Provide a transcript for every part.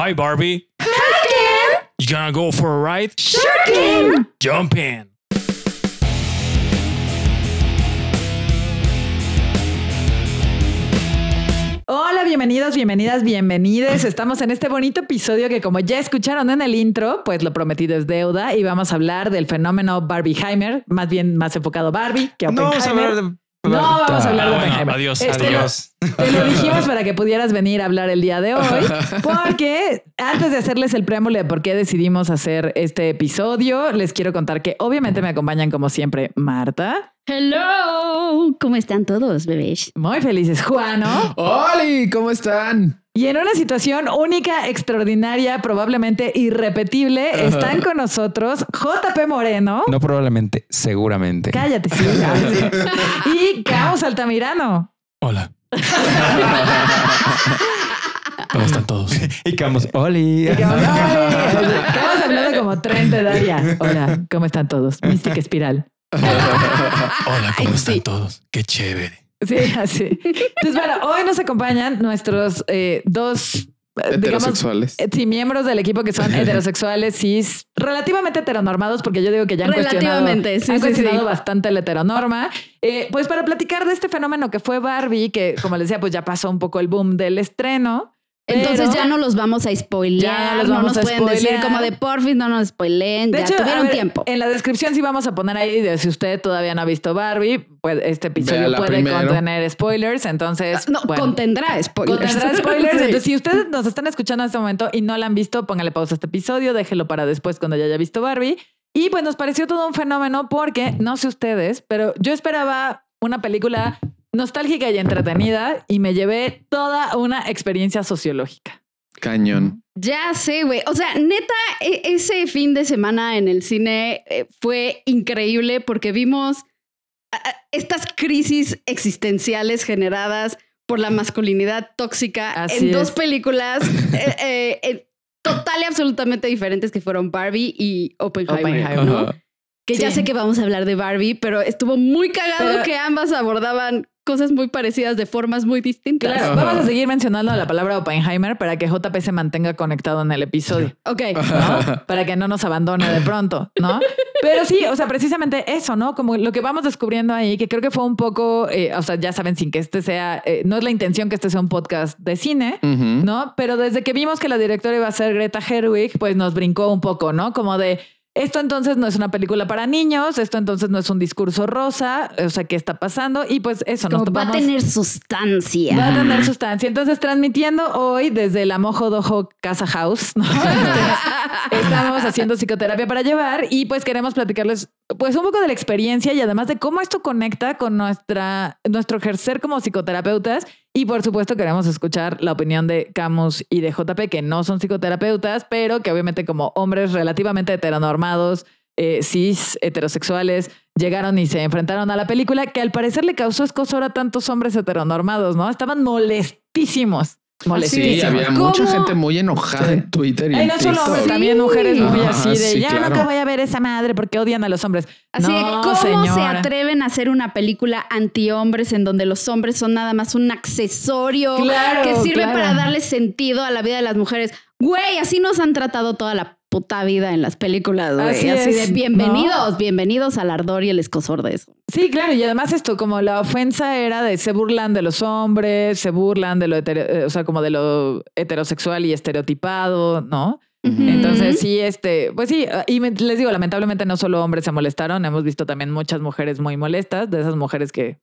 Hi, Barbie. You gonna go for a ride? Sure Jump in. Hola, bienvenidos, bienvenidas, bienvenides. Estamos en este bonito episodio que como ya escucharon en el intro, pues lo prometido es deuda y vamos a hablar del fenómeno Barbieheimer, más bien más enfocado Barbie que No vamos a Oppenheimer. hablar de. No, vamos a hablar de Oppenheimer. adiós, Este, adiós. Te lo dijimos para que pudieras venir a hablar el día de hoy, porque antes de hacerles el preámbulo de por qué decidimos hacer este episodio, les quiero contar que obviamente me acompañan como siempre Marta, Hello, ¿cómo están todos, bebés? muy felices Juano, ¡Oli! ¿Cómo están? y en una situación única, extraordinaria, probablemente irrepetible, están con nosotros JP Moreno. No probablemente, seguramente. Cállate, sí. y Caos Altamirano. Hola. ¿Cómo están todos? Y Camus, ¡Oli! Y. Caos hablando como tren de Daria. Hola, ¿cómo están todos? Mística Espiral. Hola, ¿cómo están sí. todos? Qué chévere. Sí, así. Entonces, bueno, hoy nos acompañan nuestros eh, dos, eh, digamos, Heterosexuales. eh, sí, miembros del equipo que son heterosexuales, cis, relativamente heteronormados, porque yo digo que ya han cuestionado, Relativamente, sí, han sí, cuestionado sí. bastante la heteronorma. Eh, pues para platicar de este fenómeno que fue Barbie, que como les decía, pues ya pasó un poco el boom del estreno. Entonces pero- ya no los vamos a spoilear, Ya los no vamos nos a pueden decir como de porfis, no nos spoileen, De ya hecho, tuvieron ver, tiempo. En la descripción sí vamos a poner ahí de si usted todavía no ha visto Barbie, pues este episodio puede primero. contener spoilers, entonces No, bueno, contendrá spoilers. contendrá spoilers. Sí. Entonces, si ustedes nos están escuchando en este momento y no la han visto, póngale pausa a este episodio, déjelo para después cuando ya haya visto Barbie. Y pues nos pareció todo un fenómeno porque no sé ustedes, pero yo esperaba una película nostálgica y entretenida y me llevé toda una experiencia sociológica. Cañón. Ya sé, güey. O sea, neta, e- ese fin de semana en el cine eh, fue increíble porque vimos estas crisis existenciales generadas por la masculinidad tóxica Así en dos películas eh, eh, eh, total y absolutamente diferentes que fueron Barbie y Oppenheimer. Oppenheimer. ¿no? Ajá. Que ya sé que vamos a hablar de Barbie, pero estuvo muy cagado Pero- que ambas abordaban cosas muy parecidas de formas muy distintas. Claro, Ajá. vamos a seguir mencionando la palabra Oppenheimer para que JP se mantenga conectado en el episodio. Ok. ¿no? Para que no nos abandone de pronto, ¿no? Pero sí, o sea, precisamente eso, ¿no? Como lo que vamos descubriendo ahí, que creo que fue un poco, eh, o sea, ya saben, sin que este sea, eh, no es la intención que este sea un podcast de cine. ¿no? Pero desde que vimos que la directora iba a ser Greta Gerwig, pues nos brincó un poco, ¿no? Como de, esto entonces no es una película para niños, esto entonces no es un discurso rosa, o sea, ¿qué está pasando? Y pues eso, nos va a tener sustancia. Va a tener sustancia. Entonces, transmitiendo hoy desde la Mojo Dojo Casa House, ¿no? Este, Estamos haciendo psicoterapia para llevar y pues queremos platicarles pues un poco de la experiencia y además de cómo esto conecta con nuestra, nuestro ejercer como psicoterapeutas. Y por supuesto queremos escuchar la opinión de Camus y de JP, que no son psicoterapeutas, pero que obviamente como hombres relativamente heteronormados, eh, cis, heterosexuales, llegaron y se enfrentaron a la película que al parecer le causó escosor a tantos hombres heteronormados, ¿no? Estaban molestísimos. Sí, había ¿Cómo? mucha gente muy enojada en Twitter y Ay, en no solo TikTok. hombres, también mujeres muy así de sí, ya claro. nunca voy a ver esa madre porque odian a los hombres. Así de, no, ¿cómo se atreven a hacer una película anti-hombres en donde los hombres son nada más un accesorio Claro, que sirve claro. para darle sentido a la vida de las mujeres? Güey, así nos han tratado toda la puta vida en las películas, güey. Así Así, es, de bienvenidos, ¿no? bienvenidos al ardor y el escosor de eso. Sí, claro, y además esto, como la ofensa era de se burlan de los hombres, se burlan de lo hetero- eh, o sea, como de lo heterosexual y estereotipado, ¿no? Entonces sí, este, pues sí, y me- les digo, lamentablemente no solo hombres se molestaron, hemos visto también muchas mujeres muy molestas, de esas mujeres que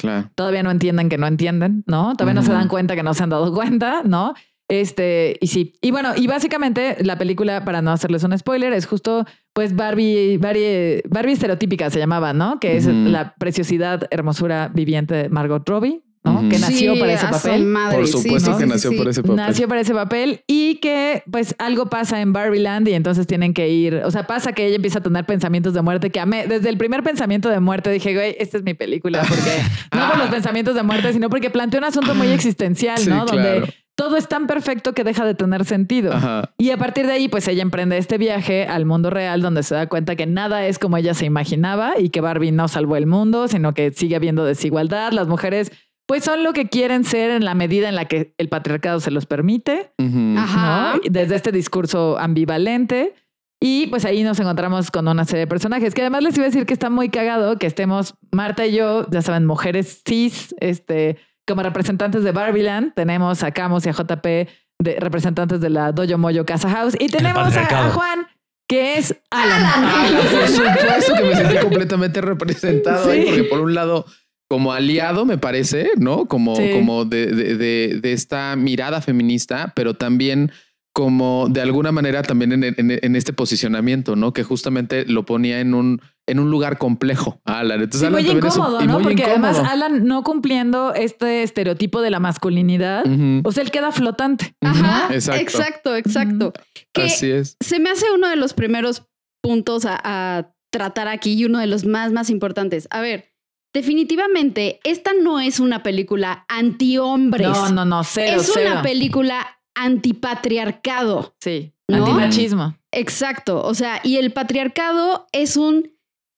Claro. todavía no entienden que no entienden, ¿no? Todavía no se dan cuenta que no se han dado cuenta, ¿no? Este, y sí. Y bueno, y básicamente la película, para no hacerles un spoiler, es justo, pues, Barbie, Barbie, Barbie estereotípica se llamaba, ¿no? Que es la preciosidad, hermosura viviente de Margot Robbie, ¿no? Que nació Sí, para ese a papel. madre, Por supuesto sí, que sí, nació sí. por ese papel. Nació para ese papel y que pues algo pasa en Barbieland y entonces tienen que ir, o sea, pasa que ella empieza a tener pensamientos de muerte que amé. Desde el primer pensamiento de muerte dije, güey, esta es mi película, porque no por los pensamientos de muerte, sino porque plantea un asunto muy existencial, Sí, ¿no? claro. Todo es tan perfecto que deja de tener sentido. Ajá. Y a partir de ahí, pues ella emprende este viaje al mundo real donde se da cuenta que nada es como ella se imaginaba y que Barbie no salvó el mundo, sino que sigue habiendo desigualdad. Las mujeres pues son lo que quieren ser en la medida en la que el patriarcado se los permite. Ajá. ¿no? Desde este discurso ambivalente. Y pues ahí nos encontramos con una serie de personajes que además les iba a decir que está muy cagado que estemos Marta y yo, ya saben, mujeres cis, este, como representantes de Barbiland. Tenemos a Camus y a JP de representantes de la Dojo Moyo Casa House. Y tenemos a, Juan, que es Alan. Ah, por supuesto que me sentí completamente representado ahí, porque por un lado, como aliado, me parece, ¿no? Como, Sí. como de, de- de- de esta mirada feminista, pero también como de alguna manera también en, en- en este posicionamiento, ¿no? Que justamente lo ponía en un, en un lugar complejo a Alan. Entonces, Sí, Alan muy también es un- incómodo, y ¿no? muy Porque además. Alan no cumpliendo este estereotipo de la masculinidad, Ujú. o sea, él queda flotante. Ajá. Exacto. Exacto. Que Así es. se me hace uno de los primeros puntos a, a tratar aquí y uno de los más, más importantes. A ver, definitivamente, esta no es una película anti-hombres. No, no, no, cero, es cero. una película antipatriarcado. Sí, ¿No? antimachismo. Exacto. O sea, y el patriarcado es un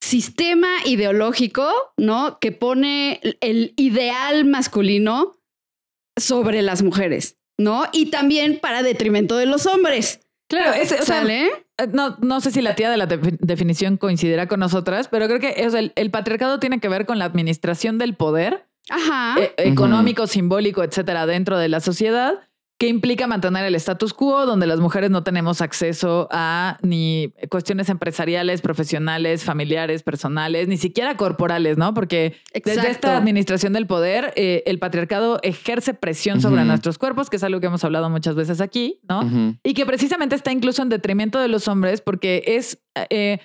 sistema ideológico, ¿no? Que pone el ideal masculino sobre las mujeres, ¿no? Y también para detrimento de los hombres. Claro, es, o ¿Sale? eh, no, no sé si la tía de la defi- definición coincidirá con nosotras, pero creo que sea, el, el patriarcado tiene que ver con la administración del poder Ajá. eh, económico, simbólico, etcétera, dentro de la sociedad, que implica mantener el status quo, donde las mujeres no tenemos acceso a ni cuestiones empresariales, profesionales, familiares, personales, ni siquiera corporales, ¿no? Porque desde esta administración del poder, eh, el patriarcado ejerce presión sobre nuestros cuerpos, que es algo que hemos hablado muchas veces aquí, ¿no? Y que precisamente está incluso en detrimento de los hombres porque es eh,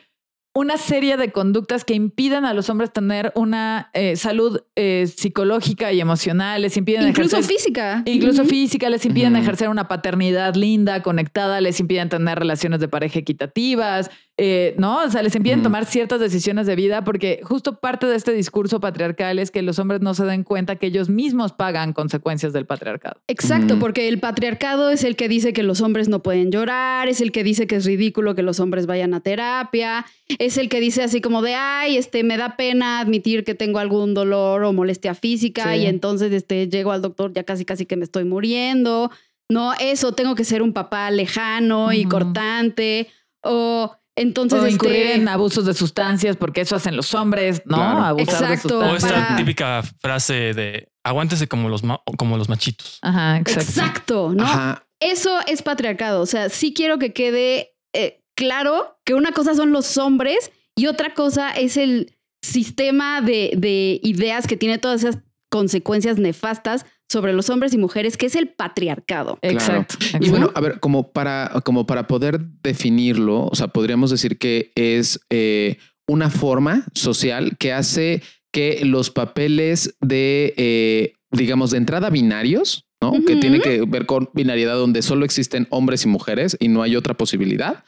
una serie de conductas que impiden a los hombres tener una eh, salud eh, psicológica y emocional, les impiden Incluso ejercer- física. Incluso física, les impiden ejercer una paternidad linda, conectada, les impiden tener relaciones de pareja equitativas, eh, ¿no? O sea, les impiden Ujú. tomar ciertas decisiones de vida porque justo parte de este discurso patriarcal es que los hombres no se den cuenta que ellos mismos pagan consecuencias del patriarcado. Exacto, porque el patriarcado es el que dice que los hombres no pueden llorar, es el que dice que es ridículo que los hombres vayan a terapia, es el que dice así como de, ay, este, me da pena admitir que tengo algún dolor o molestia física Sí. y entonces este, llego al doctor ya casi casi que me estoy muriendo. No, eso, tengo que ser un papá lejano y cortante o entonces o este, incurrir en abusos de sustancias porque eso hacen los hombres, ¿no? Claro. Abusar de Exacto. O sustancias. esta Para- típica frase de aguántese como los, ma- como los machitos. Ajá, exacto. Exacto, ¿no? Ajá. Eso es patriarcado. O sea, sí quiero que quede eh, claro que una cosa son los hombres y otra cosa es el sistema de, de ideas que tiene todas esas consecuencias nefastas sobre los hombres y mujeres, que es el patriarcado. Exacto. Y exacto. bueno, a ver, como para, como para poder definirlo, o sea, podríamos decir que es eh, una forma social que hace que los papeles de, eh, digamos, de entrada binarios, ¿no? Que tiene que ver con binariedad donde solo existen hombres y mujeres y no hay otra posibilidad.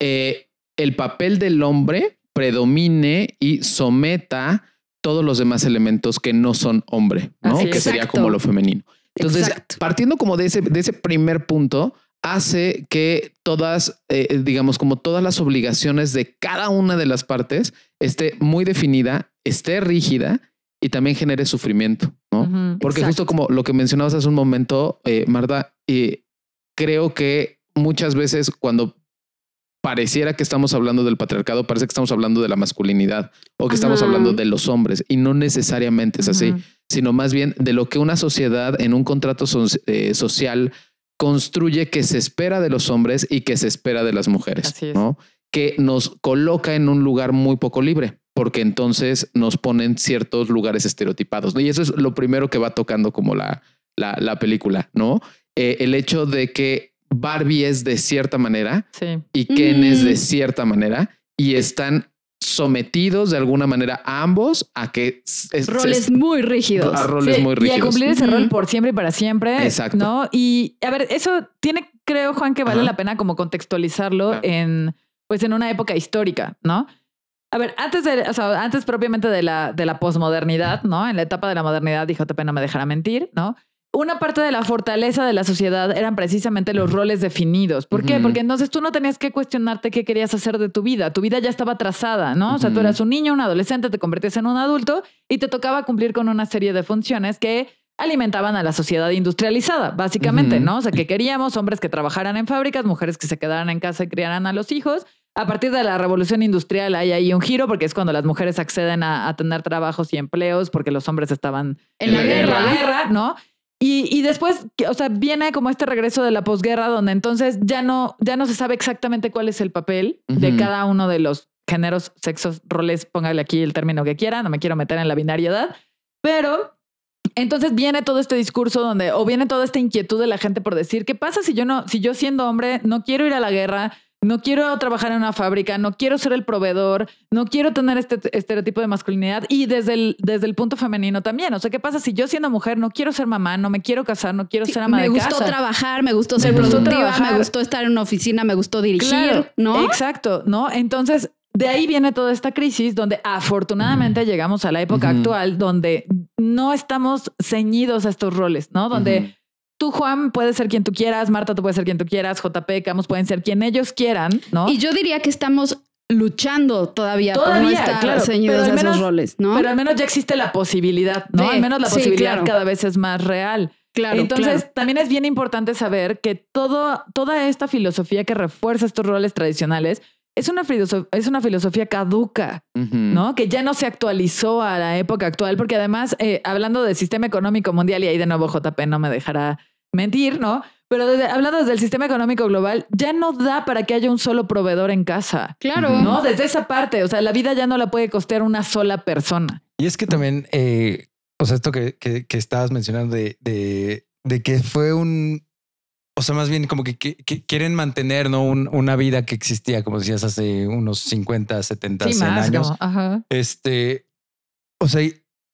eh, el papel del hombre predomine y someta todos los demás elementos que no son hombre, ¿no? Así Que sería como lo femenino. Entonces, Exacto. partiendo como de ese, de ese primer punto, hace que todas, eh, digamos, como todas las obligaciones de cada una de las partes esté muy definida, esté rígida y también genere sufrimiento, ¿no? Porque exacto. justo como lo que mencionabas hace un momento, eh, Marta, eh, creo que muchas veces cuando pareciera que estamos hablando del patriarcado, parece que estamos hablando de la masculinidad o que estamos hablando de los hombres y no necesariamente es así sino más bien de lo que una sociedad en un contrato so- eh, social construye que se espera de los hombres y que se espera de las mujeres. ¿no? Que nos coloca en un lugar muy poco libre, porque entonces nos ponen ciertos lugares estereotipados, ¿no? Y eso es lo primero que va tocando como la, la, la película, ¿no? Eh, el hecho de que Barbie es de cierta manera Sí. y Ken es de Mm. cierta manera y están sometidos de alguna manera a ambos a que es- es- Roles muy rígidos. a roles Sí, muy Y a rígidos. cumplir ese rol por siempre y para siempre. Exacto. ¿no? Y a ver, eso tiene, creo, Juan, que vale Ajá. la pena como contextualizarlo Claro. en, pues, en una época histórica, ¿no? A ver, antes de, o sea, antes propiamente de la, de la posmodernidad, ¿no? En la etapa de la modernidad, dijo JP no me dejará mentir, ¿no? Una parte de la fortaleza de la sociedad eran precisamente los roles definidos. ¿Por qué? Ujú. Porque entonces tú no tenías que cuestionarte qué querías hacer de tu vida. Tu vida ya estaba trazada, ¿no? O sea, tú eras un niño, un adolescente, te convertías en un adulto y te tocaba cumplir con una serie de funciones que alimentaban a la sociedad industrializada, básicamente. ¿no? O sea, que queríamos hombres que trabajaran en fábricas, mujeres que se quedaran en casa y criaran a los hijos. A partir de la revolución industrial hay ahí un giro porque es cuando las mujeres acceden a, a tener trabajos y empleos porque los hombres estaban En la guerra. la guerra, ¿no? Y, y después, o sea, viene como este regreso de la posguerra donde entonces ya no, ya no se sabe exactamente cuál es el papel de cada uno de los géneros, sexos, roles, póngale aquí el término que quiera, no me quiero meter en la binariedad, pero entonces viene todo este discurso donde, o viene toda esta inquietud de la gente por decir, ¿qué pasa si yo no, si yo siendo hombre no quiero ir a la guerra, no quiero trabajar en una fábrica, no quiero ser el proveedor, no quiero tener este estereotipo de masculinidad y desde el, desde el punto femenino también. O sea, ¿qué pasa si yo siendo mujer no quiero ser mamá, no me quiero casar, no quiero ser ama me de gustó casa? trabajar, me gustó ser Me gustó productiva, me gustó estar en una oficina, me gustó dirigir, Claro, ¿no? Exacto, ¿no? Entonces, de ahí viene toda esta crisis donde afortunadamente llegamos a la época actual donde no estamos ceñidos a estos roles, ¿no? Donde. Tú, Juan, puedes ser quien tú quieras, Marta, tú puedes ser quien tú quieras, JP, Camus pueden ser quien ellos quieran, ¿no? Y yo diría que estamos luchando todavía, por no Todavía, estar claro, pero al a esos menos- roles, ¿no? Pero al menos ya existe la posibilidad, ¿no? Sí, al menos la sí, posibilidad claro. cada vez es más real. claro, Entonces, claro. también es bien importante saber que todo, toda esta filosofía que refuerza estos roles tradicionales es una, es una filosofía caduca. ¿no? Que ya no se actualizó a la época actual, porque además, eh, hablando del sistema económico mundial, y ahí de nuevo JP no me dejará mentir, ¿no? Pero desde- hablando desde el sistema económico global, ya no da para que haya un solo proveedor en casa, Claro. ¿no? Desde esa parte, o sea, la vida ya no la puede costear una sola persona. Y es que también, eh, o sea, esto que, que, que estabas mencionando de, de, de que fue un, o sea, más bien como que, que- que quieren mantener, ¿no? Un- una vida que existía, como decías, hace unos 50, 70, Sí, 100 más, años. como, ajá. Este, o sea,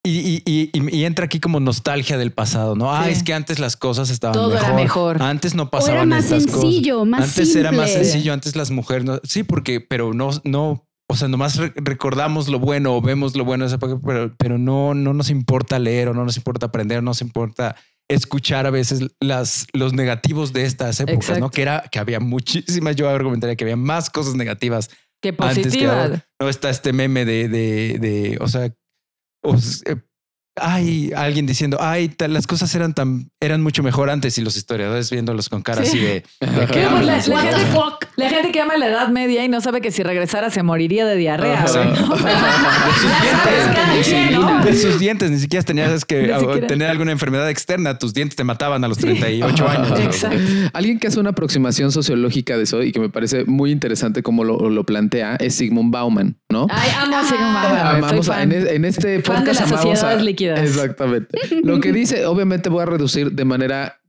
y, y, y- y- entra aquí como nostalgia del pasado, ¿no? Ah, es que antes las cosas estaban Todo mejor. era mejor. Antes no O pasaban era más estas sencillo, cosas. más Antes era más sencillo, antes las mujeres no, sí, porque, pero no, no, o sea, nomás re- recordamos lo bueno o vemos lo bueno de esa época, pero, pero no, no nos importa leer o no nos importa aprender, no nos importa escuchar a veces las, los negativos de estas épocas, Exacto. ¿no? Que era que había muchísimas, yo argumentaría que había más cosas negativas Qué antes que ahora. No está este meme de, de, de o sea, eh, hay alguien diciendo, ay, tal- las cosas eran tan, eran mucho mejor antes y los historiadores viéndolos con cara Sí. así de, ¿de qué la What the fuck? La gente que ama la Edad Media y no sabe que si regresara se moriría de diarrea. Güey, ¿no? De sus dientes, sus dientes, ni siquiera tenías que ah, siquiera. tener alguna enfermedad externa, tus dientes te mataban a los 38 años. ¿no? Exacto. Alguien que hace una aproximación sociológica de eso y que me parece muy interesante como lo, lo plantea es Sigmund Bauman, ¿no? Ay, amo a Sigmund Bauman, Amamos a- en, en este Fan de podcast las amamos a- sociedades líquidas. Exactamente. Lo que dice, obviamente voy a reducir de manera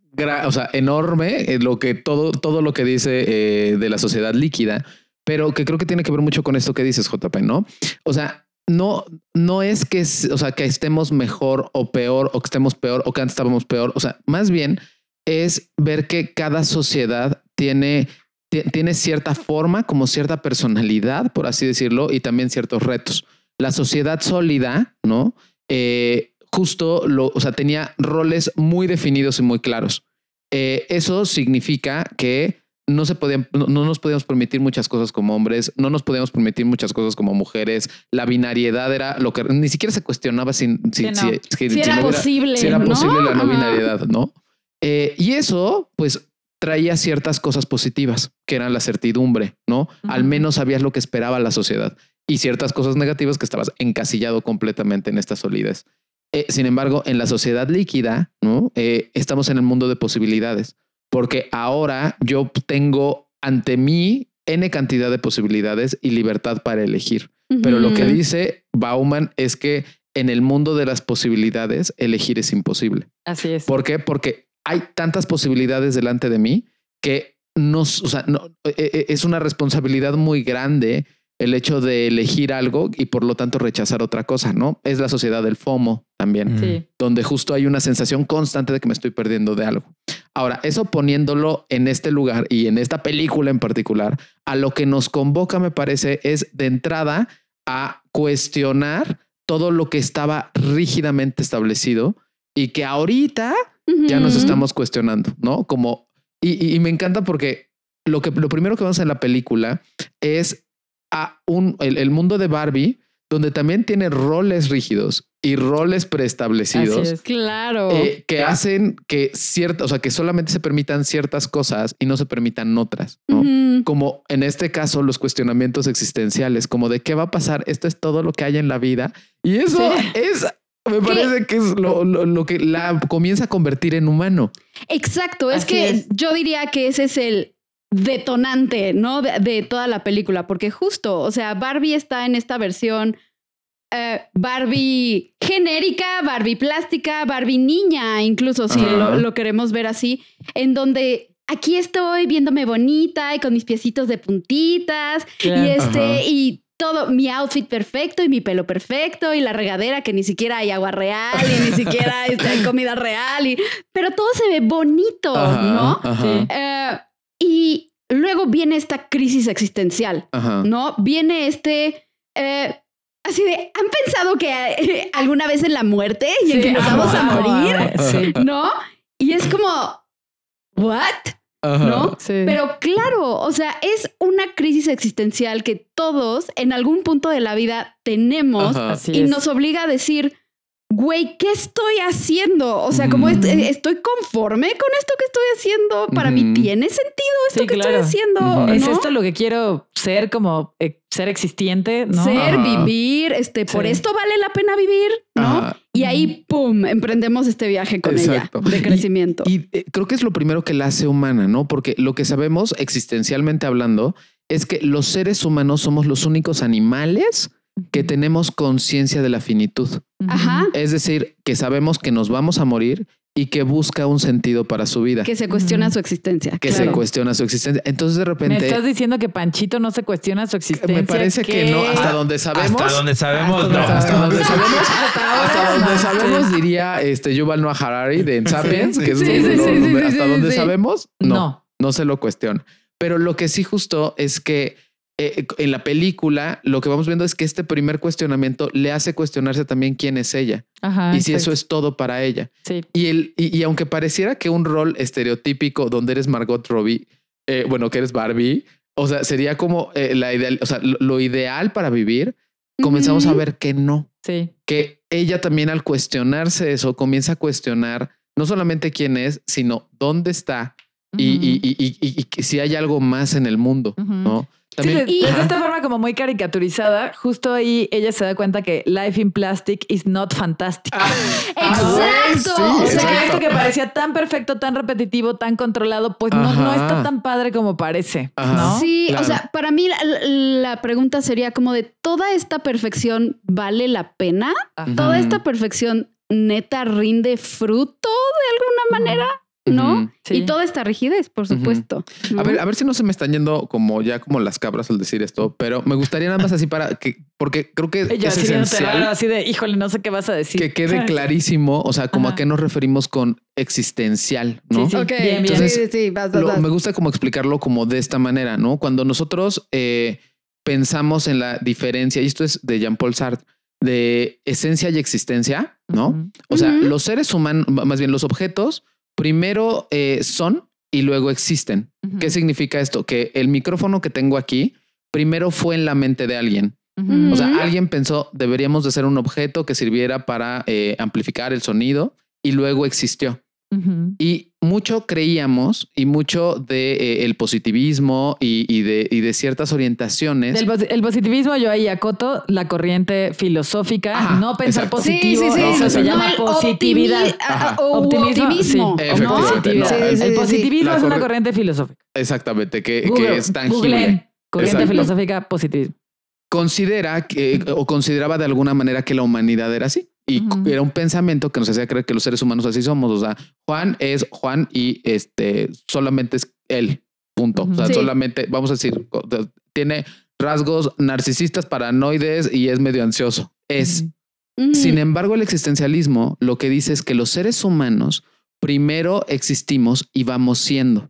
o sea, enorme eh, lo que todo, todo lo que dice eh, de la sociedad líquida, pero que creo que tiene que ver mucho con esto que dices, JP, ¿no? O sea, no, no es que, o sea, que estemos mejor o peor o que estemos peor o que antes estábamos peor. O sea, más bien es ver que cada sociedad tiene, ti- tiene cierta forma, como cierta personalidad, por así decirlo, y también ciertos retos. La sociedad sólida, ¿no? Eh, justo lo, o sea, tenía roles muy definidos y muy claros. Eh, eso significa que no se podían, no, no nos podíamos permitir muchas cosas como hombres, no nos podíamos permitir muchas cosas como mujeres. La binariedad era lo que ni siquiera se cuestionaba si, no. si- si- Si si era posible. la no binariedad, ¿no? Eh, y eso, pues, traía ciertas cosas positivas, que eran la certidumbre, ¿no? Al menos sabías lo que esperaba la sociedad. Y ciertas cosas negativas que estabas encasillado completamente en esta solidez. Eh, sin embargo, en la sociedad líquida, ¿no? Eh, estamos en el mundo de posibilidades, porque ahora yo tengo ante mí N cantidad de posibilidades y libertad para elegir. Pero lo que dice Bauman es que en el mundo de las posibilidades, elegir es imposible. Así es. ¿Por qué? Porque hay tantas posibilidades delante de mí que nos, o sea, no, eh, es una responsabilidad muy grande el hecho de elegir algo y por lo tanto rechazar otra cosa, ¿no? Es la sociedad del FOMO también, Mm. Sí. donde justo hay una sensación constante de que me estoy perdiendo de algo. Ahora, eso poniéndolo en este lugar y en esta película en particular, a lo que nos convoca, me parece, es de entrada a cuestionar todo lo que estaba rígidamente establecido y que ahorita ya nos estamos cuestionando, ¿no? Como, y, y- y me encanta porque lo que lo primero que vemos en la película es a un el, el mundo de Barbie, donde también tiene roles rígidos y roles preestablecidos. Así es. Claro. eh, que hacen que ciertas, o sea, que solamente se permitan ciertas cosas y no se permitan otras. Como en este caso, los cuestionamientos existenciales, como de qué va a pasar, esto es todo lo que hay en la vida. Y eso Sí. es, me parece que es lo, lo- lo que la comienza a convertir en humano. Exacto, es Así que es. yo diría que ese es el detonante, ¿no? De, de toda la película, porque justo, o sea, Barbie está en esta versión eh, Barbie genérica, Barbie plástica, Barbie niña, incluso si lo, lo queremos ver así, en donde aquí estoy viéndome bonita y con mis piecitos de puntitas y este y todo mi outfit perfecto y mi pelo perfecto y la regadera que ni siquiera hay agua real y ni siquiera este, hay comida real y pero todo se ve bonito, Ajá, ¿no? Ajá. Eh, y luego viene esta crisis existencial, Ajá. ¿no? Viene este eh, así de han pensado que eh, alguna vez en la muerte y en Sí, que nos amo, vamos a amo, morir. Sí. ¿no? Y es como what? Ajá. ¿no? Sí. Pero claro, o sea, es una crisis existencial que todos en algún punto de la vida tenemos Ajá. Así y es. nos obliga a decir, güey, ¿qué estoy haciendo? O sea, como est- estoy conforme con esto que estoy haciendo. Para mí tiene sentido esto Sí, que claro. estoy haciendo. ¿Es esto lo que quiero ser como eh, ser existiente? ¿no? Ser, Ajá. vivir, este, por Sí. esto vale la pena vivir, ¿no? Ajá. Y ahí, pum, emprendemos este viaje con Exacto. ella de Y- crecimiento. Y eh, creo que es lo primero que la hace humana, ¿no? Porque lo que sabemos existencialmente hablando es que los seres humanos somos los únicos animales que tenemos conciencia de la finitud. Ajá. Es decir, que sabemos que nos vamos a morir y que busca un sentido para su vida, que se cuestiona su existencia. que se cuestiona su existencia. Entonces de ¿Me repente estás diciendo que Panchito no se cuestiona su existencia? me parece que no, hasta donde sabemos. Hasta donde sabemos, Hasta no. donde Hasta donde sabemos, Hasta donde no. sabemos, diría este Yuval Noah Harari de En Sapiens, que es hasta donde sabemos, no, No. no, se lo cuestiona. Pero lo que sí justo es que eh, en la película lo que vamos viendo es que este primer cuestionamiento le hace cuestionarse también quién es ella Ajá, y si eso es todo para ella. Sí. Y, el, y, y aunque pareciera que un rol estereotípico donde eres Margot Robbie, eh, bueno, que eres Barbie, o sea, sería como eh, la ideal, o sea, lo, lo ideal para vivir, comenzamos a ver que no, Sí. que ella también al cuestionarse eso comienza a cuestionar no solamente quién es, sino dónde está y, y- y- y- si hay algo más en el mundo. ¿no? También, Y- de esta forma como muy caricaturizada, justo ahí ella se da cuenta que life in plastic is not fantastic. Exacto. Sí, o o sea, exacto. esto que parecía tan perfecto, tan repetitivo, tan controlado, pues no, no está tan padre como parece. Sí, Claro. o sea, para mí la, la pregunta sería como de toda esta perfección vale la pena? Ajá. ¿Toda esta perfección neta rinde fruto de alguna manera? ¿No? Sí. Y toda esta rigidez, por supuesto. ¿no? A ver, a ver si no se me están yendo como ya como las cabras al decir esto, pero me gustaría nada más así para que, porque creo que Ella es esencial así de, híjole, no sé qué vas a decir. que quede clarísimo, o sea, como a qué nos referimos con existencial, ¿no? Sí, sí. Ok, Bien, bien. Entonces, sí, sí, vas, vas, Lo- vas. me gusta como explicarlo como de esta manera, ¿no? Cuando nosotros eh, pensamos en la diferencia, y esto es de Jean-Paul Sartre, de esencia y existencia, ¿no? O sea, los seres humanos, más bien los objetos, primero eh, son y luego existen. ¿Qué significa esto? Que el micrófono que tengo aquí primero fue en la mente de alguien. O sea, alguien pensó, deberíamos de ser un objeto que sirviera para eh, amplificar el sonido y luego existió. Y mucho creíamos y mucho de eh, el positivismo y, y de, y de ciertas orientaciones. Del el positivismo, yo ahí acoto la corriente filosófica, Ajá, no pensar exacto. positivo, eso se No, llama el positividad. o Optimismo, sí, el Sí, sí, sí. positivismo es una corriente filosófica. Exactamente, que, que Google- es tangible. corriente Exacto. filosófica positivismo. Considera que o consideraba de alguna manera que la humanidad era así. Y era un pensamiento que nos hacía creer que los seres humanos así somos. O sea, Juan es Juan y este solamente es él. Punto. O sea. Sí. solamente vamos a decir, tiene rasgos narcisistas, paranoides y es medio ansioso. Es. Sin embargo, el existencialismo lo que dice es que los seres humanos primero existimos y vamos siendo.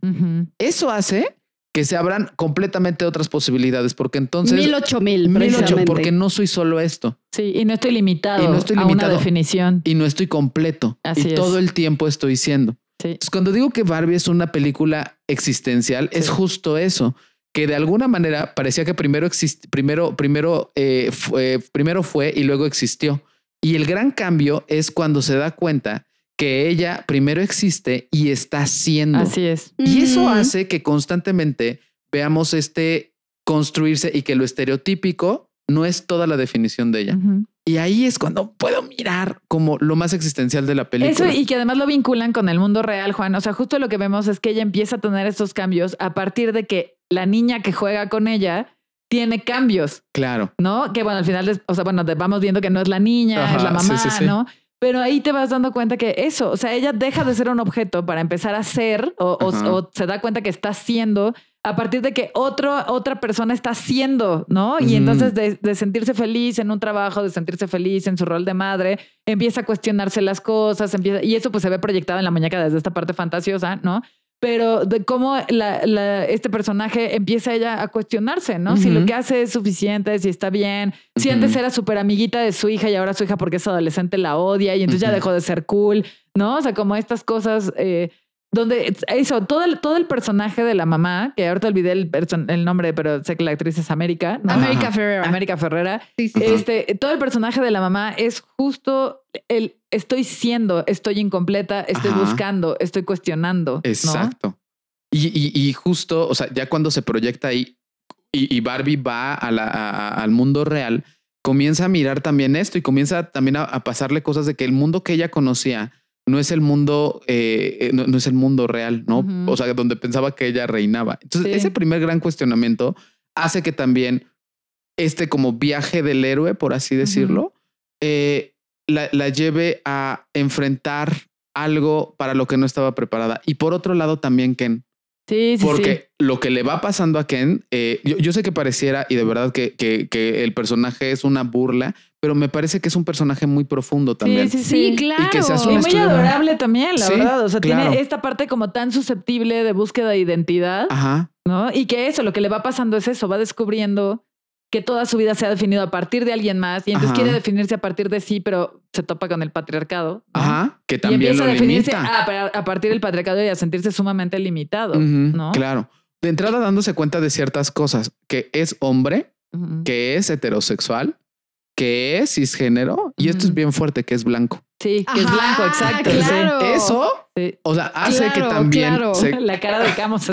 Eso hace que se abran completamente otras posibilidades, porque entonces... Mil ocho mil, Mil ocho, precisamente. porque no soy solo esto Sí, y no estoy limitado, Y no estoy a una limitado. definición. y no estoy completo Así y es. todo el tiempo estoy siendo. Sí. Entonces, cuando digo que Barbie es una película existencial, es justo eso, que de alguna manera parecía que primero exist- primero, primero, eh, fue, primero fue y luego existió. Y el gran cambio es cuando se da cuenta que ella primero existe y está siendo. Así es. Y eso Ujú. hace que constantemente veamos este construirse y que lo estereotípico no es toda la definición de ella. Y ahí es cuando puedo mirar como lo más existencial de la película. Eso y que además lo vinculan con el mundo real, Juan. O sea, justo lo que vemos es que ella empieza a tener estos cambios a partir de que la niña que juega con ella tiene cambios, Claro. ¿no? Que bueno, al final, o sea, bueno, vamos viendo que no es la niña, Ajá, es la sí, mamá, sí, sí. ¿no? Pero ahí te vas dando cuenta que eso, o sea, ella deja de ser un objeto para empezar a ser o, o- Ajá. o se da cuenta que está siendo a partir de que otro, otra persona está siendo, ¿no? Y entonces de, de sentirse feliz en un trabajo, de sentirse feliz en su rol de madre, empieza a cuestionarse las cosas, empieza, y eso pues se ve proyectado en la muñeca desde esta parte fantasiosa, ¿no? Pero de cómo la- la- este personaje empieza ella a cuestionarse, ¿no? Si lo que hace es suficiente, si está bien, si antes era súper amiguita de su hija y ahora su hija porque es adolescente la odia y entonces ya dejó de ser cool, ¿no? O sea, como estas cosas eh, donde eso, todo el, todo el personaje de la mamá, que ahorita olvidé el, person- el nombre, pero sé que la actriz es América, ¿no? América. Ferrera. América Ferrera. Sí, sí. Este, todo el personaje de la mamá es justo el estoy siendo, estoy incompleta, estoy Ajá. buscando, estoy cuestionando. ¿no? Exacto. Y, y- y justo, o sea, ya cuando se proyecta ahí y, y Barbie va a la- a- a- al mundo real, comienza a mirar también esto y comienza también a, a pasarle cosas de que el mundo que ella conocía no es el mundo, eh, eh, no, no es el mundo real, ¿no? O sea, donde pensaba que ella reinaba. Entonces, Sí. ese primer gran cuestionamiento hace que también este como viaje del héroe, por así decirlo, eh, la, la lleve a enfrentar algo para lo que no estaba preparada. Y por otro lado también Ken, Sí, sí, porque lo que le va pasando a Ken, eh, yo, yo sé que pareciera y de verdad que, que, que el personaje es una burla, pero me parece que es un personaje muy profundo también. sí, Sí, claro. Y que seas Y un muy adorable también, la Sí, verdad. O sea, claro. tiene esta parte como tan susceptible de búsqueda de identidad, Ajá. ¿no? Y que eso, lo que le va pasando es eso, va descubriendo que toda su vida se ha definido a partir de alguien más y entonces Ajá. quiere definirse a partir de sí, pero se topa con el patriarcado. ¿no? Ajá. Que Y también empieza lo a definirse limita. a, a- a partir del patriarcado y a sentirse sumamente limitado, ¿no? Claro. De entrada dándose cuenta de ciertas cosas, que es hombre, que es heterosexual, que es cisgénero, y esto es Ujú. bien fuerte, que es blanco. Sí, que es blanco, exacto. sí. claro. Eso, Sí. o sea, hace que también claro. se- La cara de Camus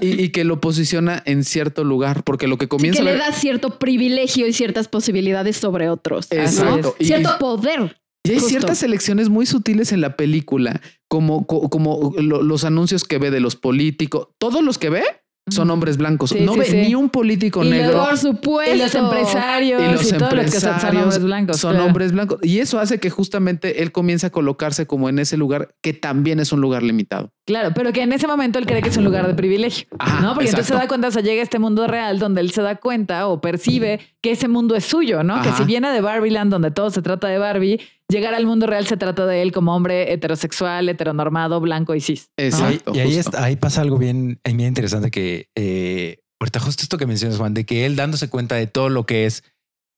y, y- y que lo posiciona en cierto lugar, porque lo que Sí, comienza que a le da cierto privilegio y ciertas posibilidades sobre otros. ¿no? Exacto. Y- Cierto poder. Y hay Justo. ciertas elecciones muy sutiles en la película, como, co- como lo- los anuncios que ve de los políticos. Todos los que ve son hombres blancos. Sí, no sí, ve sí. ni un político Y negro. Por supuesto. Y los empresarios y y, los todos los que son, son empresarios hombres blancos. son claro. hombres blancos. Y eso hace que justamente él comience a colocarse como en ese lugar que también es un lugar limitado. Claro, pero que en ese momento él cree que es un lugar de privilegio. Ajá, ¿no? Porque entonces se da cuenta, o sea, llega a este mundo real donde él se da cuenta o percibe que ese mundo es suyo, ¿no? Que si viene de Barbieland, donde todo se trata de Barbie, llegar al mundo real se trata de él como hombre heterosexual, heteronormado, blanco y cis. y ahí, está- ahí pasa algo bien, bien interesante que eh, ahorita justo esto que mencionas, Juan, de que él dándose cuenta de todo lo que es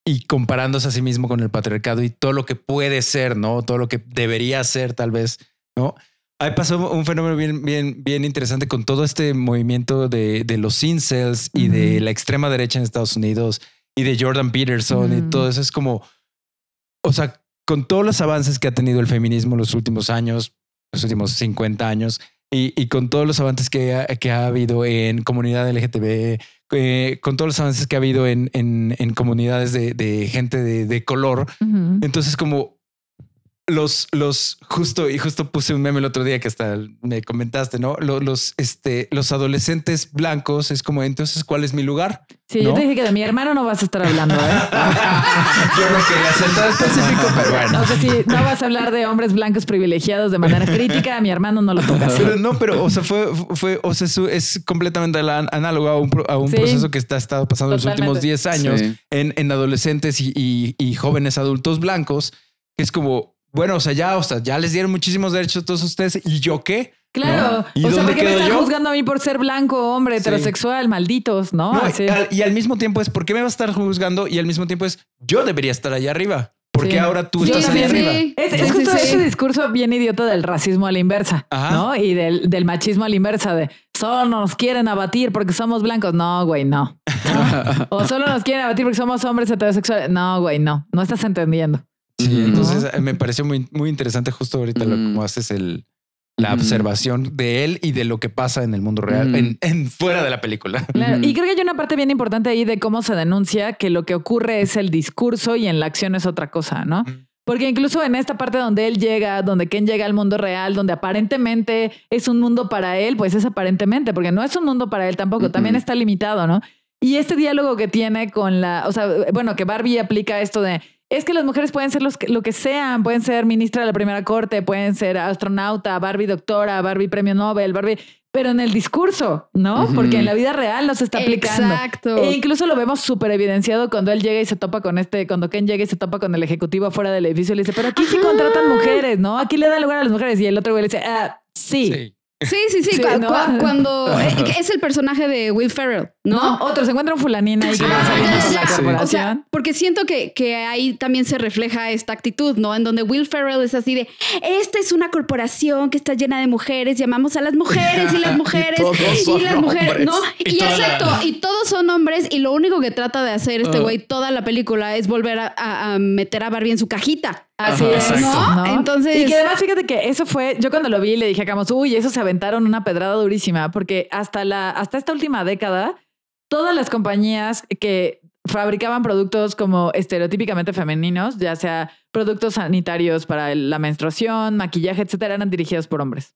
y comparándose a sí mismo con el patriarcado y todo lo que puede ser, ¿no? Todo lo que debería ser tal vez, ¿no? Ahí pasó un fenómeno bien, bien, bien interesante con todo este movimiento de, de los incels y de la extrema derecha en Estados Unidos y de Jordan Peterson y Ujú. todo eso es como, o sea, con todos los avances que ha tenido el feminismo en los últimos años, los últimos 50 años, y, y con todos los avances que ha, que ha habido en comunidad LGTB, eh, con todos los avances que ha habido en, en, en comunidades de, de gente de, de color, entonces como los, los, justo, y justo puse un meme el otro día que hasta me comentaste, ¿no? Los, los, este, los adolescentes blancos es como, entonces, ¿cuál es mi lugar? Sí, yo te dije que de mi hermano no vas a estar hablando, ¿eh? Yo no quería ser tan específico, pero bueno. O sea, si no vas a hablar de hombres blancos privilegiados de manera crítica, a mi hermano no lo tocas. Pero no, pero, o sea, fue, fue, o sea, es completamente análogo a un, a un Sí. proceso que está estado pasando en los Totalmente. últimos 10 años Sí. en, en adolescentes y, y- y jóvenes adultos blancos, que es como, bueno, o sea, ya, o sea, ya les dieron muchísimos derechos a todos ustedes. ¿Y yo qué? Claro. ¿Y O sea, ¿por qué me están yo? juzgando a mí por ser blanco, hombre, Sí. heterosexual, malditos, ¿no? No, Así. y, al, y al mismo tiempo es, ¿por qué me vas a estar juzgando? Y al mismo tiempo es, yo debería estar allá arriba. ¿Por qué Sí. ahora tú estás sí, allá sí. arriba? Es, justo sí, sí. ese discurso bien idiota del racismo a la inversa, Ajá. ¿no? Y del, del machismo a la inversa, de solo nos quieren abatir porque somos blancos. No, güey, no. ¿No? O solo nos quieren abatir porque somos hombres heterosexuales. No, güey, no. No estás entendiendo. Sí, entonces me pareció muy, muy interesante justo ahorita lo Ujú. como haces el, la observación de él y de lo que pasa en el mundo real, en, en fuera de la película. Claro. Y creo que hay una parte bien importante ahí de cómo se denuncia que lo que ocurre es el discurso y en la acción es otra cosa, ¿no? Porque incluso en esta parte donde él llega, donde Ken llega al mundo real, donde aparentemente es un mundo para él, pues es aparentemente, porque no es un mundo para él tampoco, también está limitado, ¿no? Y este diálogo que tiene con la, o sea, bueno, que Barbie aplica esto de, es que las mujeres pueden ser los que- lo que sean, pueden ser ministra de la primera corte, pueden ser astronauta, Barbie doctora, Barbie premio Nobel, Barbie, pero en el discurso, ¿no? Porque en la vida real no se está aplicando. Exacto. E incluso lo vemos súper evidenciado cuando él llega y se topa con este, cuando Ken llega y se topa con el ejecutivo afuera del edificio y le dice, pero aquí sí contratan mujeres, ¿no? Aquí le dan lugar a las mujeres. Y el otro güey le dice, ah, sí. Sí, sí, sí. Sí, cu- ¿no? cu- cuando eh, es el personaje de Will Ferrell, ¿no? No, otro, se encuentra un fulanín ahí que Ah, ya, ya. O sea, porque siento que, que ahí también se refleja esta actitud, ¿no? En donde Will Ferrell es así de, esta es una corporación que está llena de mujeres, llamamos a las mujeres y las mujeres todos son las mujeres, hombres. ¿no? Y Y, la- exacto, y todos son hombres y lo único que trata de hacer este Ah. güey toda la película es volver a, a- a meter a Barbie en su cajita. Así Ajá, es. ¿no? Entonces- Y que además, fíjate que eso fue, yo cuando lo vi le dije a Camus, uy, eso se aventaron una pedrada durísima, porque hasta la, hasta esta última década, todas las compañías que fabricaban productos como estereotípicamente femeninos, ya sea productos sanitarios para la menstruación, maquillaje, etcétera, eran dirigidos por hombres.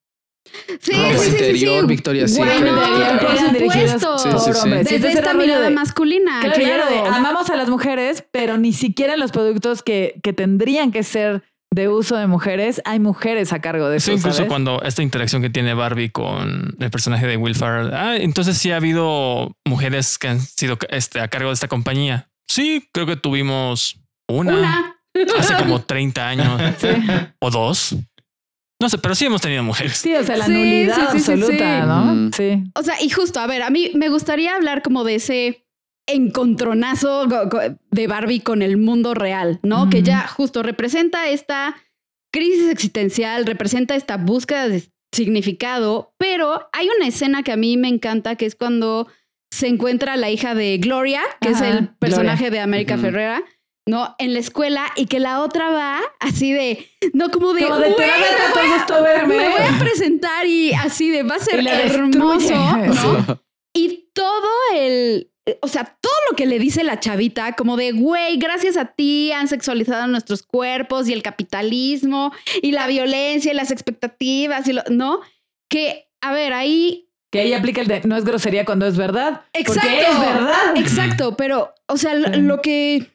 Sí, Ropa sí, sí, sí, interior, sí. Victoria's Bueno, Secret. por supuesto. Sí, sí, por sí. Y Desde entonces esta mirada de- masculina, Claro, claro. de, amamos a las mujeres, pero ni siquiera los productos que, que tendrían que ser de uso de mujeres, hay mujeres a cargo de eso. Eso incluso ¿sabes? cuando esta interacción que tiene Barbie con el personaje de Will Ferrell. Ah, entonces sí ha habido mujeres que han sido este, a cargo de esta compañía. Sí, creo que tuvimos una, Una. hace como 30 años Sí. o dos. No sé, pero sí hemos tenido mujeres. Sí, o sea, la Sí, nulidad sí, absoluta, sí. ¿no? Sí. O sea, y justo, a ver, a mí me gustaría hablar como de ese encontronazo de Barbie con el mundo real, ¿no? Que ya justo representa esta crisis existencial, representa esta búsqueda de significado, pero hay una escena que a mí me encanta, que es cuando se encuentra la hija de Gloria, que Ajá, es el personaje de América Ujú. Ferrera, ¿no? En la escuela y que la otra va así de, no como de, Como de, te va a "Güey, dar me tanto voy a- gusto verme". me voy a presentar y así de, va a ser hermoso. Y todo el, o sea, todo lo que le dice la chavita, como de, güey, gracias a ti han sexualizado nuestros cuerpos y el capitalismo y la violencia y las expectativas y lo, ¿no? Que, a ver, ahí, Que ahí aplica el de no es grosería cuando es verdad. Exacto. Porque es verdad. exacto, pero, o sea, lo que,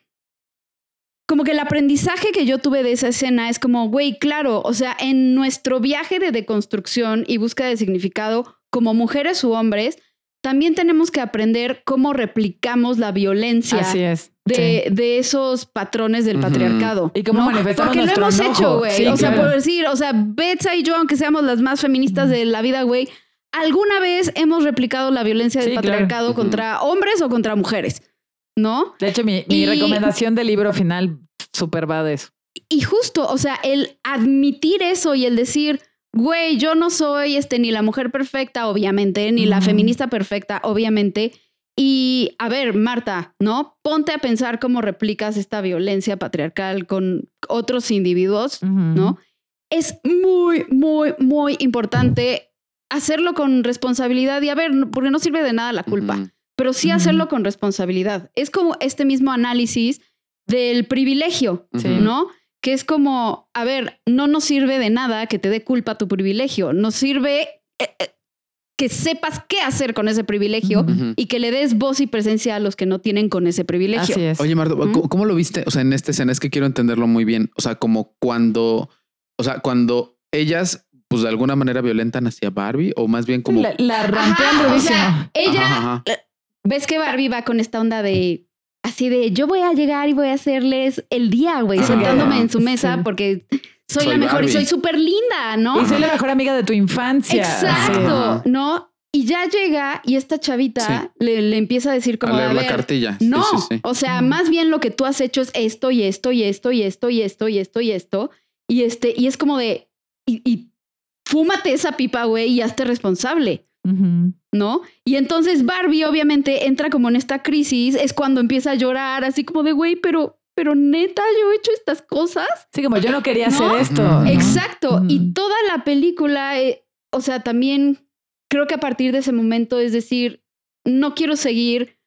como que el aprendizaje que yo tuve de esa escena es como, güey, claro, o sea, en nuestro viaje de deconstrucción y búsqueda de significado como mujeres u hombres, también tenemos que aprender cómo replicamos la violencia Así es. de, Sí. de esos patrones del patriarcado. Y cómo manifestamos Porque lo hemos enojo. hecho, güey. Sí, o sea, por decir, o sea, Betsa y yo, aunque seamos las más feministas de la vida, güey, alguna vez hemos replicado la violencia del Sí, claro. patriarcado contra hombres o contra mujeres, ¿no? De hecho, mi, mi Y- recomendación del libro final súper va de eso. Y justo, o sea, el admitir eso y el decir, güey, yo no soy este, ni la mujer perfecta, obviamente, ni la feminista perfecta, obviamente. Y a ver, Marta, ¿no? Ponte a pensar cómo replicas esta violencia patriarcal con otros individuos, ¿no? Es muy, muy, muy importante hacerlo con responsabilidad y a ver, porque no sirve de nada la culpa. Pero sí hacerlo con responsabilidad. Es como este mismo análisis del privilegio, Sí. ¿no? Que es como, a ver, no nos sirve de nada que te dé culpa tu privilegio, nos sirve eh, eh, que sepas qué hacer con ese privilegio y que le des voz y presencia a los que no tienen con ese privilegio. Así es. Oye, ¿Mm? ¿cómo, cómo lo viste? O sea, en esta escena es que quiero entenderlo muy bien. O sea, como cuando, o sea, cuando ellas, pues de alguna manera violentan hacia Barbie, o más bien como. la, la Ajá, rampean o sea, ella, Ajá, ajá. Ves que Barbie va con esta onda de así de yo voy a llegar y voy a hacerles el día, güey, Ajá. sentándome en su mesa Sí. porque soy, Soy la mejor Barbie. y soy súper linda, ¿no? Y soy la mejor amiga de tu infancia. Exacto. ¿no? Y ya llega y esta chavita le, le empieza a decir A como, leer a la ver, cartilla. Sí, no, sí, sí. o sea, más bien lo que tú has hecho es esto y esto y esto y esto y esto y esto y esto. Y este, y es como de, y, y fúmate esa pipa, güey, y hazte responsable. ¿No? Y entonces Barbie obviamente entra como en esta crisis, es cuando empieza a llorar, así como de, güey, pero, pero neta, yo he hecho estas cosas. Sí, como yo no quería ¿No? hacer esto. Exacto. Y toda la película, eh, o sea, también creo que a partir de ese momento, es decir, no quiero seguir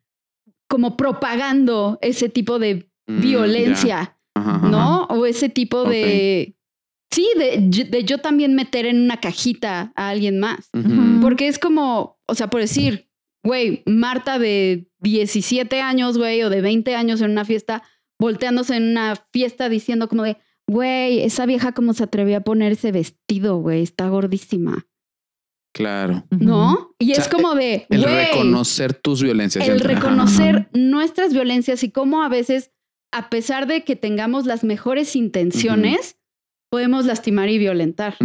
como propagando ese tipo de Mm, violencia, ya. Ajá, ajá. ¿no? O ese tipo de... Sí, de, de yo también meter en una cajita a alguien más. Porque es como, o sea, por decir, güey, Marta de 17 años, güey, o de 20 años en una fiesta, volteándose en una fiesta diciendo como de, güey, esa vieja como se atrevió a poner ese vestido, güey, está gordísima, Claro. ¿no? Y O sea, es como de, El reconocer tus violencias. el Ajá, ajá. reconocer nuestras violencias y cómo a veces, a pesar de que tengamos las mejores intenciones, podemos lastimar y violentar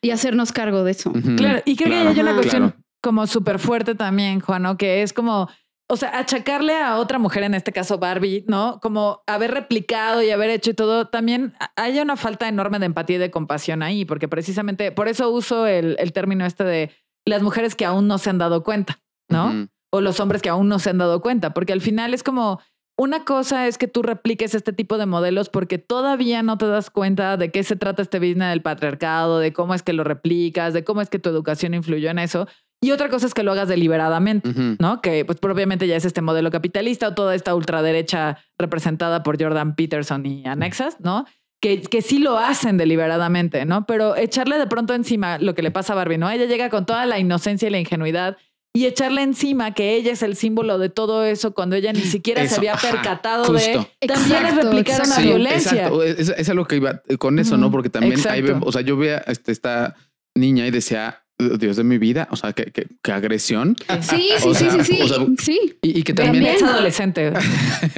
y hacernos cargo de eso. Claro, y creo que hay una cuestión claro. como súper fuerte también, Juan, ¿no? Que es como, o sea, achacarle a otra mujer, en este caso Barbie, ¿no? Como haber replicado y haber hecho y todo, también hay una falta enorme de empatía y de compasión ahí, porque precisamente por eso uso el, el término este de las mujeres que aún no se han dado cuenta, ¿no? O los hombres que aún no se han dado cuenta, porque al final es como una cosa es que tú repliques este tipo de modelos porque todavía no te das cuenta de qué se trata este business del patriarcado, de cómo es que lo replicas, de cómo es que tu educación influyó en eso. Y otra cosa es que lo hagas deliberadamente. ¿no? Que pues propiamente ya es este modelo capitalista o toda esta ultraderecha representada por Jordan Peterson y anexas, ¿no? Que, que sí lo hacen deliberadamente, ¿no? Pero echarle de pronto encima lo que le pasa a Barbie, ¿no? Ella llega con toda la inocencia y la ingenuidad y echarle encima que ella es el símbolo de todo eso cuando ella ni siquiera Eso, se había ajá, percatado de justo. también es Exacto, replicar una exacto. Sí, violencia. Exacto. Es, es a lo que iba con eso, ¿no? Porque también ahí exacto. o sea, yo veía este, esta niña y decía, Dios de mi vida, o sea, qué, qué- qué agresión. Sí, sí, O sí, sea, sí, sí, o sea, sí. Y, y que También también es adolescente.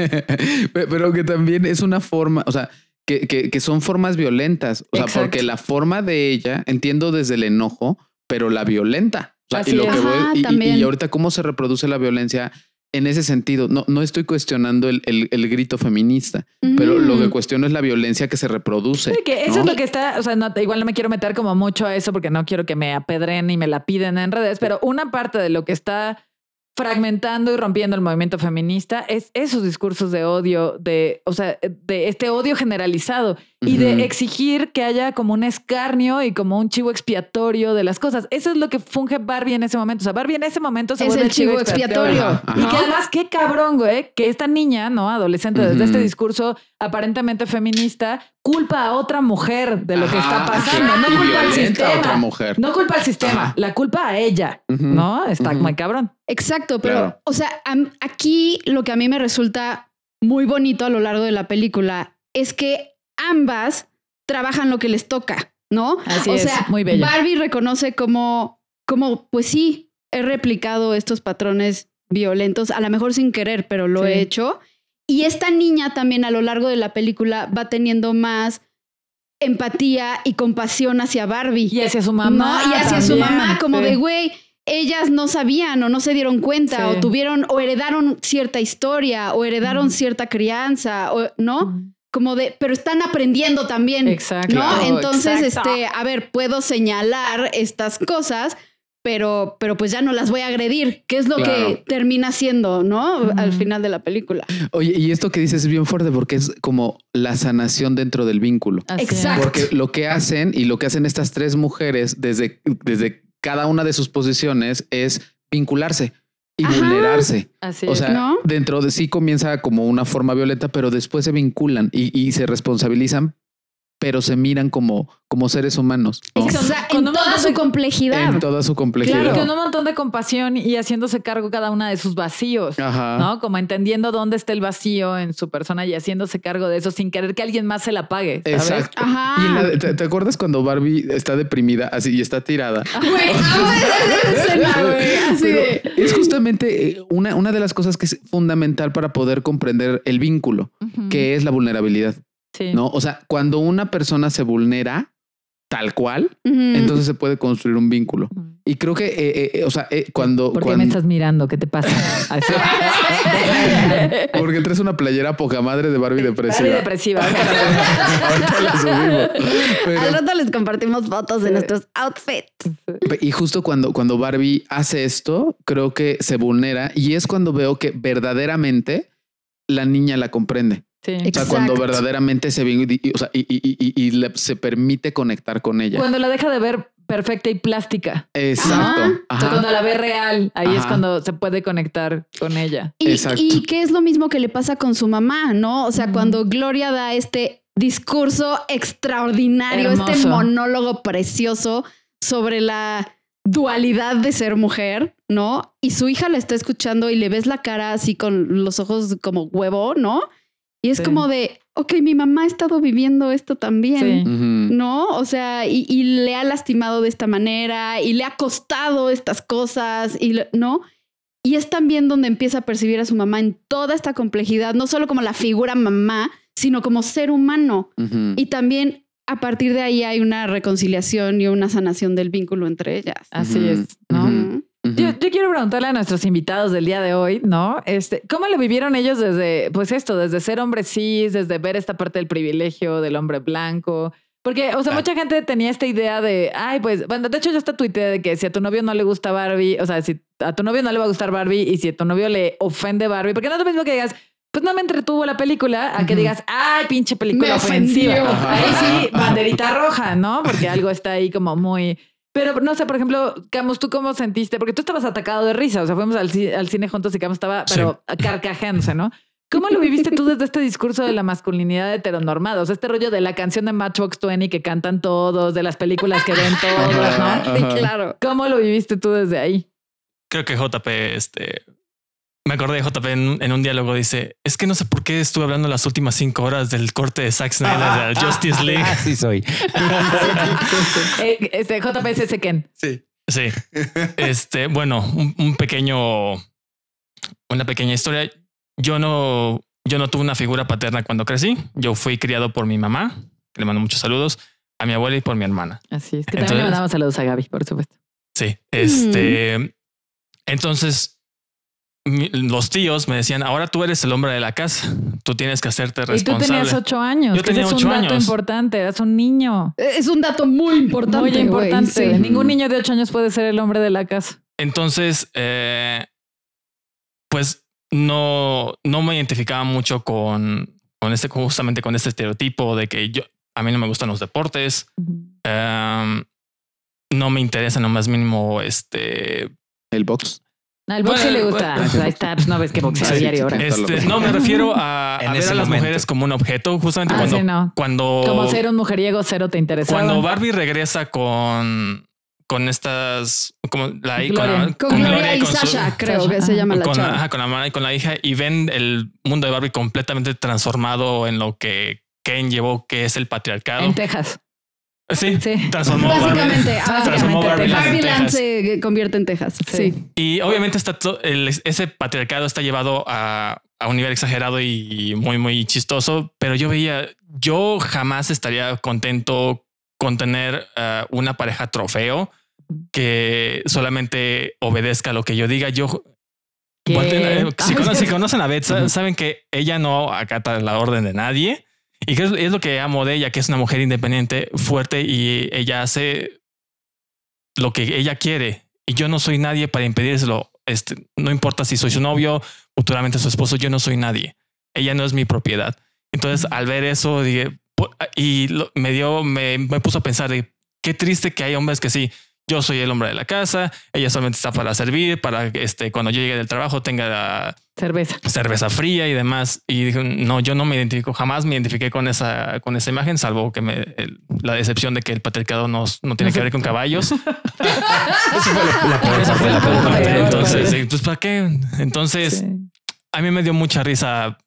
Pe- pero que también es una forma, o sea, que, que, que son formas violentas. O sea, Exacto. porque la forma de ella, entiendo desde el enojo, pero la violenta. Así y lo es. que voy- Ajá, y- y, ahorita cómo se reproduce la violencia en ese sentido. No, no estoy cuestionando el, el- el grito feminista, pero lo que cuestiono es la violencia que se reproduce. Sí, que eso ¿no? es lo que está, o sea, no, igual no me quiero meter como mucho a eso porque no quiero que me apedren y me la piden en redes, pero una parte de lo que está fragmentando y rompiendo el movimiento feminista es esos discursos de odio, de, o sea, de este odio generalizado y de exigir que haya como un escarnio y como un chivo expiatorio de las cosas. Eso es lo que funge Barbie en ese momento. O sea, Barbie en ese momento se Es vuelve el chivo expiatorio. Ajá, Y que además, qué cabrón, güey, que esta niña, ¿no? Adolescente, desde este discurso aparentemente feminista, culpa a otra mujer de lo que está pasando. No culpa al sistema. otra mujer. No culpa al sistema, Ajá. la culpa a ella. ¿no? Está muy cabrón. Exacto, pero, Claro. o sea, aquí lo que a mí me resulta muy bonito a lo largo de la película es que ambas trabajan lo que les toca, ¿no? Así o es, sea, muy bello. Barbie reconoce como, como, pues sí, he replicado estos patrones violentos, a lo mejor sin querer, pero lo Sí. he hecho. Y esta niña también a lo largo de la película va teniendo más empatía y compasión hacia Barbie. Y hacia su mamá. ¿no? Y hacia su mamá, como sí. de, güey, ellas no sabían o no se dieron cuenta Sí. o tuvieron o heredaron cierta historia o heredaron Mm. cierta crianza, o, ¿no? Como de, pero están aprendiendo también. Exacto. ¿No? Entonces, exacto. este, a ver, puedo señalar estas cosas, pero, pero pues ya no las voy a agredir, que es lo Claro. que termina siendo, ¿no? Al final de la película. Oye, y esto que dices es bien fuerte porque es como la sanación dentro del vínculo. Así es. Exacto. Porque lo que hacen y lo que hacen estas tres mujeres desde, desde cada una de sus posiciones es vincularse y Ajá. vulnerarse. Así O es. sea, ¿No? dentro de sí comienza como una forma violenta, pero después se vinculan y, y se responsabilizan, pero se miran como, como seres humanos ¿no? con- Exa- con en un toda su de- complejidad. en toda su complejidad. Claro, con un montón de compasión y haciéndose cargo cada una de sus vacíos. Ajá. ¿no? Como entendiendo dónde está el vacío en su persona y haciéndose cargo de eso sin querer que alguien más se la pague. ¿sabes? Exacto. Ajá. Y la- ¿te, te acuerdas cuando Barbie está deprimida así y está tirada? Güey. Así de. es justamente eh, una, una de las cosas que es fundamental para poder comprender el vínculo, que es la vulnerabilidad. Sí. ¿no? O sea, cuando una persona se vulnera tal cual, entonces se puede construir un vínculo. Y creo que, eh, eh, o sea, eh, cuando... ¿Por qué cuando- me estás mirando? ¿Qué te pasa? Porque traes una playera poca madre de Barbie depresiva. Barbie depresiva. Ahorita la subimos. Pero- Al rato les compartimos fotos de nuestros outfits. Y justo cuando, cuando Barbie hace esto, creo que se vulnera y es cuando veo que verdaderamente la niña la comprende. Sí. O sea, cuando verdaderamente se ve y, y- o sea, y, y- y- y le- se permite conectar con ella. Cuando la deja de ver perfecta y plástica. Exacto. ¿no? O sea, Ajá. cuando la ve real, ahí es cuando se puede conectar con ella. Y, Exacto. y que es lo mismo que le pasa con su mamá, ¿no? O sea, cuando Gloria da este discurso extraordinario, este monólogo precioso sobre la dualidad de ser mujer, ¿no? Y su hija la está escuchando y le ves la cara así con los ojos como huevo, ¿no? Y es Sí. como de, ok, mi mamá ha estado viviendo esto también. Sí. ¿no? O sea, y, y le ha lastimado de esta manera y le ha costado estas cosas, y le- ¿no? Y es también donde empieza a percibir a su mamá en toda esta complejidad, no solo como la figura mamá, sino como ser humano. Y también a partir de ahí hay una reconciliación y una sanación del vínculo entre ellas. Así es, ¿no? Ujú. Yo, yo quiero preguntarle a nuestros invitados del día de hoy, ¿no? Este, ¿cómo lo vivieron ellos desde, pues esto, desde ser hombre cis, desde ver esta parte del privilegio del hombre blanco? Porque, o sea, Ah. mucha gente tenía esta idea de, ay, pues, bueno, de hecho yo hasta tuiteé de que si a tu novio no le gusta Barbie, o sea, si a tu novio no le va a gustar Barbie y si a tu novio le ofende Barbie, porque no es lo mismo que digas, pues no me entretuvo la película, a que digas, ay, pinche película Me ofensiva. ofendió. Ahí sí, banderita roja, ¿no? Porque algo está ahí como muy... Pero no sé, por ejemplo, Camus, ¿tú cómo sentiste? Porque tú estabas atacado de risa, o sea, fuimos al, al cine juntos y Camus estaba, pero carcajeándose, ¿no? ¿Cómo lo viviste tú desde este discurso de la masculinidad heteronormada? O sea, este rollo de la canción de Matchbox 20 que cantan todos, de las películas que ven todos, ¿no? Ajá. Sí, claro. ¿Cómo lo viviste tú desde ahí? Creo que JP, este, me acordé de JP en, en un diálogo, dice, es que no sé por qué estuve hablando las últimas cinco horas del corte de Zack Snyder de Justice League. Así soy. Eh, este, JPSS Ken. Sí. Sí. Este, bueno, un, un pequeño, una pequeña historia. Yo no, yo no tuve una figura paterna cuando crecí. Yo fui criado por mi mamá, que le mando muchos saludos, a mi abuela y por mi hermana. Así es. Que también Entonces- le mandamos saludos a Gaby, por supuesto. Sí. Este, entonces mi- los tíos me decían, ahora tú eres el hombre de la casa. Tú tienes que hacerte Y tú responsable. tenías ocho años. Yo tenía es ocho un dato años. importante. Eras un niño. Es un dato muy importante. Muy importante. sí. Ningún niño de ocho años puede ser el hombre de la casa. Entonces, eh, pues no, no me identificaba mucho con, con este, justamente con este estereotipo de que yo, a mí no me gustan los deportes, em, no me interesa en lo más mínimo este El box. Al box sí Bueno, le gusta. bueno. Ahí está, pues no ves que boxea Sí, diario ahora. Este, no, me refiero a, a En ver a las momento. mujeres como un objeto, justamente Ah, cuando, sí, no. cuando, Como ser un mujeriego cero te interesaba. cuando Barbie regresa con, con estas, como la, con, Gloria. la- Con con Gloria y con su- Sasha, creo Sasha, que se llama la con, chava. ajá, con la mamá y con la hija y ven el mundo de Barbie completamente transformado en lo que Ken llevó, que es el patriarcado. En Texas. Sí, Sí. transformó Básicamente, Barbie. Texas. se convierte en Texas. Sí. Sí. Y obviamente está to- el- ese patriarcado está llevado a, a un nivel exagerado y muy, muy chistoso, pero yo veía, yo jamás estaría contento con tener eh, una pareja trofeo que solamente obedezca a lo que yo diga. Yo si, conocen, sí. si conocen a Beth, saben que ella no acata la orden de nadie. Y que es, es lo que amo de ella, que es una mujer independiente, fuerte y ella hace lo que ella quiere. Y yo no soy nadie para impedírselo. Este, no importa si soy su novio, futuramente su esposo, yo no soy nadie. Ella no es mi propiedad. Entonces, al ver eso, dije, y me dio, me, me puso a pensar de qué triste que hay hombres que sí, yo soy el hombre de la casa, ella solamente está para servir, para que este, cuando yo llegue del trabajo tenga la Cerveza. cerveza fría y demás. Y dije, no, yo no me identifico, jamás me identifiqué con esa, con esa imagen, salvo que me, el- la decepción de que el patriarcado no, no tiene que ver con caballos. Entonces, sí, pues para qué? Entonces, Sí. a mí me dio mucha risa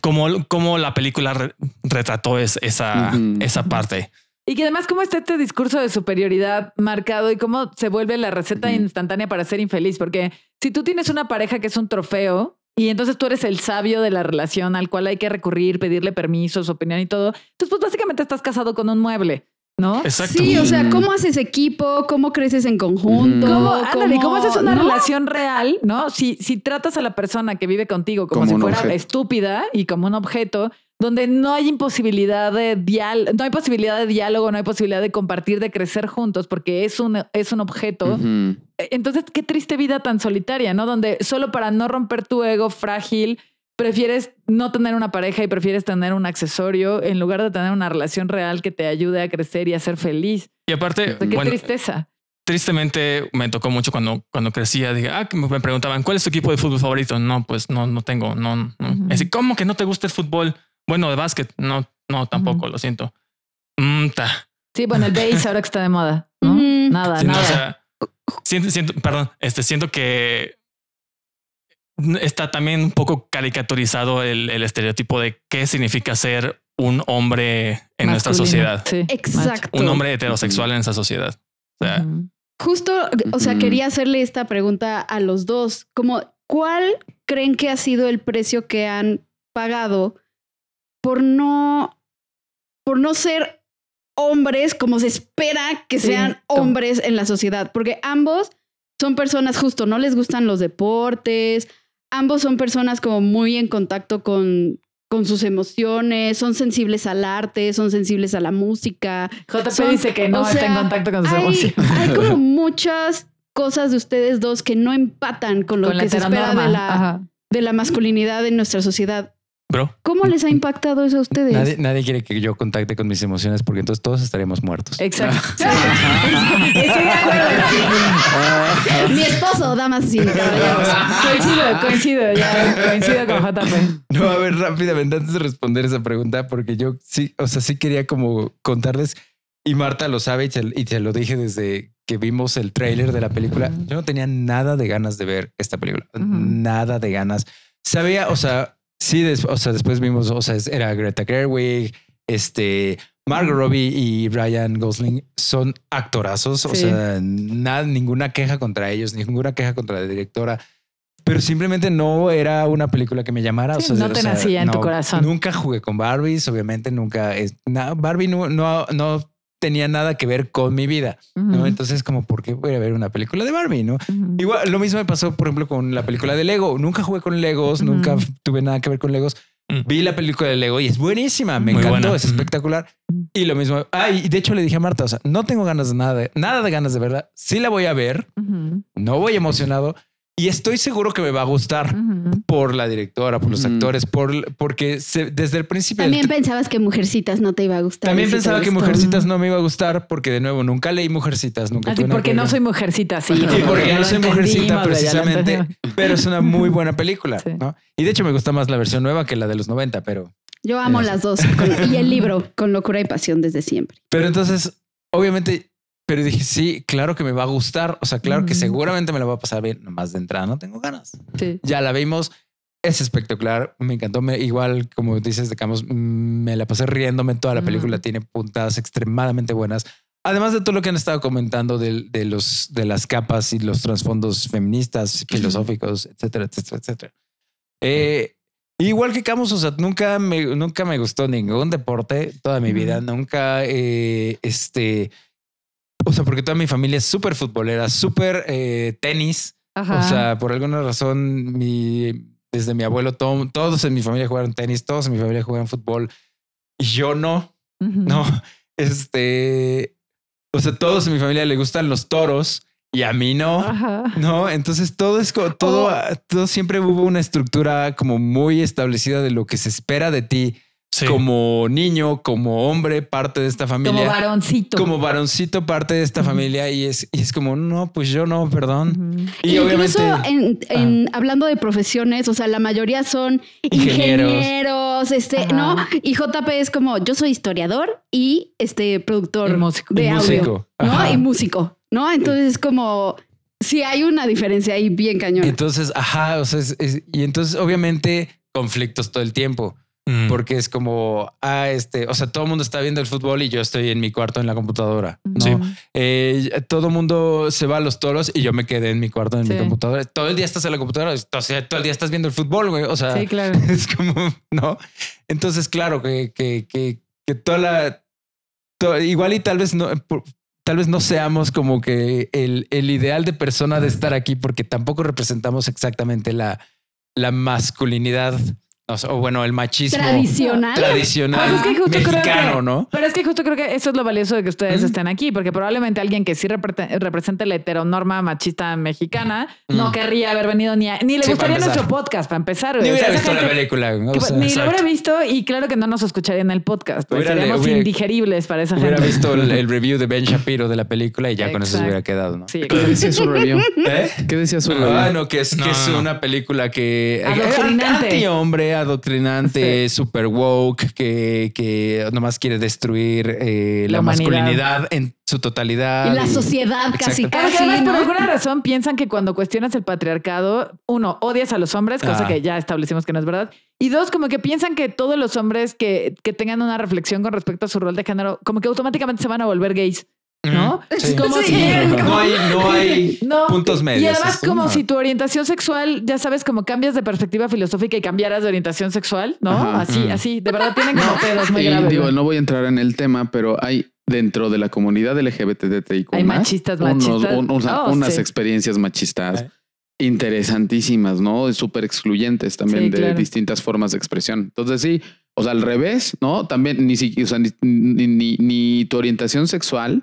cómo, cómo la película re- retrató es- esa, esa parte. Y que además, cómo está este discurso de superioridad marcado y cómo se vuelve la receta instantánea para ser infeliz. Porque si tú tienes una pareja que es un trofeo, y entonces tú eres el sabio de la relación al cual hay que recurrir, pedirle permiso, su opinión y todo. Entonces, pues básicamente estás casado con un mueble, ¿no? Exacto. Sí, o sea. ¿cómo haces equipo? ¿Cómo creces en conjunto? ¿Cómo, ándale, ¿cómo haces una ¿no? relación real? ¿No? Si, si tratas a la persona que vive contigo como, Como si fuera objeto. estúpida y como un objeto, donde no hay imposibilidad de dial no hay posibilidad de diálogo, no hay posibilidad de compartir, de crecer juntos, porque es un, es un objeto. Ujú. Entonces, qué triste vida tan solitaria, ¿no? Donde solo para no romper tu ego frágil, prefieres no tener una pareja y prefieres tener un accesorio en lugar de tener una relación real que te ayude a crecer y a ser feliz. Y aparte, O sea, qué bueno, tristeza. tristemente me tocó mucho cuando, cuando crecía. Dije, ah, que me preguntaban, ¿cuál es tu equipo de fútbol favorito? No, pues no, no tengo, no, no. Ujú. Así, ¿cómo que no te gusta el fútbol? Bueno, de básquet, no, no, tampoco, lo siento. Mm, ta. Sí, bueno, el base ahora que está de moda, ¿no? Nada, Sí, no, nada. o sea, siento, siento, perdón, este, siento que está también un poco caricaturizado el, el estereotipo de qué significa ser un hombre en nuestra sociedad, Sí, Exacto. un hombre heterosexual en esa sociedad. O sea. Justo, o sea, quería hacerle esta pregunta a los dos. Como, ¿cuál creen que ha sido el precio que han pagado por no, por no ser hombres como se espera que sean hombres en la sociedad? Porque ambos son personas justo, no les gustan los deportes, ambos son personas como muy en contacto con, con sus emociones, son sensibles al arte, son sensibles a la música. JP Son- dice que no está en contacto con sus hay, emociones. hay como muchas cosas de ustedes dos que no empatan con lo Con que se espera de la, Ajá. de la masculinidad en nuestra sociedad. Bro, ¿Cómo les ha impactado eso a ustedes? Nadie, nadie quiere que yo contacte con mis emociones porque entonces todos estaríamos muertos. Exacto. Sí. Estoy de acuerdo. Mi esposo, damas y caballeros. Coincido, coincido, ya coincido con JP. No, a ver, rápidamente, antes de responder esa pregunta, porque yo sí, o sea, sí quería como contarles, y Marta lo sabe y te, y te lo dije desde que vimos el tráiler de la película, yo no tenía nada de ganas de ver esta película, Ujú. nada de ganas. Sabía, o sea, sí, des- o sea, después vimos, o sea, era Greta Gerwig, este, Margot Robbie y Ryan Gosling son actorazos, o Sí. sea, nada, ninguna queja contra ellos, ninguna queja contra la directora. Pero simplemente no era una película que me llamara. Sí, o sea, no o te sea, nacía en tu no, corazón. Nunca jugué con Barbies, obviamente nunca. Es, na- Barbie no, no, no tenía nada que ver con mi vida. ¿no? Ujú. Entonces, como, ¿por qué voy a ver una película de Barbie? No? Ujú. Igual, lo mismo me pasó, por ejemplo, con la película de Lego. Nunca jugué con Legos, Ujú. nunca tuve nada que ver con Legos. Vi la película de Lego y es buenísima, me Muy encantó, buena. es espectacular. Y lo mismo, ah, y de hecho le dije a Marta, o sea, no tengo ganas de nada, de, nada de ganas de verla. Sí la voy a ver, no voy emocionado y estoy seguro que me va a gustar por la directora, por los actores, por porque se- desde el principio También pensabas que Mujercitas no te iba a gustar. también pensaba que. Mujercitas no me iba a gustar porque de nuevo nunca leí Mujercitas, nunca Así tuve nada porque que no soy mujercita, sí. Y porque no soy mujercita precisamente, pero es una muy buena película, Sí. ¿no? Y de hecho me gusta más la versión nueva que la de los 90, pero Yo amo Eso. las dos. con- y el libro, con locura y pasión desde siempre. pero entonces obviamente pero dije, sí, claro que me va a gustar, o sea, claro que Ujú. seguramente me la va a pasar bien, nomás de entrada no tengo ganas. Sí. Ya la vimos, es espectacular, me encantó, me, igual como dices de Camus, mm, me la pasé riéndome toda la Ujú. película, tiene puntadas extremadamente buenas. Además de todo lo que han estado comentando de, de los, de las capas y los trasfondos feministas, filosóficos, etcétera, etcétera, etcétera. Eh, igual que Camus, o sea, nunca me, nunca me gustó ningún deporte toda mi vida, nunca, eh, este, o sea, porque toda mi familia es súper futbolera, súper eh, tenis. Ajá. O sea, por alguna razón, mi, desde mi abuelo, to- todos en mi familia jugaron tenis, todos en mi familia jugaban fútbol y yo no, no. Este, o sea, todos en mi familia le gustan los toros y a mí no. Ajá. No, entonces todo es como todo, Oh. todo siempre hubo una estructura como muy establecida de lo que se espera de ti sí. como niño, como hombre, parte de esta familia Como varoncito. como varoncito parte de esta familia y es, y es como, no, pues yo no, perdón. Y Incluso obviamente en, en- hablando de profesiones, o sea, la mayoría son Ingenieros. ingenieros, este, Ajá. ¿no? Y JP es como, yo soy historiador y este productor Y músico. de Y audio, músico. Y músico, ¿no? Entonces es como, sí hay una diferencia ahí bien cañón. entonces, ajá, o sea, es- es- y entonces obviamente conflictos todo el tiempo. Mm. porque es como, ah, este, o sea, todo el mundo está viendo el fútbol y yo estoy en mi cuarto en la computadora. ¿no? Sí. Eh, todo el mundo se va a los toros y yo me quedé en mi cuarto en Sí. mi computadora. Todo el día estás en la computadora, o sea, todo el día estás viendo el fútbol, güey. O sea, Sí, claro. es como, ¿no? Entonces, claro, que, que, que, que toda la... to- igual y tal vez no... Tal vez no seamos como que el, el ideal de persona de estar aquí porque tampoco representamos exactamente la, la masculinidad o, sea, o bueno, el machismo Tradicional. tradicional Pues es que justo creo mexicano, que- ¿no? Pero es que justo creo que eso es lo valioso de que ustedes Mm. estén aquí, porque probablemente alguien que sí repre- represente la heteronorma machista mexicana no querría haber venido ni a- ni le Sí, gustaría nuestro podcast para empezar. Ni O sea, hubiera visto la gente película. güey, que- o sea, ni lo exacto. hubiera visto y claro que no nos escucharía en el podcast. Pues Hubiera- seríamos hubiera- indigeribles para esa Hubiera gente. visto el, el review de Ben Shapiro de la película y ya con eso se Exacto. hubiera quedado, ¿no? Sí, ¿Qué decía su review? ¿Eh? ¿Qué decía su review? Ah, no, que es, No, que es no. una película que Adoctrinante. anti-hombre, adoctrinante, super woke, que, que nomás quiere destruir eh, La masculinidad en su totalidad. Y la sociedad casi, Exacto. Casi, además, por alguna razón piensan que cuando cuestionas el patriarcado, uno, odias a los hombres, cosa Ah. que ya establecimos que no es verdad. Y dos, como que piensan que todos los hombres que, que tengan una reflexión con respecto a su rol de género, como que automáticamente se van a volver gays, ¿no? Sí. Como Sí. si... No hay, no hay No, puntos medios. Y además, es como una- si tu orientación sexual, ya sabes, como cambias de perspectiva filosófica y cambiaras de orientación sexual, ¿no? Ajá. Así, Mm. así. De verdad tienen como pedos muy Y graves. digo, no voy a entrar en el tema, pero hay dentro de la comunidad LGBTTIQ Hay machistas, unos- machistas. un- Oh, unas sí. experiencias machistas Eh. interesantísimas, ¿no? Súper excluyentes también Sí, de claro. distintas formas de expresión. Entonces sí, o sea, al revés, ¿no? También ni, si- o sea, ni, ni- ni- ni tu orientación sexual,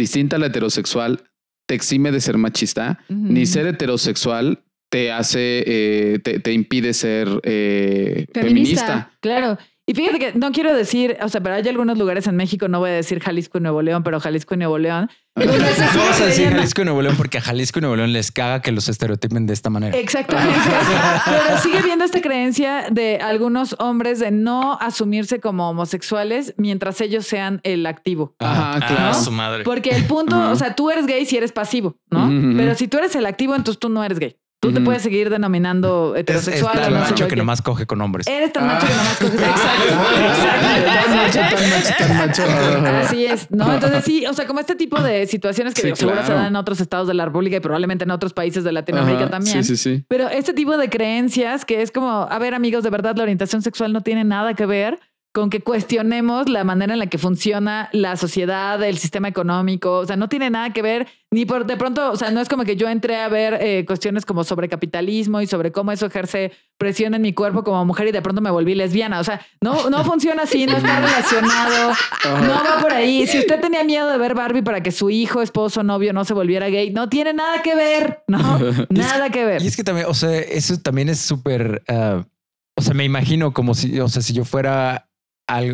distinta a la heterosexual, te exime de ser machista, ni ser heterosexual te hace, eh, te, te impide ser eh, Feminista. feminista. Claro. Y fíjate que no quiero decir, o sea, pero hay algunos lugares en México, no voy a decir Jalisco y Nuevo León, pero Jalisco y Nuevo León. Vamos a decir Jalisco y Nuevo León porque a Jalisco y Nuevo León les caga que los estereotipen de esta manera. Exactamente. Pero sigue viendo esta creencia de algunos hombres de no asumirse como homosexuales mientras ellos sean el activo. Ajá, Ah, claro. su madre. Porque el punto, o sea, tú eres gay si eres pasivo, ¿no? Pero si tú eres el activo, entonces tú no eres gay. Tú te puedes seguir denominando Es, es heterosexual o tan no macho que nomás coge con hombres. Eres tan macho que nomás coges. Tan macho, Exacto. tan macho, tan macho. Así es, ¿no? Entonces sí, o sea, como este tipo de situaciones que Sí, seguro se dan en otros estados de la República y probablemente en otros países de Latinoamérica Ajá, también. Sí, sí, sí. Pero este tipo de creencias que es como, a ver amigos, de verdad la orientación sexual no tiene nada que ver con que cuestionemos la manera en la que funciona la sociedad, el sistema económico, o sea, no tiene nada que ver, ni por de pronto, o sea, no es como que yo entré a ver eh, cuestiones como sobre capitalismo y sobre cómo eso ejerce presión en mi cuerpo como mujer y de pronto me volví lesbiana, o sea, no, no funciona así, no está relacionado, no va por ahí. Si usted tenía miedo de ver Barbie para que su hijo, esposo, novio no se volviera gay, no tiene nada que ver, ¿no? Nada que ver. Y es que también, o sea, eso también es súper, ah, o sea, me imagino como si, o sea, si yo fuera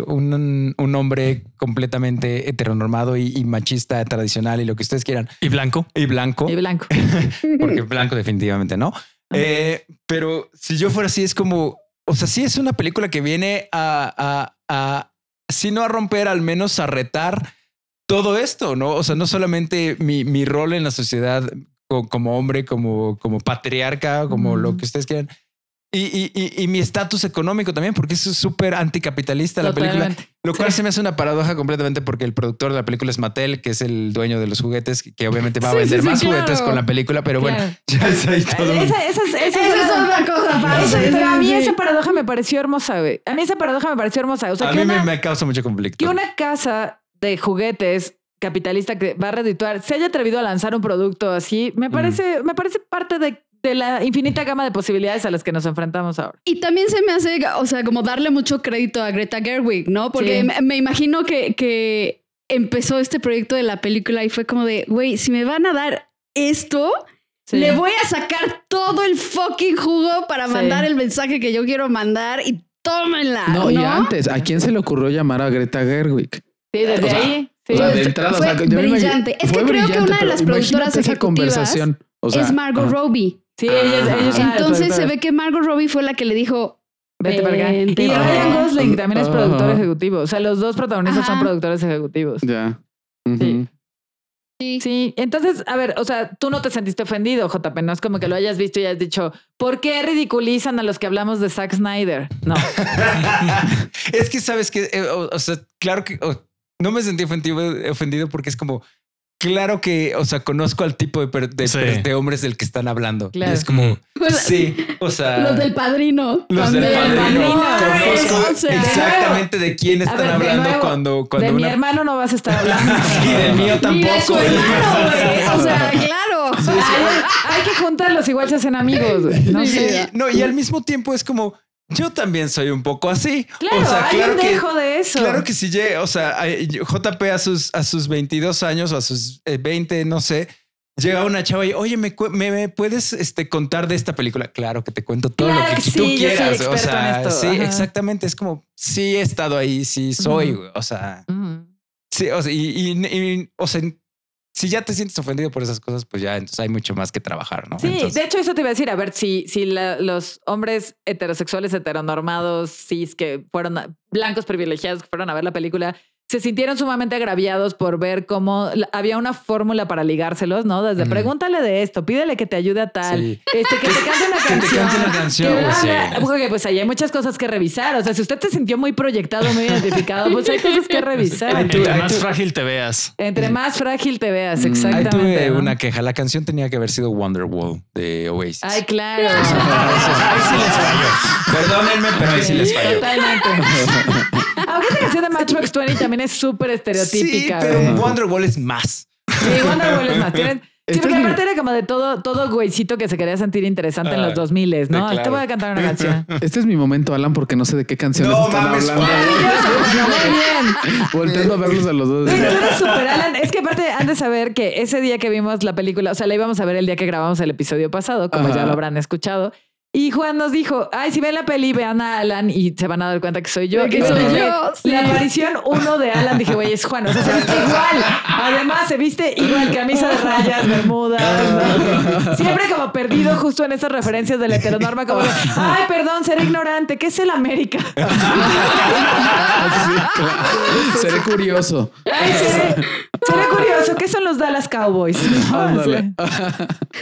un, un hombre completamente heteronormado y, y machista tradicional y lo que ustedes quieran, Y blanco. y blanco, Y blanco. porque blanco definitivamente no. Eh, pero si yo fuera así, es como, o sea, sí es una película que viene a, a, a, si no a romper, al menos a retar todo esto, ¿no? O sea, no solamente mi, mi rol en la sociedad co- como hombre, como, como patriarca, como lo que ustedes quieran. Y, y, y, y mi estatus económico también, porque es súper anticapitalista la película. Lo cual Sí. se me hace una paradoja completamente porque el productor de la película es Mattel, que es el dueño de los juguetes, que obviamente va a Sí, vender sí, sí, más claro. juguetes con la película, pero bueno, ya es ahí todo. Esa, esa, es- esa es Esa es una- otra cosa pero a mí esa paradoja me pareció hermosa, güey. A mí esa paradoja me pareció hermosa. O sea, a que mí una, me, me causa mucho conflicto. que una casa de juguetes capitalista que va a redituar se haya atrevido a lanzar un producto así, me parece, me parece parte de, de la infinita gama de posibilidades a las que nos enfrentamos ahora. Y también se me hace, o sea, como darle mucho crédito a Greta Gerwig, ¿no? Porque Sí. me, me imagino que, que empezó este proyecto de la película y fue como de, güey, si me van a dar esto, Sí. le voy a sacar todo el fucking jugo para Sí. mandar el mensaje que yo quiero mandar y tómenla. No, No, y antes, ¿a quién se le ocurrió llamar a Greta Gerwig? Sí, desde O sea, ahí. Sí. O sea, de Fue- entrada, fue o sea, yo me imagino- brillante. Es fue que creo que brillante, una de las productoras esa conversación. O sea, es Margot. Robbie. Sí, ellos, ellos eran Entonces se ve que Margot Robbie fue la que le dijo, Vete para acá. Vente Y Ryan. Gosling también es productor ejecutivo. O sea, los dos protagonistas son productores ejecutivos. Ya. Sí. Sí. Sí, entonces, a ver, o sea, tú no te sentiste ofendido, JP, no es como que lo hayas visto y hayas dicho, ¿por qué ridiculizan a los que hablamos de Zack Snyder? No. es que sabes que, eh, o, o sea, claro que no me sentí ofendido, ofendido porque es como, claro que, o sea, conozco al tipo de, per- de, Sí. per- de hombres del que están hablando. Claro. Es como, sí, o sea, Los del padrino. los del padrino. Padrino, Conozco o sea, exactamente de quién están ver, de hablando nuevo, cuando, cuando de mi una. hermano no vas a estar hablando. Y del mío Ni de su tampoco. hermano. O sea, claro. Hay, hay que juntarlos, igual se hacen amigos. No sé. no, y al mismo tiempo es como, yo también soy un poco así. Claro, o sea, claro que, dejo de eso. Claro que sí, llega, o sea, JP a sus, a sus 22 años o a sus eh, 20, no sé, llega una chava y, oye, ¿me, me, me puedes este, contar de esta película? Claro que te cuento todo Claro lo que, que tú sí, quieras. o sea, esto, sí, ajá. exactamente. Es como, sí he estado ahí, sí soy, o sea, sí, o sea, y, y- y- o sea, si ya te sientes ofendido por esas cosas, pues ya, entonces hay mucho más que trabajar, ¿no? Sí, Entonces- de hecho eso te iba a decir, a ver, si, si la- los hombres heterosexuales, heteronormados, cis, que fueron blancos privilegiados, que fueron a ver la película, se sintieron sumamente agraviados por ver cómo había una fórmula para ligárselos, ¿no? Desde Ujú. pregúntale de esto, pídele que te ayude a tal, Sí. este, que te cante una Que te canción. cante una canción, pues, sí. bla. Porque pues ahí hay muchas cosas que revisar. O sea, si usted se sintió muy proyectado, muy identificado, pues hay cosas que revisar. Entre más tú- frágil te veas. Entre más frágil te veas, Mm, ahí Ahí exactamente. tuve ¿no? una queja. La canción tenía que haber sido Wonderwall de Oasis. Ay, claro. Ahí sí les fallo. Perdónenme, pero ahí sí les fallo. Totalmente. Esa canción de Matchbox 20 también es súper estereotípica. Sí, pero güey. Wonderwall es más. Sí, Wonderwall es más. Tienes- Sí, porque aparte era como de todo, todo güeycito que se quería sentir interesante en Ah, los 2000, ¿no? sí, claro. Te voy a cantar una canción. Este es mi momento, Alan, porque no sé de qué canciones No están mames, hablando. Muy bien. Volteando a verlos a los dos. Tú eres súper Alan. Es que aparte han de saber que ese día que vimos la película, o sea, la íbamos a ver el día que grabamos el episodio pasado, como Ajá. ya lo habrán escuchado. Y Juan nos dijo, ay, si ven la peli, vean a Alan y se van a dar cuenta que soy yo. Que soy yo, sí. La aparición uno de Alan, dije, güey, es Juan. O sea, se viste igual. Además, se viste igual, camisa de rayas, bermudas. ¿no? Siempre como perdido justo en esas referencias de la heteronorma, como, de, ay, perdón, seré ignorante. ¿Qué es el América? Sí, claro. Seré curioso. Ay, seré, seré curioso. ¿Qué son los Dallas Cowboys? No, Ándale.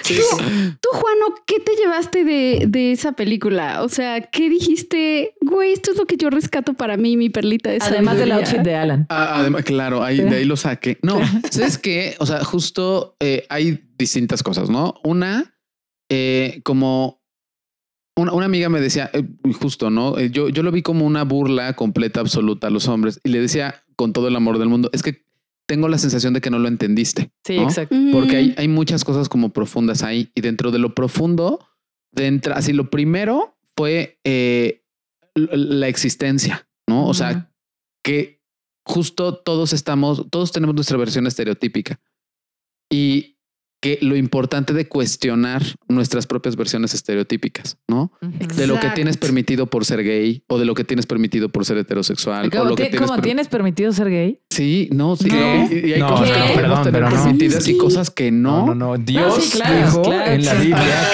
sí. Tú, tú, Juano, ¿qué te llevaste de, de esa película? O sea, ¿qué dijiste? Güey, esto es lo que yo rescato para mí, mi perlita de Además del sabiduría"? outfit de Alan. Ah, además, claro, ahí, de ahí lo saqué. No, ¿sabes qué? O sea, justo eh, hay distintas cosas, ¿no? Una, eh, como una, una amiga me decía, eh, justo, ¿no? Eh, yo, yo lo vi como una burla completa, absoluta a los hombres y le decía con todo el amor del mundo, es que tengo la sensación de que no lo entendiste. Sí, ¿no? exacto. Porque hay, hay muchas cosas como profundas ahí y dentro de lo profundo, de entra- así lo primero fue eh, la existencia, ¿no? O sea, que justo todos estamos, todos tenemos nuestra versión estereotípica y que lo importante de cuestionar nuestras propias versiones estereotípicas, ¿no? De lo que Exacto. tienes permitido por ser gay o de lo que tienes permitido por ser heterosexual. o ¿Cómo, lo que ti- tienes cómo per- tienes permitido ser gay? Sí, no, sí. No. Y, y hay No, cosas que no, podemos perdón, tener pero no. permitidas Sí. y cosas que no. No, no, no. Dios sí, claro, dijo claro, en la. Biblia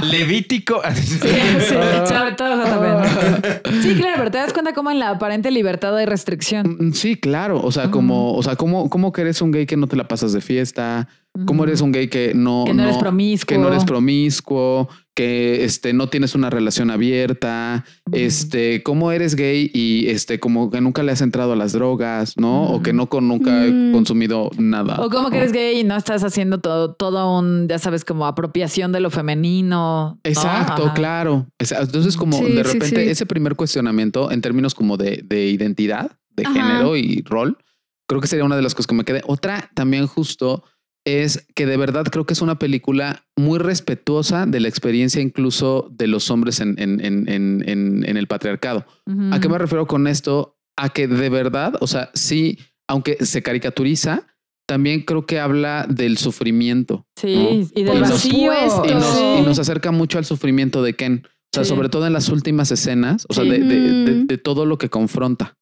que Levítico. Sí, sí, sobre todo exactamente. Sí, claro, pero te das cuenta cómo en la aparente libertad hay restricción. Mm, Sí, claro. O sea, como, o sea, cómo, cómo que eres un gay que no te la pasas de fiesta, cómo eres un gay que no, Que no eres promiscuo. que no eres promiscuo, que este no tienes una relación abierta, este, cómo eres gay y este, como que nunca le has entrado a las drogas, ¿no? O que no con nunca he Mm. consumido nada. O como que eres gay y no estás haciendo todo, todo un, ya sabes, como apropiación de lo femenino. ¿no? Exacto, claro. Entonces, como Sí, de sí, repente, sí. ese primer cuestionamiento en términos como de, de identidad, de Ajá. género y rol, creo que sería una de las cosas que me quedé. Otra también justo es que de verdad creo que es una película muy respetuosa de la experiencia incluso de los hombres en, en, en, en, el patriarcado. ¿A qué me refiero con esto? A que de verdad, o sea, sí, aunque se caricaturiza, también creo que habla del sufrimiento. Sí, ¿no? y del vacío. y nos, Sí. y nos acerca mucho al sufrimiento de Ken. O sea, Sí. sobre todo en las últimas escenas, o sea, Sí. de, de- de- Ujú. de todo lo que confronta.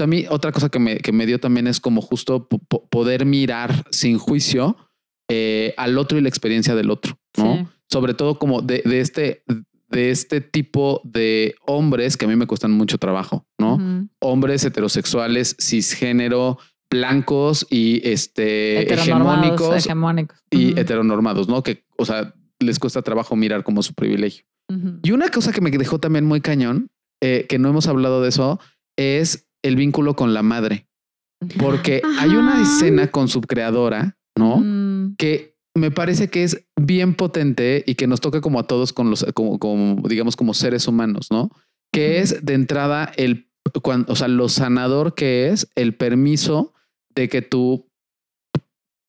A mí otra cosa que me, que me dio también es como justo po- po- poder mirar sin juicio eh, al otro y la experiencia del otro, ¿no? Sí. Sobre todo como de, de este de este tipo de hombres que a mí me cuestan mucho trabajo, ¿no? Hombres heterosexuales, cisgénero, blancos y este hegemónicos hegemónicos. y heteronormados, ¿no? Que, o sea, les cuesta trabajo mirar como su privilegio. Y una cosa que me dejó también muy cañón, eh, que no hemos hablado de eso, es el vínculo con la madre. Porque hay una escena con su creadora, ¿no? Mm, Que me parece que es bien potente y que nos toca como a todos con los, como, como, digamos, como seres humanos, ¿no? Que es de entrada el, cuan- o sea, lo sanador que es el permiso de que tú,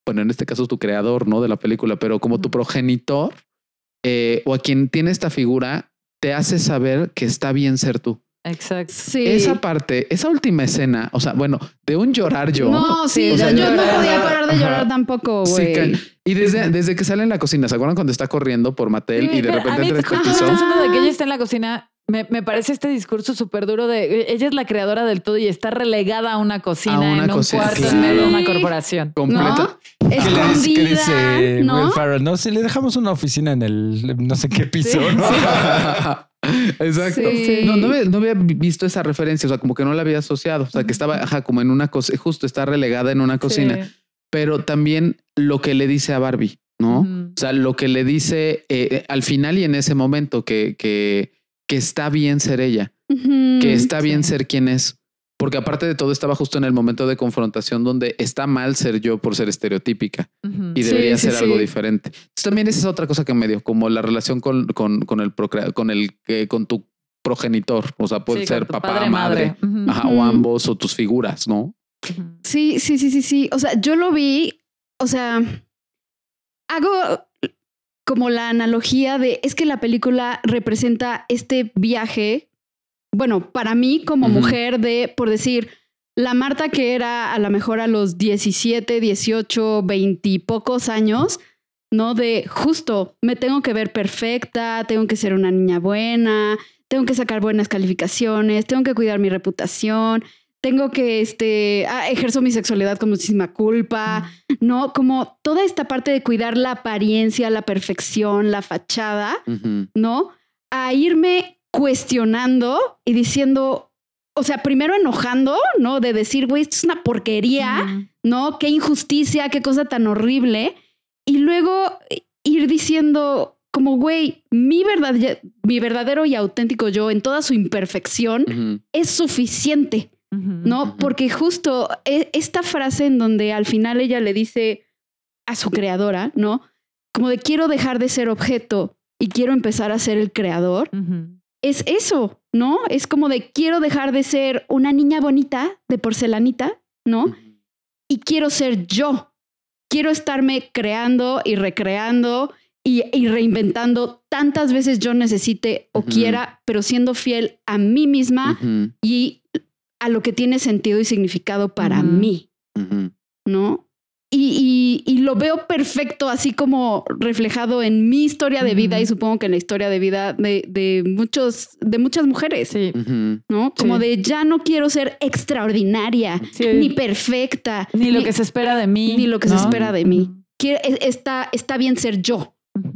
bueno, en este caso tu creador, ¿no? De la película, pero como tu progenitor eh, o a quien tiene esta figura, te hace saber que está bien ser tú. Exacto. Sí. Esa parte, esa última escena, o sea, bueno, de un llorar yo. No, sí, Sí, o sea, ya yo no podía parar de llorar Ajá. tampoco, Sí, güey. ca- y desde, desde que sale en la cocina, ¿se acuerdan cuando está corriendo por Mattel Sí, y de repente entra este piso? de que ella está en la cocina. Me, me parece este discurso súper duro de ella es la creadora del todo y está relegada a una cocina A una en un cocina, cuarto claro. en medio de una Sí. corporación. Completa. ¿No? ¿Qué le dice, qué Escondida, dice ¿no? Will Ferrell? No, si le dejamos una oficina en el no sé qué piso, Sí. ¿no? Exacto. Sí. No, no había, no había visto esa referencia, o sea, como que no la había asociado, o sea, que estaba ajá, como en una cocina, justo está relegada en una cocina, Sí. pero también lo que le dice a Barbie, ¿no? O sea, lo que le dice eh, al final y en ese momento que, que, que está bien ser ella, que está bien sí. ser quien es. Porque aparte de todo estaba justo en el momento de confrontación donde está mal ser yo por ser estereotípica y debería sí, ser algo sí. diferente. Entonces, también esa es otra cosa que me dio, como la relación con, con, con el con el que con tu progenitor, o sea, puede Sí, ser papá, padre, madre, ajá, o ambos o tus figuras, ¿no? Sí, sí, sí, sí, sí. O sea, yo lo vi, o sea, hago como la analogía de, es que la película representa este viaje, bueno, para mí como mujer de, por decir, la Marta que era a lo mejor a los 17, 18, 20 y pocos años, ¿no? De justo, me tengo que ver perfecta, tengo que ser una niña buena, tengo que sacar buenas calificaciones, tengo que cuidar mi reputación, tengo que, este, ah, ejerzo mi sexualidad con muchísima culpa, ¿no? Como toda esta parte de cuidar la apariencia, la perfección, la fachada. ¿no? A irme cuestionando y diciendo, o sea, primero enojando, ¿no? De decir, güey, esto es una porquería. ¿no? Qué injusticia, qué cosa tan horrible. Y luego ir diciendo, como, güey, mi, verdad, mi verdadero y auténtico yo en toda su imperfección es suficiente. ¿no? Porque justo e- esta frase en donde al final ella le dice a su creadora, ¿no? Como de quiero dejar de ser objeto y quiero empezar a ser el creador. Es eso, ¿no? Es como de quiero dejar de ser una niña bonita de porcelanita, ¿no? y quiero ser yo. Quiero estarme creando y recreando y, y reinventando tantas veces yo necesite o quiera, pero siendo fiel a mí misma y a lo que tiene sentido y significado para mí. ¿no? Y, y- y lo veo perfecto, así como reflejado en mi historia de vida y supongo que en la historia de vida de, de muchos, de muchas mujeres, Sí. ¿no? Como Sí. de ya no quiero ser extraordinaria, Sí. ni perfecta, Ni lo que se espera de mí. ni lo que se espera de mí. Es- está, está bien ser yo.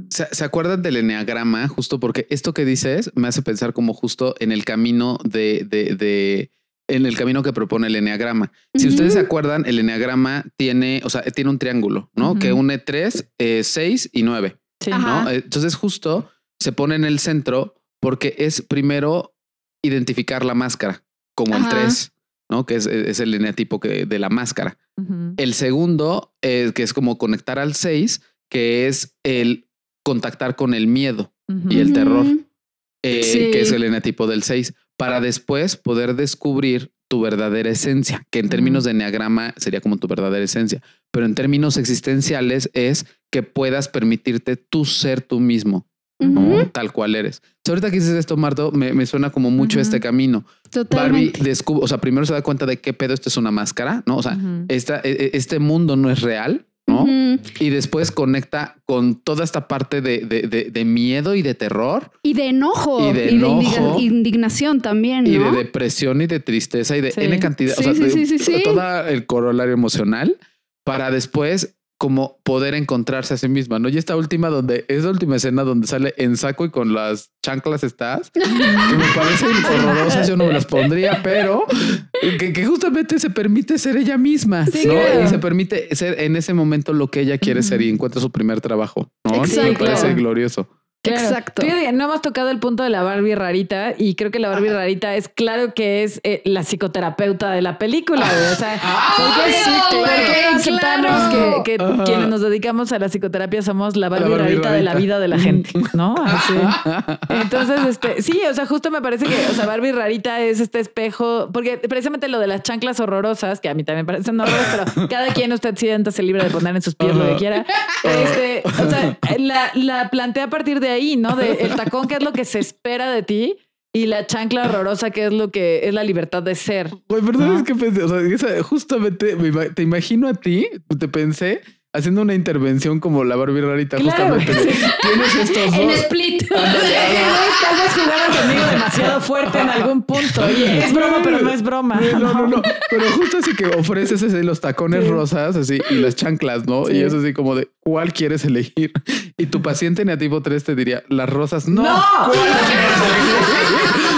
¿Se, se acuerdan del eneagrama? Justo porque esto que dices me hace pensar como justo en el camino de, de, de- en el camino que propone el eneagrama. Si ustedes se acuerdan, el eneagrama tiene, o sea, tiene un triángulo, ¿no? Que une tres, eh, seis y nueve, Sí. Ajá. ¿no? Eh, Entonces justo se pone en el centro porque es primero identificar la máscara como el Ajá. tres, ¿no? Que es, es el eneatipo que, de la máscara. El segundo, es que es como conectar al 6, que es el contactar con el miedo, y el terror. eh, Sí. que es el enetipo del 6, para después poder descubrir tu verdadera esencia, que en términos de enneagrama sería como tu verdadera esencia, pero en términos existenciales es que puedas permitirte tú ser tú mismo, tal cual eres. Entonces, ahorita que dices esto, Marto, me, me suena como mucho este camino. Barbie Totalmente. descubre, o sea, primero se da cuenta de qué pedo esto es una máscara, ¿no? O sea, esta, e- e- este mundo no es real, Y después conecta con toda esta parte de, de- de- de miedo y de terror Y de enojo. Y de indigna- enojo. indignación también, y de depresión y de tristeza y de Sí. N cantidad, o Sí, sea, sí, sí, sí. todo el corolario emocional para después como poder encontrarse a sí misma, ¿no? Y esta última donde, esa última escena donde sale en saco y con las chanclas estás, que me parecen horrorosas, yo no me las pondría, pero que, que justamente se permite ser ella misma, Sí, ¿no? claro. Y se permite ser en ese momento lo que ella quiere ser y encuentra su primer trabajo, ¿no? Me Exacto. parece glorioso. Claro. Exacto. No hemos tocado el punto de la Barbie rarita y creo que la Barbie rarita es claro que es eh, la psicoterapeuta de la película. güey. O sea, ¿por qué, sí, por claro, que, quienes nos dedicamos a la psicoterapia somos la Barbie, Barbie rarita, de la vida de la gente? ¿No? Así. Entonces, este, sí, o sea, justo me parece que, o sea, Barbie rarita es este espejo, porque precisamente lo de las chanclas horrorosas, que a mí también me parecen horrorosas, pero cada quien usted siéntase libre de poner en sus pies lo que quiera. Este, o sea, la, la plantea a partir de ahí, ¿no? De el tacón, que es lo que se espera de ti, y la chancla horrorosa, que es lo que es la libertad de ser. Güey, pero ¿sabes Ajá. qué pensé? O sea, justamente te imagino a ti, te pensé haciendo una intervención como la Barbie rarita, Claro, justamente. Tienes estos En dos. Split. Tal vez jugaron conmigo demasiado fuerte en algún punto. Oye, es broma, pero no es broma. No, no, no. Pero justo así que ofreces así los tacones Sí. rosas así y las chanclas, ¿no? Sí. Y es así como de cuál quieres elegir. Y tu paciente negativo 3 te diría las rosas. No. ¡No!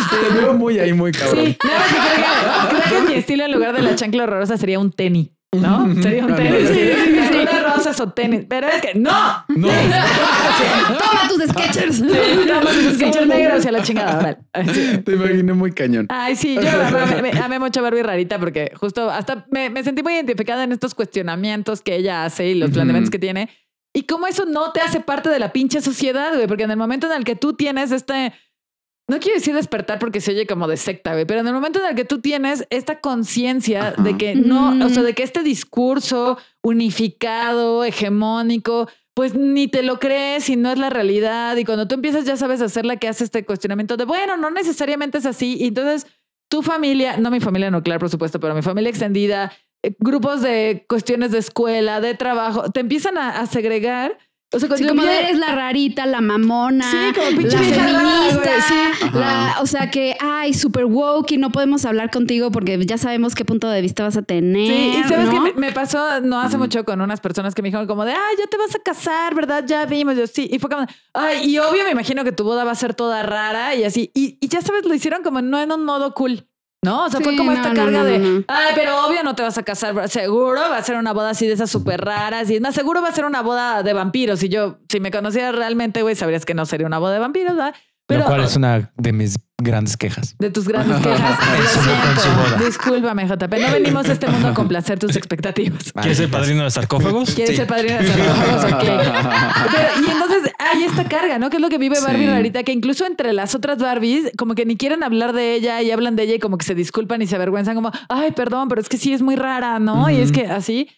Te veo muy ahí, muy cabrón. Sí, nada más que creo que, creo que mi estilo en lugar de la chancla horrorosa sería un tenis. ¿No? Sería un tenis. Sí, o tenis. Pero es que no. No. Toma tus sketchers. Toma tus sketchers negros y a la chingada. órale. Sí. Te imaginé muy cañón. Ay, sí, yo amé, me- amé mucho a Barbie Rarita porque justo hasta me, me sentí muy identificada en estos cuestionamientos que ella hace y los planteamientos que tiene. Y cómo eso no te hace parte de la pinche sociedad, güey, porque en el momento en el que tú tienes este... No quiero decir despertar porque se oye como de secta, güey, pero en el momento en el que tú tienes esta conciencia de que no, o sea, de que este discurso unificado, hegemónico, pues ni te lo crees y no es la realidad. Y cuando tú empiezas, ya sabes hacer la que hace este cuestionamiento de, bueno, no necesariamente es así. Y entonces tu familia, no mi familia nuclear, por supuesto, pero mi familia extendida, eh, grupos de cuestiones de escuela, de trabajo, te empiezan a, a segregar. O sea, cuando Sí, yo como eres la rarita, la mamona, Sí, como pinche la feminista, güey, sí. la- o sea que, ay, super woke y no podemos hablar contigo porque ya sabemos qué punto de vista vas a tener. Sí, y sabes ¿no? que me, me pasó no hace mucho con unas personas que me dijeron como de, ay, ya te vas a casar, ¿verdad? Ya vimos, yo sí. Y fue como, ay, y obvio me imagino que tu boda va a ser toda rara y así. Y, y ya sabes, lo hicieron como no en un modo cool. ¿No? O sea, fue como no, esta no, carga no, de, no, no. ay, pero obvio no te vas a casar, seguro va a ser una boda así de esas súper raras. Y es más, seguro va a ser una boda de vampiros. Y yo, si me conocieras realmente, güey, sabrías que no sería una boda de vampiros, ¿verdad? Pero, lo cual es una de mis grandes quejas. de tus grandes quejas. En Lo su- con su siento. boda. Discúlpame, JP. No venimos a este mundo a complacer tus expectativas. ¿Quieres ser padrino de sarcófagos? ¿Quieres Sí. ser padrino de sarcófagos? Ok. Pero, y entonces hay esta carga, ¿no? Que es lo que vive Barbie Sí. Rarita, que incluso entre las otras Barbies, como que ni quieren hablar de ella y hablan de ella y como que se disculpan y se avergüenzan, como, ay, perdón, pero es que sí es muy rara, ¿no? Y es que así.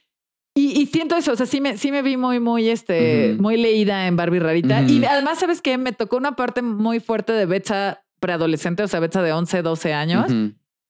Y, y siento eso, o sea, sí me, sí me vi muy, muy, este, muy leída en Barbie Rarita. Y además, ¿sabes qué? Me tocó una parte muy fuerte de Betsa preadolescente, o sea, Betsa de 11, 12 años,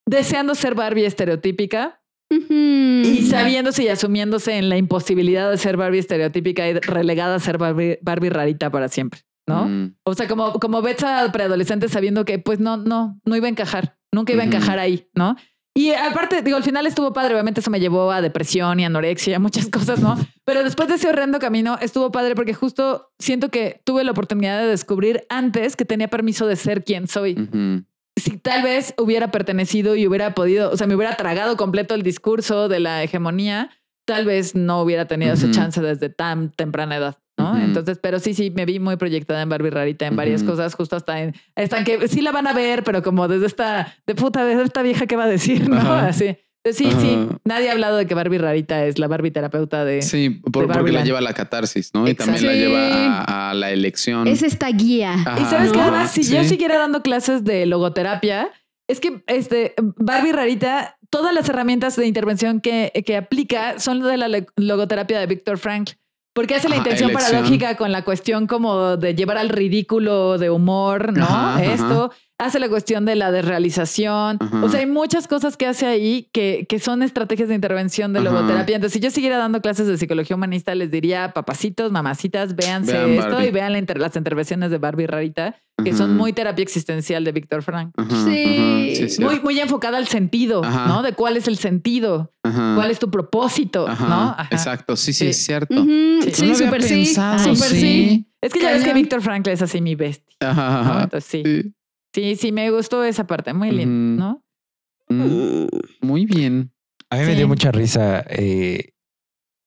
deseando ser Barbie estereotípica. Y sabiéndose y asumiéndose en la imposibilidad de ser Barbie estereotípica y relegada a ser Barbie, Barbie rarita para siempre, ¿no? O sea, como, como Betsa preadolescente sabiendo que pues no, no, no iba a encajar, nunca iba a encajar ahí, ¿no? Y aparte, digo, al final estuvo padre, obviamente eso me llevó a depresión y anorexia, y muchas cosas, ¿no? Pero después de ese horrendo camino estuvo padre porque justo siento que tuve la oportunidad de descubrir antes que tenía permiso de ser quien soy si tal vez hubiera pertenecido y hubiera podido, o sea, me hubiera tragado completo el discurso de la hegemonía, tal vez no hubiera tenido esa Ujú. chance desde tan temprana edad, ¿no? Entonces, pero sí, sí, me vi muy proyectada en Barbie Rarita en varias cosas, justo hasta en, hasta que sí la van a ver, pero como desde esta, de puta, de esta vieja que va a decir, ¿no? Ajá. Así. Entonces, sí, sí, nadie ha hablado de que Barbie Rarita es la Barbie terapeuta de... Sí, por- porque la lleva a la catarsis, ¿no? Y también la lleva a, a la elección. Es esta guía. Ajá. Y sabes que además, si yo siguiera dando clases de logoterapia, es que este Barbie Rarita, todas las herramientas de intervención que, que aplica son de la logoterapia de Víctor Frank. Porque hace la Ajá, intención elección. paradójica con la cuestión como de llevar al ridículo de humor, ¿no? Ajá, ajá. Esto hace la cuestión de la desrealización. O sea, hay muchas cosas que hace ahí que, que son estrategias de intervención de logoterapia. Entonces, si yo siguiera dando clases de psicología humanista, les diría, papacitos, mamacitas, véanse Vean esto y vean la inter- las intervenciones de Barbie Rarita que son muy terapia existencial de Víctor Frank. Ajá, Sí. ajá, es Muy, muy enfocada al sentido, Ajá. ¿no? De cuál es el sentido, Ajá, cuál es tu propósito, ajá, ¿no? Ajá. Exacto, sí, sí, Sí. es cierto. Sí. Sí, súper sí. Súper sí. sí. Es que ya ves que. Víctor Frankl es así mi bestia. Ajá, ¿no? ajá. Entonces sí. Sí. Sí, sí, me gustó esa parte, muy lindo, Ujú. ¿no? Mm, Muy bien. A mí me Sí. dio mucha risa. eh,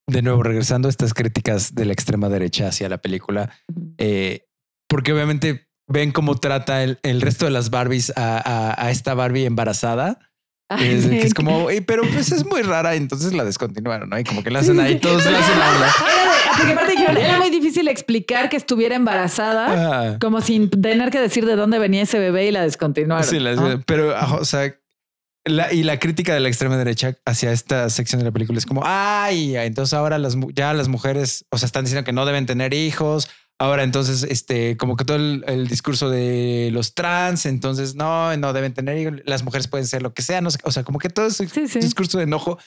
de nuevo, regresando a estas críticas de la extrema derecha hacia la película, eh, porque obviamente ven cómo trata el, el resto de las Barbies a, a- a esta Barbie embarazada. Ay, Es, que es como, "Ey, pero pues es muy rara, entonces la descontinuaron, ¿no? Y como que la hacen ahí, todos la hacen porque aparte dijeron, era muy difícil explicar que estuviera embarazada, Ah, como sin tener que decir de dónde venía ese bebé y la descontinuaron. sí, la- ¿no? pero, o sea, la, y la crítica de la extrema derecha hacia esta sección de la película es como, ay, entonces ahora las, ya las mujeres, o sea, están diciendo que no deben tener hijos. Ahora, entonces, este, como que todo el, el discurso de los trans, entonces no, no deben tener. Las mujeres pueden ser lo que sea, no sé, o sea, como que todo ese Sí, sí. discurso de enojo.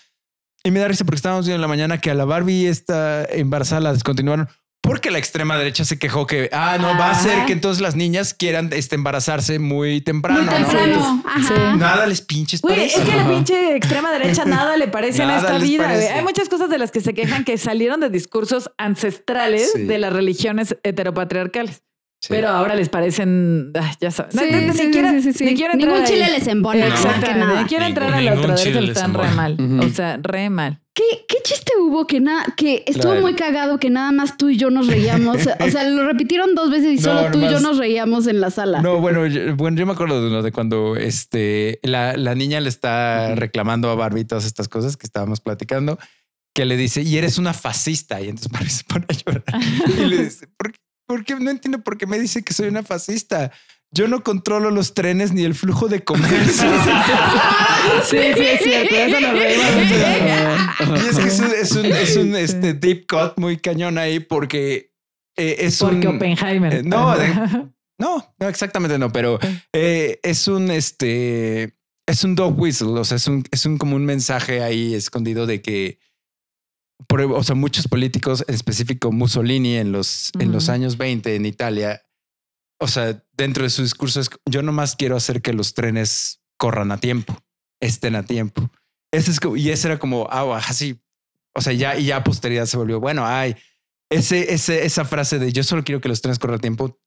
Y me da risa porque estábamos viendo en la mañana que a la Barbie esta embarazada la descontinuaron porque la extrema derecha se quejó que, ah, no, va a ser que entonces las niñas quieran este, embarazarse muy temprano. Muy ¿no? temprano. Ajá. Nada les pinches Güey, parece. es que a la pinche extrema derecha nada le parece Nada en esta vida. parece. Hay muchas cosas de las que se quejan que salieron de discursos ancestrales Sí. de las religiones heteropatriarcales. Sí. Pero ahora les parecen, ah, ya sabes. Sí, No, ni sí, siquiera- sí, sí, sí. ni quiero entrar Ningún ahí. chile les embona. Exactamente. que nada. Ni quiero entrar Ningún- a la ningún ultraderecha, chile les están re mal. O sea, re mal. ¿Qué, qué chiste hubo que nada, que estuvo muy cagado que nada más tú y yo nos reíamos? o sea, lo repitieron dos veces y No, solo tú y yo nos reíamos en la sala. No, bueno, yo, bueno, yo me acuerdo de lo de cuando este, la, la niña le está reclamando a Barbie todas estas cosas que estábamos platicando, que le dice, y eres una fascista. Y entonces Barbie se pone a llorar y le dice, ¿por qué? ¿Por qué? No entiendo por qué me dice que soy una fascista. Yo no controlo los trenes ni el flujo de comercio. Sí, sí, es cierto. Eso mucho. y es que es un, es un, es un, este, deep cut muy cañón ahí porque eh, es Porque un... Oppenheimer. eh, no, de- No, no, exactamente no, pero eh, es un este es un dog whistle, o sea, es un, es un como un mensaje ahí escondido de que por- o sea, muchos políticos, en específico Mussolini en los, en los años 20 en Italia, o sea, dentro de su discurso es yo nomás quiero hacer que los trenes corran a tiempo, estén a tiempo. Ese es como, y ese era como, ah, así, o sea, ya, y ya posteridad se volvió, bueno, ay, ese, ese, esa frase de yo solo quiero que los trenes corran a tiempo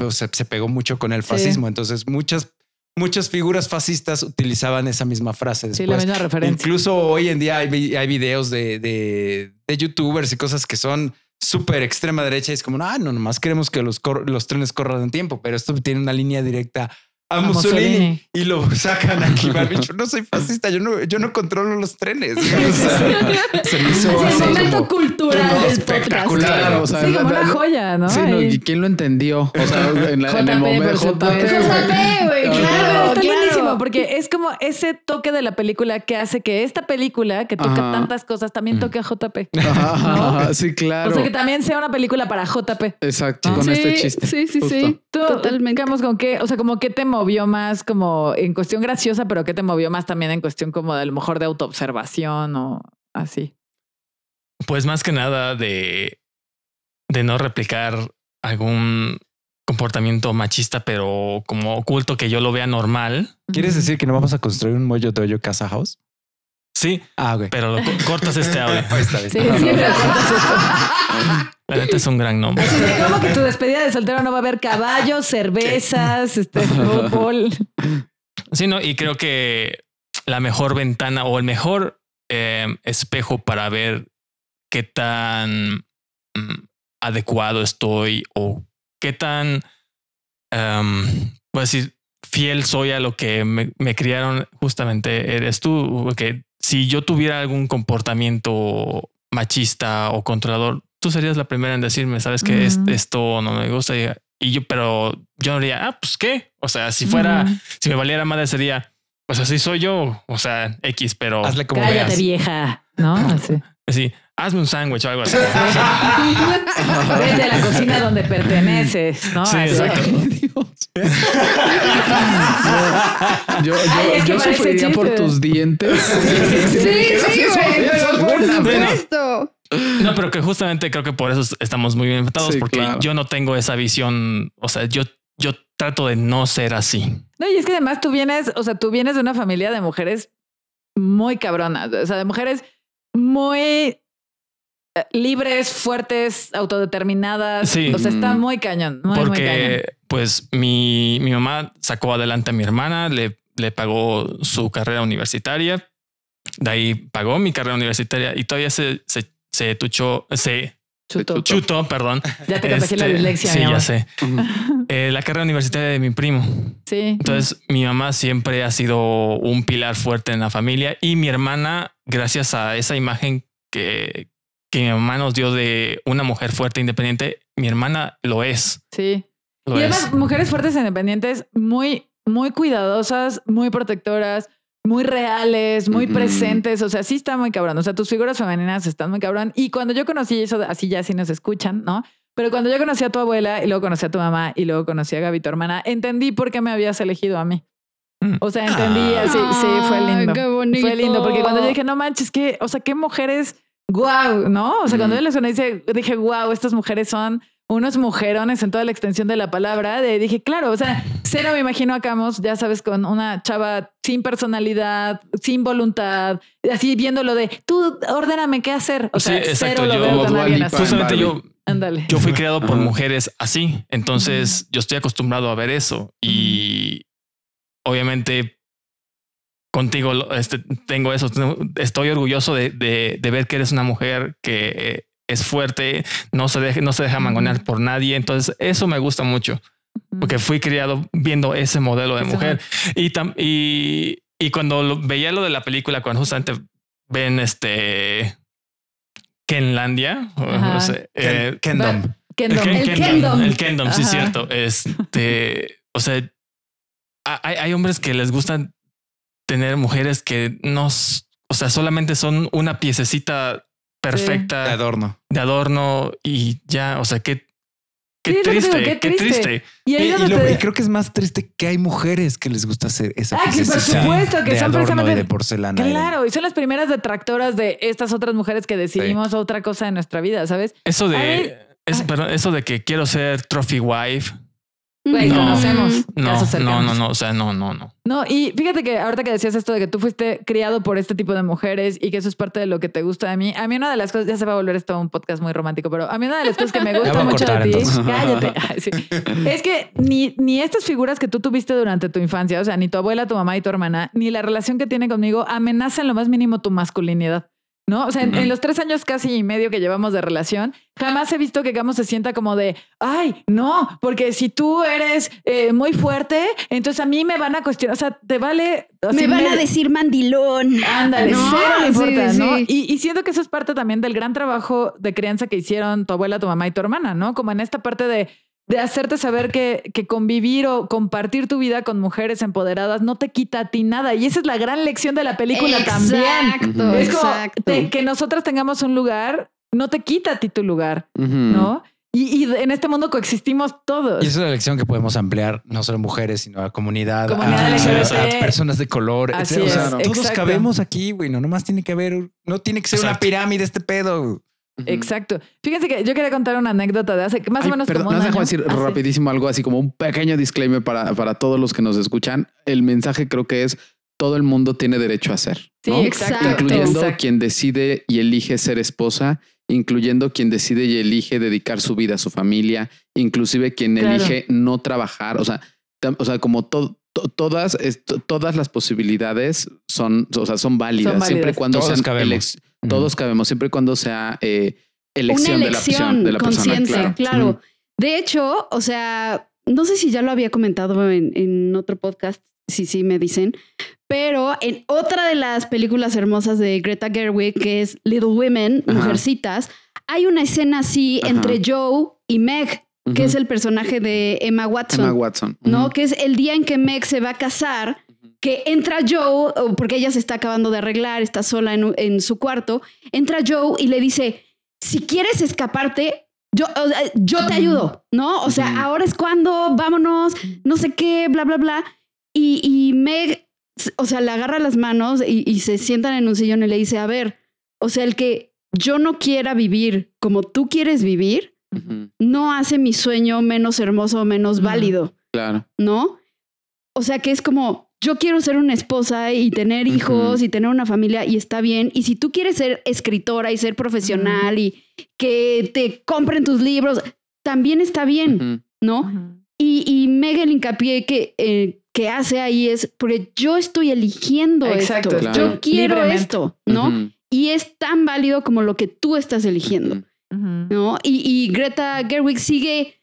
o sea, se pegó mucho con el Sí. fascismo. Entonces, muchas, muchas figuras fascistas utilizaban esa misma frase Sí, la misma referencia. Incluso hoy en día hay, vi- hay videos de, de, de youtubers y cosas que son súper extrema derecha. Y es como, ah, no, nomás queremos que los, los trenes corran en tiempo, pero esto tiene una línea directa a, A Mussolini, Mussolini. y lo sacan aquí. Barbie. Yo no soy fascista, yo no, yo no controlo los trenes. O sea, se me hizo Sí, el así momento como- cultural no, del espectacular. o sea, Sí, la- como la- una joya, ¿no? Sí, no. ¿y quién lo entendió? O sea, en, la- en JP, el momento. JP, güey, claro, claro. Buenísimo porque es como ese toque de la película que hace que esta película que toca Ajá. tantas cosas también toque a JP. Ajá, ¿no? ajá, sí, claro. O sea que también sea una película para JP. Exacto, Ah. con sí, este chiste. Sí, sí, Justo. sí. Tú, Totalmente. digamos, con qué, o sea, como qué te movió más como en cuestión graciosa, pero qué te movió más también en cuestión como de a lo mejor de autoobservación o así. Pues más que nada de, de no replicar algún comportamiento machista, pero como oculto que yo lo vea normal. ¿Quieres decir que no vamos a construir un Moyo Doyo Casa House? Sí, Ah, güey. pero lo co- cortas este audio. Sí, siempre cortas esto. La neta es un gran nombre. Así de como que tu despedida de soltero no va a haber caballos, cervezas, este fútbol. Sí, no, y creo que la mejor ventana o el mejor eh, espejo para ver qué tan mm, adecuado estoy o qué tan, em, voy a decir, fiel soy a lo que me, me criaron, justamente eres tú, que si yo tuviera algún comportamiento machista o controlador, tú serías la primera en decirme, sabes que es- esto no me gusta. Y, y yo, pero yo no diría, ah, pues qué. O sea, si fuera, si me valiera madre sería, pues así soy yo, o sea, X, pero Hazle como Cállate, veas. vieja. ¿No? Así. así, hazme un sándwich o algo así. Vete a la cocina donde perteneces, ¿no? Sí, exacto. Yo, yo, Ay, es que yo sufriría por tus dientes. Sí, sí, güey. Por Bueno. supuesto. No, pero que justamente creo que por eso estamos muy bien enfrentados, Sí, porque claro. yo no tengo esa visión. O sea, yo, yo trato de no ser así. No, y es que además tú vienes, o sea, tú vienes de una familia de mujeres muy cabronas, o sea, de mujeres muy libres, fuertes, autodeterminadas. Sí. O sea, está Mm. muy cañón, muy, muy cañón. Porque pues mi, mi mamá sacó adelante a mi hermana, le, le pagó su carrera universitaria, de ahí pagó mi carrera universitaria y todavía se, se, se tuchó, se Chuto. chutó, perdón. Ya te contagié la Este, dislexia, Sí, ya sé. Eh, la carrera universitaria de mi primo. Sí. Entonces, mi mamá siempre ha sido un pilar fuerte en la familia y mi hermana, gracias a esa imagen que, que mi mamá nos dio de una mujer fuerte e independiente, mi hermana lo es. sí. Lo y es. además, mujeres fuertes e independientes, muy, muy cuidadosas, muy protectoras, muy reales, muy presentes. O sea, sí está muy cabrón. O sea, tus figuras femeninas están muy cabrón. Y cuando yo conocí eso, así ya sí nos escuchan, ¿no? Pero cuando yo conocí a tu abuela y luego conocí a tu mamá y luego conocí a Gaby, tu hermana, entendí por qué me habías elegido a mí. Mm. O sea, entendí así, sí, fue Ay, lindo. qué bonito. Fue lindo, porque cuando yo dije, no manches, que, o sea, qué mujeres, guau, ¿no? O sea, cuando yo les conocí, dije, guau, estas mujeres son unos mujerones en toda la extensión de la palabra. De, dije, claro, o sea, cero me imagino a Camus, ya sabes, con una chava sin personalidad, sin voluntad, así viéndolo de, tú ordéname qué hacer. O Sí, sea, exacto, cero lo yo- veo con Dua alguien así. Justamente yo, Ándale. yo fui criado por Ajá. mujeres así. Entonces, yo estoy acostumbrado a ver eso. Y obviamente contigo este, tengo eso. Estoy orgulloso de, de- de ver que eres una mujer que eh, es fuerte, no se deja, no se deja mangonear por nadie. Entonces, eso me gusta mucho. Porque fui criado viendo ese modelo de mujer. Y, tam- y, y cuando lo- veía lo de la película, cuando justamente ven este Kenlandia, no sé, eh, Ken- Kendom. Kendom. Ken- El Kendom, Kendom. el Kendom, sí, Ajá. cierto. Este, o sea, ha- hay, hay hombres que les gustan tener mujeres que no, o sea, solamente son una piececita perfecta De adorno. de adorno y ya, o sea, qué, qué Sí, digo, triste, qué qué triste. triste. Y ahí y donde lo- te- y creo que es más triste que hay mujeres que les gusta hacer esa Ah, que por supuesto, que de son adorno y precisamente- de porcelana. Claro, y son las primeras detractoras de estas otras mujeres que decidimos otra cosa en nuestra vida, ¿sabes? Eso de, ver, es- ay. perdón, eso de que quiero ser trophy wife. Güey, No. conocemos No, casos no, cercanos. no, no, o sea, no, no, no. No, y fíjate que ahorita que decías esto de que tú fuiste criado por este tipo de mujeres y que eso es parte de lo que te gusta de mí, a mí una de las cosas, ya se va a volver esto un podcast muy romántico, pero a mí una de las cosas que me gusta mucho cortar, de ti, entonces. cállate, sí. es que ni, ni estas figuras que tú tuviste durante tu infancia, o sea, ni tu abuela, tu mamá y tu hermana, ni la relación que tiene conmigo amenazan lo más mínimo tu masculinidad. ¿No? O sea, en, los tres años casi y medio que llevamos de relación, jamás he visto que Gamo se sienta como de, ay, no, porque si tú eres eh, muy fuerte, entonces a mí me van a cuestionar, o sea, te vale... Me van a decir mandilón. Ándale, No, cero le sí, importa, ¿no? sí. Y, y siento que eso es parte también del gran trabajo de crianza que hicieron tu abuela, tu mamá y tu hermana, ¿no? Como en esta parte de, de hacerte saber que, que convivir o compartir tu vida con mujeres empoderadas no te quita a ti nada. Y esa es la gran lección de la película también. Exacto, Es como exacto. te- que nosotras tengamos un lugar, no te quita a ti tu lugar. ¿no? Y, y en este mundo coexistimos todos. Y esa es la lección que podemos ampliar, no solo mujeres, sino a comunidad, Comunidad a, personas de color, Así. O sea, es, todos exacto. cabemos aquí, güey. No nomás tiene que haber, no tiene que ser una pirámide este pedo. Exacto. Fíjense que yo quería contar una anécdota de hace más Ay, o menos perdón, como un año. decir Ah, sí. rapidísimo algo así como un pequeño disclaimer para, para todos los que nos escuchan. El mensaje creo que es todo el mundo tiene derecho a ser. Sí, ¿no? exacto. Incluyendo exacto. quien decide y elige ser esposa, incluyendo quien decide y elige dedicar su vida a su familia, inclusive quien Claro. elige no trabajar. O sea, o sea, como to- to- todas, todas las posibilidades son, o sea, son válidas, Son válidas. siempre y cuando Todos sean cabemos. Todos cabemos, siempre y cuando sea eh, elección, Una de la elección persona, de la persona. Claro. De hecho, o sea, no sé si ya lo había comentado en, en otro podcast, sí, sí, me dicen, pero en otra de las películas hermosas de Greta Gerwig, que es Little Women, Ajá. Mujercitas, hay una escena así Ajá. entre Joe y Meg, que es el personaje de Emma Watson. Emma Watson. ¿no? Que es el día en que Meg se va a casar, que entra Joe, porque ella se está acabando de arreglar, está sola en, en su cuarto, entra Joe y le dice, si quieres escaparte, yo, yo te ayudo, ¿no? O sea, ahora es cuando, vámonos, no sé qué, bla, bla, bla. Y, y Meg, o sea, le agarra las manos y, y se sientan en un sillón y le dice, a ver, o sea, el que yo no quiera vivir como tú quieres vivir, no hace mi sueño menos hermoso o menos válido. Claro. ¿no? O sea que es como, yo quiero ser una esposa y tener hijos y tener una familia y está bien. Y si tú quieres ser escritora y ser profesional y que te compren tus libros, también está bien. ¿no? Y, y mega el hincapié que, eh, que hace ahí es porque yo estoy eligiendo Exacto, esto. claro. Yo quiero Libremente. esto, ¿no? Y es tan válido como lo que tú estás eligiendo. ¿no? Y, y Greta Gerwig sigue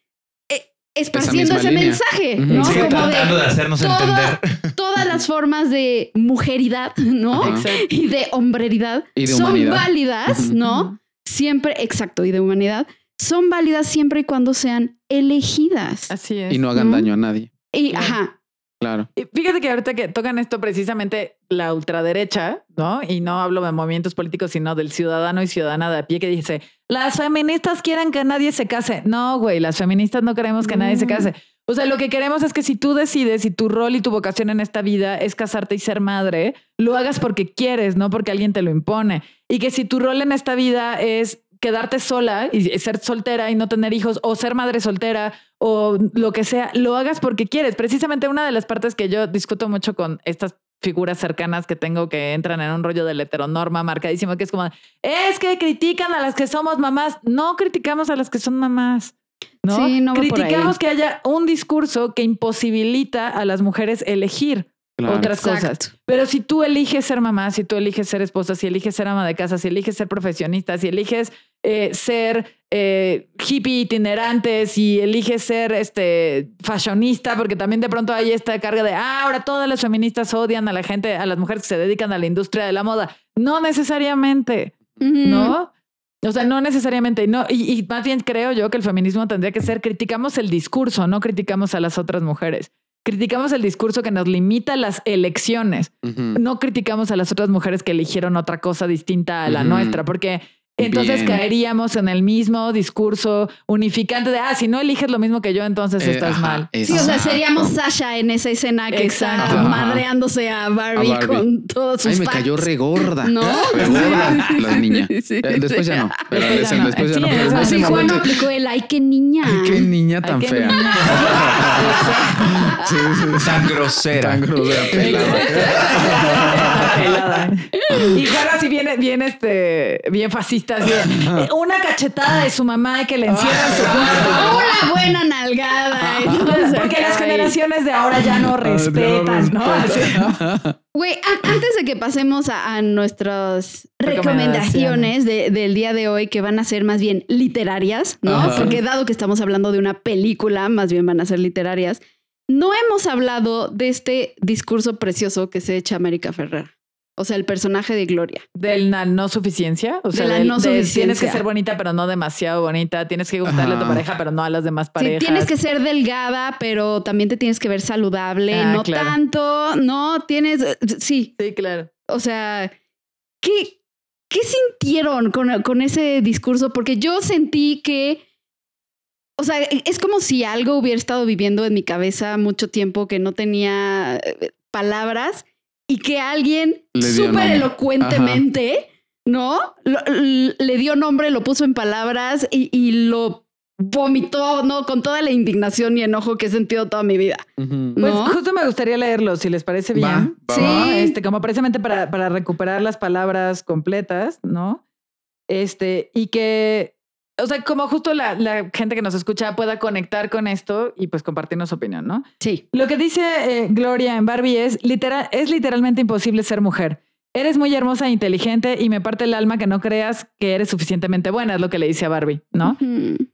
esparciendo ese línea. mensaje. ¿no? Como de tratando de hacernos toda- entender. todas las formas de mujeridad, ¿no? Ajá. Exacto. Y de hombreridad Y de son humanidad. válidas. ¿no? Siempre, exacto, y de humanidad, son válidas siempre y cuando sean elegidas. Así es. Y no hagan ¿no? daño a nadie. Y, ajá, Claro. Y Fíjate que ahorita que tocan esto precisamente la ultraderecha, ¿no? Y no hablo de movimientos políticos, sino del ciudadano y ciudadana de a pie que dice, las feministas quieren que nadie se case. No, güey, las feministas no queremos que nadie se case. O sea, lo que queremos es que si tú decides y tu rol y tu vocación en esta vida es casarte y ser madre, lo hagas porque quieres, no porque alguien te lo impone. Y que si tu rol en esta vida es quedarte sola y ser soltera y no tener hijos o ser madre soltera o lo que sea, lo hagas porque quieres. Precisamente una de las partes que yo discuto mucho con estas figuras cercanas que tengo que entran en un rollo de la heteronorma marcadísimo, que es como, es que critican a las que somos mamás. No criticamos a las que son mamás. ¿no? Sí, no criticamos que haya un discurso que imposibilita a las mujeres elegir Claro. otras cosas. Pero si tú eliges ser mamá, si tú eliges ser esposa, si eliges ser ama de casa, si eliges ser profesionista, si eliges eh, ser eh, hippie itinerante, si eliges ser este fashionista, porque también de pronto hay esta carga de ah, ahora todas las feministas odian a la gente, a las mujeres que se dedican a la industria de la moda. No necesariamente. ¿no? O sea, no necesariamente. No, y, y más bien creo yo que el feminismo tendría que ser criticamos el discurso, no criticamos a las otras mujeres. Criticamos el discurso que nos limita las elecciones. No criticamos a las otras mujeres que eligieron otra cosa distinta a la nuestra, porque entonces Bien. caeríamos en el mismo discurso unificante de, ah, si no eliges lo mismo que yo, entonces Eh, estás ajá, mal. Sí, o sea, seríamos Sasha en esa escena que Exacto. está Ajá. madreándose a Barbie, A Barbie. con todos sus Ay, me cayó facts. re gorda. ¿No? Re gorda la niña. Sí, sí, Eh, Después ya no. Pero Después en ya no. después ya no. Sí, pero en eso ese Así Juan aplicó el ay, qué niña. Ay, qué niña tan Ay, qué fea. niña. Sí, sí, sí. Tan grosera. Tan grosera, pelada. Y Jara así viene, bien, este, bien fascista, así de, una cachetada de su mamá y que le encierran su cuarto. Una buena nalgada. Entonces, Porque las generaciones de ahora ya no respetan, ¿no? Güey, antes de que pasemos a, a nuestras Recomendaciones. de- del día de hoy, que van a ser más bien literarias, ¿no? Ajá. Porque dado que estamos hablando de una película, más bien van a ser literarias, no hemos hablado de este discurso precioso que se echa América Ferrera. O sea, el personaje de Gloria. De la no suficiencia. O sea, De la del- no de Tienes que suficiencia. ser bonita, pero no demasiado bonita. Tienes que gustarle a tu pareja, pero no a las demás Sí, parejas. tienes que ser delgada, pero también te tienes que ver saludable, Ah, no claro. tanto, no tienes, sí, Sí, claro. o sea, ¿qué, qué sintieron con, con ese discurso? Porque yo sentí que, o sea, es como si algo hubiera estado viviendo en mi cabeza mucho tiempo que no tenía eh, palabras y que alguien súper elocuentemente, ¿no? Lo- le dio nombre, lo puso en palabras y, y lo vomitó, ¿no? Con toda la indignación y enojo que he sentido toda mi vida. Pues ¿No? justo me gustaría leerlo, si les parece bien. Va, va, Sí. Este, como precisamente para, para recuperar las palabras completas, ¿no? Este, y que, o sea, como justo la, la gente que nos escucha pueda conectar con esto y pues compartirnos su opinión, ¿no? Sí. Lo que dice eh, Gloria en Barbie es, literal, es literalmente imposible ser mujer. Eres muy hermosa e inteligente y me parte el alma que no creas que eres suficientemente buena, es lo que le dice a Barbie, ¿no?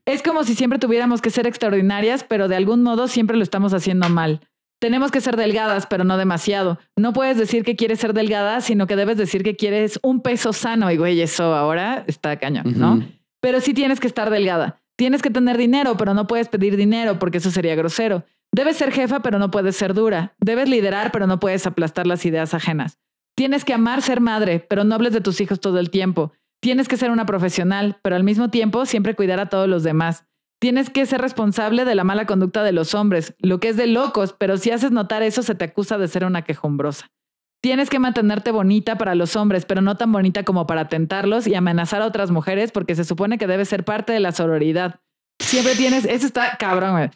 Es como si siempre tuviéramos que ser extraordinarias, pero de algún modo siempre lo estamos haciendo mal. Tenemos que ser delgadas, pero no demasiado. No puedes decir que quieres ser delgada, sino que debes decir que quieres un peso sano. Y güey, eso ahora está cañón, ¿no? Pero sí tienes que estar delgada. Tienes que tener dinero, pero no puedes pedir dinero porque eso sería grosero. Debes ser jefa, pero no puedes ser dura. Debes liderar, pero no puedes aplastar las ideas ajenas. Tienes que amar ser madre, pero no hables de tus hijos todo el tiempo. Tienes que ser una profesional, pero al mismo tiempo siempre cuidar a todos los demás. Tienes que ser responsable de la mala conducta de los hombres, lo que es de locos, pero si haces notar eso se te acusa de ser una quejumbrosa. Tienes que mantenerte bonita para los hombres, pero no tan bonita como para tentarlos y amenazar a otras mujeres porque se supone que debes ser parte de la sororidad. Siempre tienes, eso está cabrón.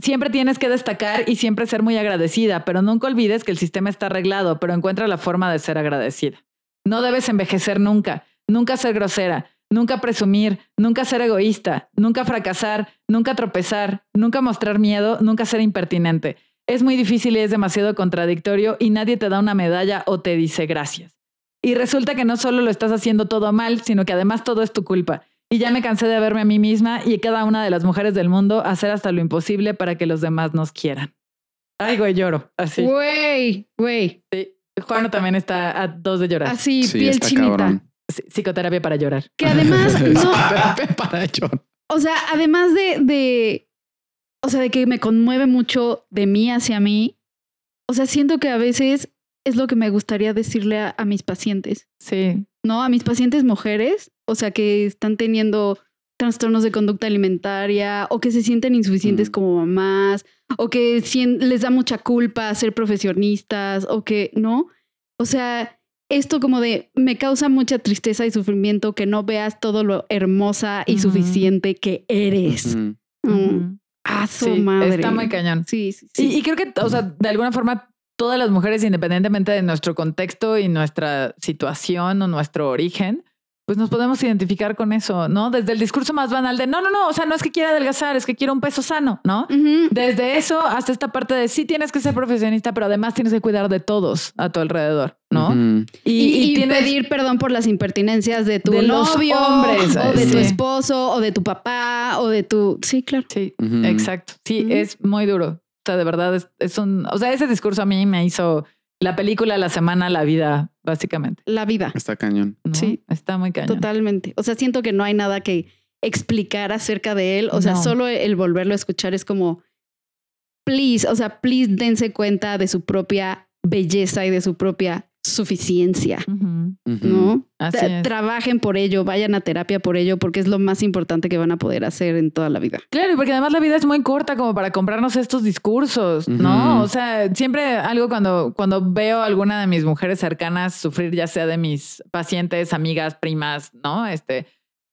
Siempre tienes que destacar y siempre ser muy agradecida, pero nunca olvides que el sistema está arreglado, pero encuentra la forma de ser agradecida. No debes envejecer nunca, nunca ser grosera, nunca presumir, nunca ser egoísta, nunca fracasar, nunca tropezar, nunca mostrar miedo, nunca ser impertinente. Es muy difícil y es demasiado contradictorio y nadie te da una medalla o te dice gracias. Y resulta que no solo lo estás haciendo todo mal, sino que además todo es tu culpa. Y ya me cansé de verme a mí misma y cada una de las mujeres del mundo hacer hasta lo imposible para que los demás nos quieran. Ay, güey, lloro. Así. Güey, güey. Sí. Juan también está a dos de llorar. Así, Sí, piel chinita. Sí, Psicoterapia para llorar. Que además, no, Para llorar. o sea, además de, de, o sea, de que me conmueve mucho de mí hacia mí, o sea, siento que a veces es lo que me gustaría decirle a, a mis pacientes, Sí. ¿no? A mis pacientes mujeres, o sea, que están teniendo trastornos de conducta alimentaria o que se sienten insuficientes Mm. como mamás o que les da mucha culpa ser profesionistas o que, ¿no? O sea, esto como de me causa mucha tristeza y sufrimiento que no veas todo lo hermosa y suficiente que eres. Mm. Su Sí, madre. Está muy cañón. Sí, sí, sí. Y, y creo que, o sea, de alguna forma, todas las mujeres, independientemente de nuestro contexto y nuestra situación o nuestro origen, pues nos podemos identificar con eso, ¿no? Desde el discurso más banal de, no, no, no, o sea, no es que quiera adelgazar, es que quiero un peso sano, ¿no? Desde eso hasta esta parte de sí tienes que ser profesionista, pero además tienes que cuidar de todos a tu alrededor, ¿no? Y, Y, y tienes- pedir perdón por las impertinencias de tu De novio, hombres, o de tu esposo, o de tu papá, o de tu... Sí, claro. Sí, exacto. Sí, es muy duro. O sea, de verdad, es, es un... O sea, ese discurso a mí me hizo la película, la semana, la vida, básicamente. La vida. Está cañón. ¿no? Sí. Está muy cañón. Totalmente. O sea, siento que no hay nada que explicar acerca de él. O sea, No. solo el volverlo a escuchar es como, please, o sea, please dense cuenta de su propia belleza y de su propia suficiencia. ¿no? Trabajen por ello, vayan a terapia por ello, porque es lo más importante que van a poder hacer en toda la vida. Claro, y porque además la vida es muy corta como para comprarnos estos discursos, ¿no? O sea, siempre algo cuando, cuando veo a alguna de mis mujeres cercanas sufrir, ya sea de mis pacientes, amigas, primas, ¿no? Este,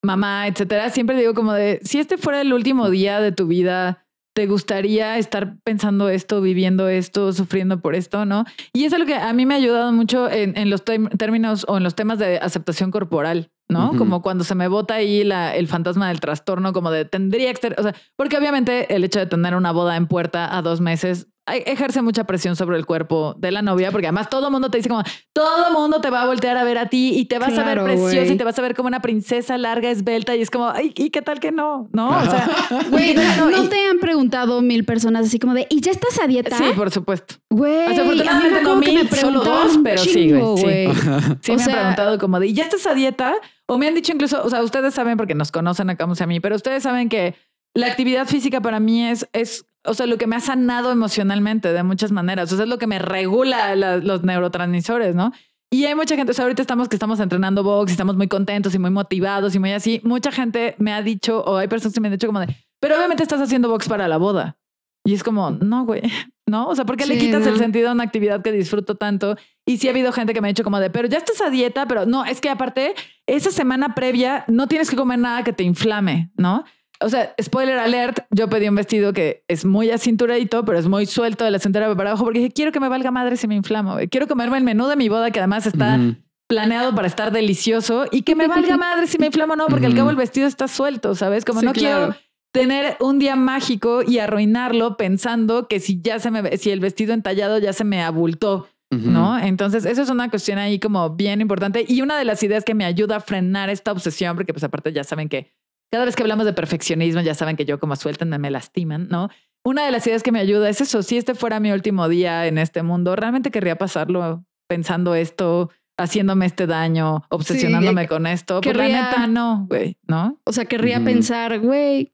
mamá, etcétera, siempre digo como de, si este fuera el último día de tu vida, ¿te gustaría estar pensando esto, viviendo esto, sufriendo por esto, no? Y eso es lo que a mí me ha ayudado mucho en, en los términos o en los temas de aceptación corporal, ¿no? Como cuando se me bota ahí la, el fantasma del trastorno, como de tendría que estar, o sea, porque obviamente el hecho de tener una boda en puerta a dos meses ejerce mucha presión sobre el cuerpo de la novia, porque además todo el mundo te dice como, todo el mundo te va a voltear a ver a ti y te vas a ver preciosa y te vas a ver como una princesa larga, esbelta y es como, ay, ¿y qué tal que no? ¿No? O sea, Güey, ¿qué tal que ¿no te han preguntado mil personas así como de, ¿y ya estás a dieta? Sí, por supuesto. Güey, O sea, afortunadamente no mil, solo dos, pero sí, chingo, güey, sí. güey. Sí, O me sea- han preguntado como de, ¿y ya estás a dieta? O me han dicho incluso, o sea, ustedes saben porque nos conocen acá a mí, pero ustedes saben que la actividad física para mí es, es, o sea, lo que me ha sanado emocionalmente de muchas maneras. O sea, es lo que me regula la- los neurotransmisores, ¿no? Y hay mucha gente, o sea, ahorita estamos que estamos entrenando box y estamos muy contentos y muy motivados y muy así. Mucha gente me ha dicho, o hay personas que me han dicho como de, pero obviamente estás haciendo box para la boda. Y es como, no, güey, ¿no? O sea, ¿por qué le quitas el sentido a una actividad que disfruto tanto? Y sí ha habido gente que me ha dicho como de, pero ya estás a dieta, pero no, es que aparte, esa semana previa no tienes que comer nada que te inflame, ¿no? O sea, spoiler alert, yo pedí un vestido que es muy acinturadito, pero es muy suelto de la cintura para abajo porque dije, quiero que me valga madre si me inflamo. güey. Quiero comerme el menú de mi boda que además está planeado para estar delicioso y que me valga madre si me inflamo o no, porque al cabo el vestido está suelto, ¿sabes? Como Sí, no claro. quiero tener un día mágico y arruinarlo pensando que si ya se me, si el vestido entallado ya se me abultó. ¿no? Entonces, eso es una cuestión ahí como bien importante y una de las ideas que me ayuda a frenar esta obsesión, porque pues aparte ya saben que cada vez que hablamos de perfeccionismo, ya saben que yo como sueltan me lastiman, ¿no? Una de las ideas que me ayuda es eso, si este fuera mi último día en este mundo, realmente querría pasarlo pensando esto, haciéndome este daño, obsesionándome eh, con esto. Pues la querría- neta no, güey, ¿no? O sea, querría pensar, güey,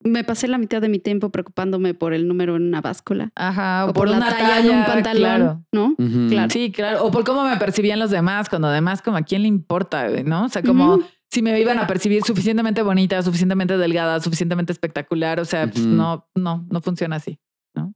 me pasé la mitad de mi tiempo preocupándome por el número en una báscula. Ajá, O, por, la una talla, en un pantalón, claro. ¿no? Ujú. Claro. Sí, claro. O por cómo me percibían los demás, cuando además, como a quién le importa, güey, ¿no? O sea, como Ujú. Si me iban a percibir suficientemente bonita, suficientemente delgada, suficientemente espectacular. O sea, pues, Ujú. no, no, no funciona así, ¿no?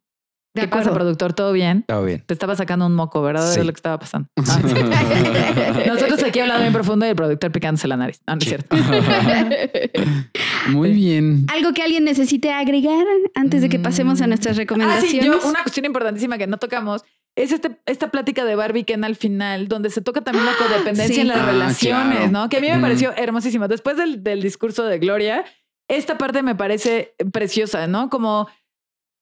De ¿Qué pasa, acuerdo. productor? ¿Todo bien? Está bien. Te estaba sacando un moco, ¿verdad? Sí. Era lo que estaba pasando. Ah, Nosotros aquí hablando bien profundo y el productor picándose la nariz. No, no es cierto. Muy bien. Algo que alguien necesite agregar antes de que pasemos a nuestras Ah, sí, recomendaciones. yo, una cuestión importantísima que no tocamos es este, esta plática de Barbie Ken al final, donde se toca también la codependencia sí. en las Ah, relaciones, claro. ¿no? Que a mí me pareció hermosísimo. Después del, del discurso de Gloria, esta parte me parece preciosa, ¿no? Como,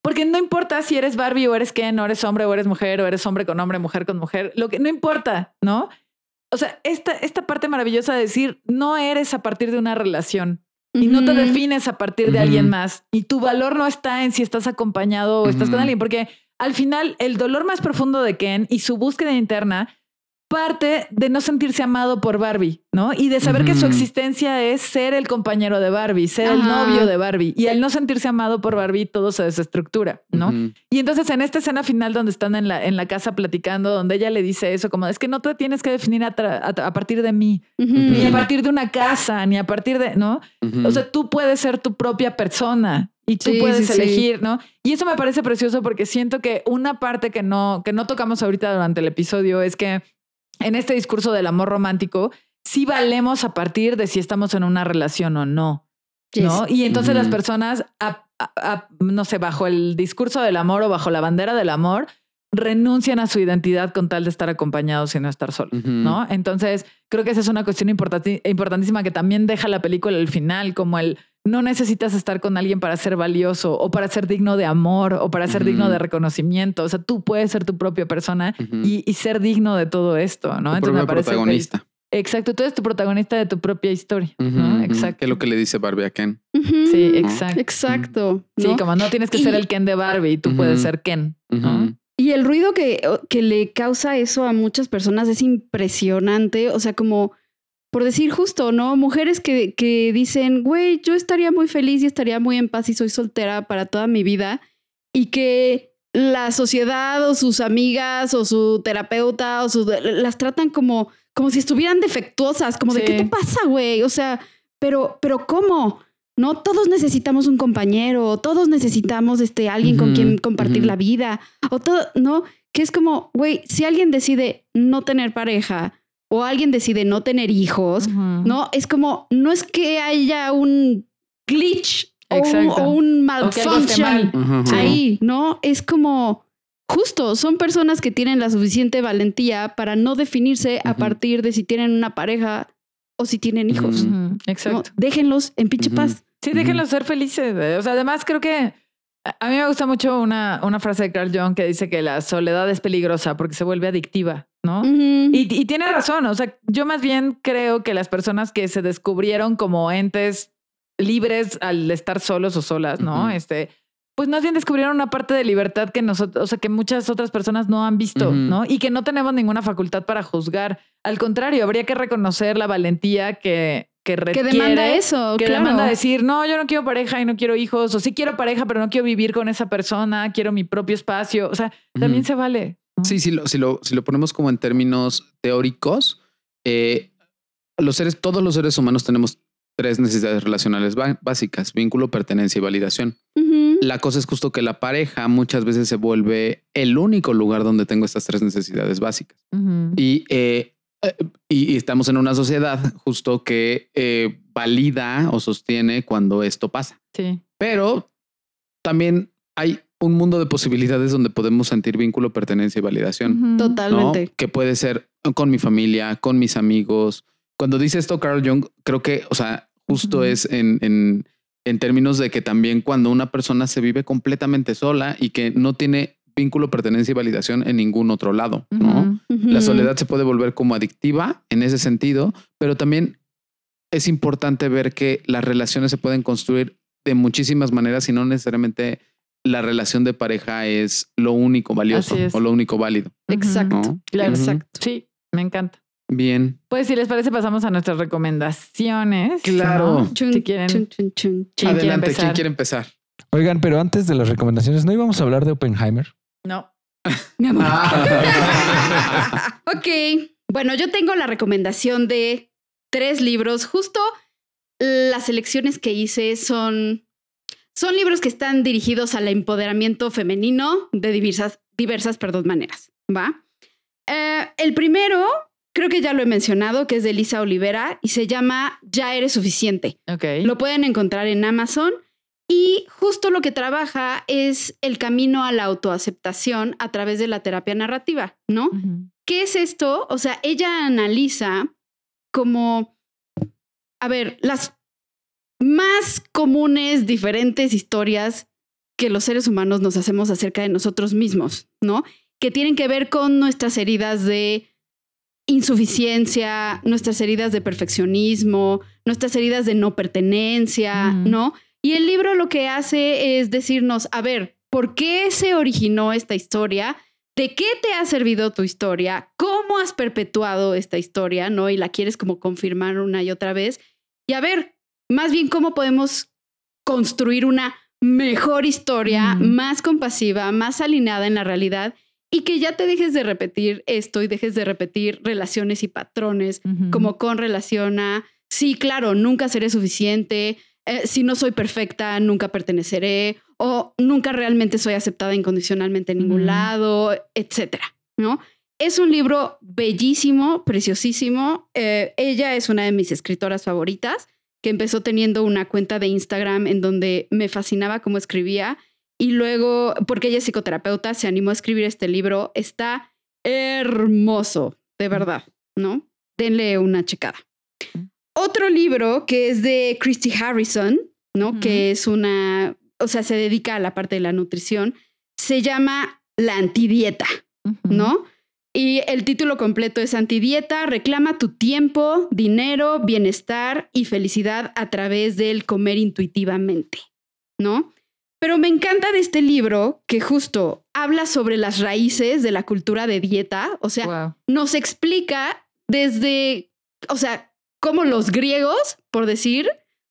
porque no importa si eres Barbie o eres Ken, o eres hombre o eres mujer, o eres hombre con hombre, mujer con mujer, lo que no importa, ¿no? O sea, esta, esta parte maravillosa de decir, no eres a partir de una relación, y no te defines a partir de alguien más. Y tu valor no está en si estás acompañado o estás con alguien, porque al final el dolor más profundo de Ken y su búsqueda interna parte de no sentirse amado por Barbie, ¿no? Y de saber que su existencia es ser el compañero de Barbie, ser el novio de Barbie. Y al no sentirse amado por Barbie, todo se desestructura, ¿no? Y entonces en esta escena final donde están en la, en la casa platicando, donde ella le dice eso, como es que no te tienes que definir a, tra- a- a partir de mí, ni a partir de una casa, ni a partir de, ¿no? O sea, tú puedes ser tu propia persona y tú Sí, puedes sí, sí. elegir, ¿no? Y eso me parece precioso porque siento que una parte que no, que no tocamos ahorita durante el episodio es que en este discurso del amor romántico, sí valemos a partir de si estamos en una relación o no, ¿no? Y entonces las personas, a- a- a- no sé, bajo el discurso del amor o bajo la bandera del amor, renuncian a su identidad con tal de estar acompañados y no estar solos. ¿no? Entonces, creo que esa es una cuestión importantísima que también deja la película al final, como el no necesitas estar con alguien para ser valioso o para ser digno de amor o para ser digno de reconocimiento. O sea, tú puedes ser tu propia persona y, y ser digno de todo esto, ¿no? Tu Entonces me parece que- protagonista. exacto, tú eres tu protagonista de tu propia historia. Exacto. Que es lo que le dice Barbie a Ken. Sí, exacto. Exacto. Sí, ¿no? como no tienes que Y- ser el Ken de Barbie, tú puedes ser Ken. Y el ruido que, que le causa eso a muchas personas es impresionante. O sea, como por decir justo, ¿no? Mujeres que, que dicen, güey, yo estaría muy feliz y estaría muy en paz y soy soltera para toda mi vida. Y que la sociedad o sus amigas o su terapeuta o su, las tratan como, como si estuvieran defectuosas, como de qué te pasa, güey. O sea, pero, pero ¿cómo? No todos necesitamos un compañero, todos necesitamos este alguien con quien compartir la vida, o todo, no, que es como, güey, si alguien decide no tener pareja o alguien decide no tener hijos, no, es como, no es que haya un glitch o un, o O mal. malfunction Ujú. ahí, ¿no? Es como justo, son personas que tienen la suficiente valentía para no definirse a partir de si tienen una pareja o si tienen hijos. Exacto. Déjenlos en pinche paz. Sí, déjenlos ser felices. güey. O sea, además creo que a mí me gusta mucho una, una frase de Carl Jung que dice que la soledad es peligrosa porque se vuelve adictiva, ¿no? Y, y tiene razón. O sea, yo más bien creo que las personas que se descubrieron como entes libres al estar solos o solas, ¿no? Este, pues más bien descubrieron una parte de libertad que nosotros, o sea, que muchas otras personas no han visto. ¿no? Y que no tenemos ninguna facultad para juzgar. Al contrario, habría que reconocer la valentía que, que que requiere. demanda eso, Que claro. demanda decir, no, yo no quiero pareja y no quiero hijos, o sí quiero pareja, pero no quiero vivir con esa persona, quiero mi propio espacio. O sea, también se vale. ¿no? Sí, si lo, si lo, si lo ponemos como en términos teóricos, eh, los seres, todos los seres humanos tenemos tres necesidades relacionales básicas: vínculo, pertenencia y validación. La cosa es justo que la pareja muchas veces se vuelve el único lugar donde tengo estas tres necesidades básicas. Y, eh, y, y estamos en una sociedad justo que eh, valida o sostiene cuando esto pasa. Sí. Pero también hay un mundo de posibilidades donde podemos sentir vínculo, pertenencia y validación. Totalmente. Que puede ser con mi familia, con mis amigos. Cuando dice esto Carl Jung, creo que, o sea, justo es en, en, en términos de que también cuando una persona se vive completamente sola y que no tiene vínculo, pertenencia y validación en ningún otro lado, ¿no? La soledad se puede volver como adictiva en ese sentido, pero también es importante ver que las relaciones se pueden construir de muchísimas maneras y no necesariamente la relación de pareja es lo único valioso o lo único válido. Exacto. ¿no? Claro. Exacto. Sí, me encanta. Bien. Pues si les parece, pasamos a nuestras recomendaciones. Claro. ¿no? Chun, Si quieren. chun, chun, chun. ¿Quién quiere Adelante, empezar? ¿quién quiere empezar? Oigan, pero antes de las recomendaciones, ¿no íbamos a hablar de Oppenheimer? No. Mi amor. ok. Bueno, yo tengo la recomendación de tres libros. Justo las selecciones que hice son, son libros que están dirigidos al empoderamiento femenino de diversas, diversas perdón, maneras, ¿va? Eh, el primero, creo que ya lo he mencionado, que es de Elisa Olivera y se llama Ya eres suficiente. Ok. Lo pueden encontrar en Amazon y justo lo que trabaja es el camino a la autoaceptación a través de la terapia narrativa, ¿no? ¿Qué es esto? O sea, ella analiza como, a ver, las más comunes, diferentes historias que los seres humanos nos hacemos acerca de nosotros mismos, ¿no? Que tienen que ver con nuestras heridas de insuficiencia, nuestras heridas de perfeccionismo, nuestras heridas de no pertenencia. ¿no? Y el libro lo que hace es decirnos, a ver, ¿por qué se originó esta historia? ¿De qué te ha servido tu historia? ¿Cómo has perpetuado esta historia? ¿No? Y la quieres como confirmar una y otra vez. Y a ver, más bien, ¿cómo podemos construir una mejor historia, Ujú. más compasiva, más alineada en la realidad? Y que ya te dejes de repetir esto y dejes de repetir relaciones y patrones como con relación a, sí, claro, nunca seré suficiente, eh, si no soy perfecta, nunca perteneceré, o nunca realmente soy aceptada incondicionalmente en ningún lado, etcétera, ¿no? Es un libro bellísimo, preciosísimo. Eh, ella es una de mis escritoras favoritas, que empezó teniendo una cuenta de Instagram en donde me fascinaba cómo escribía y luego, porque ella es psicoterapeuta, se animó a escribir este libro. Está hermoso, de verdad, ¿no? Denle una checada. Otro libro que es de Christy Harrison, ¿no? Que es una, o sea, se dedica a la parte de la nutrición, se llama La antidieta, Ujú. ¿no? Y el título completo es Antidieta, reclama tu tiempo, dinero, bienestar y felicidad a través del comer intuitivamente, ¿no? Pero me encanta de este libro que justo habla sobre las raíces de la cultura de dieta, o sea, Wow. nos explica desde, o sea, cómo los griegos, por decir,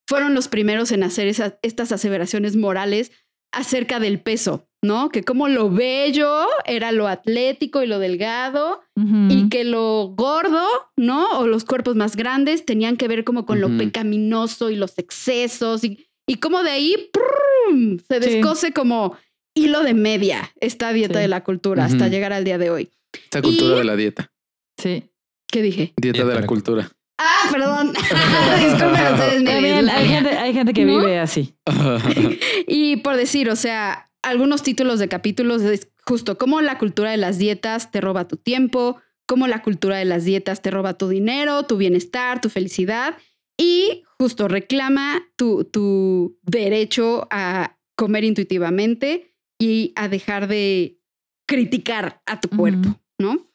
fueron los primeros en hacer esas, estas aseveraciones morales acerca del peso, ¿no? Que como lo bello era lo atlético y lo delgado y que lo gordo, ¿no? O los cuerpos más grandes tenían que ver como con lo pecaminoso y los excesos y, y como de ahí ¡prum! se Sí. descose como hilo de media esta dieta Sí. de la cultura hasta llegar al día de hoy. Esta cultura Y- de la dieta. Sí. ¿Qué dije? Dieta de la cultura. Ah, perdón. Disculpen ustedes, mi También hay gente, hay gente que ¿No? vive así. Y por decir, o sea, algunos títulos de capítulos es justo cómo la cultura de las dietas te roba tu tiempo, cómo la cultura de las dietas te roba tu dinero, tu bienestar, tu felicidad y justo reclama tu, tu derecho a comer intuitivamente y a dejar de criticar a tu cuerpo, ¿no?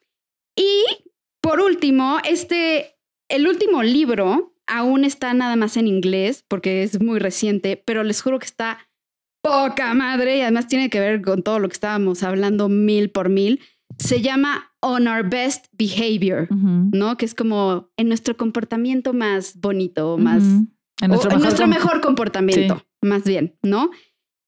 Y por último, este, el último libro aún está nada más en inglés porque es muy reciente, pero les juro que está poca madre y además tiene que ver con todo lo que estábamos hablando mil por mil. Se llama On Our Best Behavior. ¿no? Que es como en nuestro comportamiento más bonito, más. En nuestro o en mejor, nuestro com- mejor comportamiento, Sí. más bien, ¿no?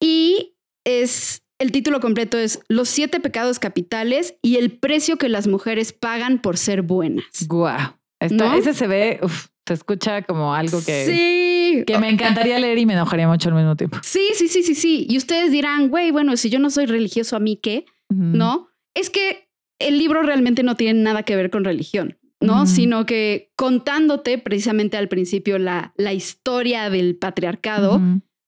Y es el título completo es Los siete pecados capitales y el precio que las mujeres pagan por ser buenas. Guau. Está- ¿No? Ese se ve, uf, se escucha como algo que, sí, que me encantaría leer y me enojaría mucho al mismo tiempo. sí, sí, sí, sí, sí. Y ustedes dirán, güey, bueno, si yo no soy religioso, ¿a mí qué? ¿no? Es que el libro realmente no tiene nada que ver con religión, ¿no? Sino que contándote precisamente al principio la, la historia del patriarcado,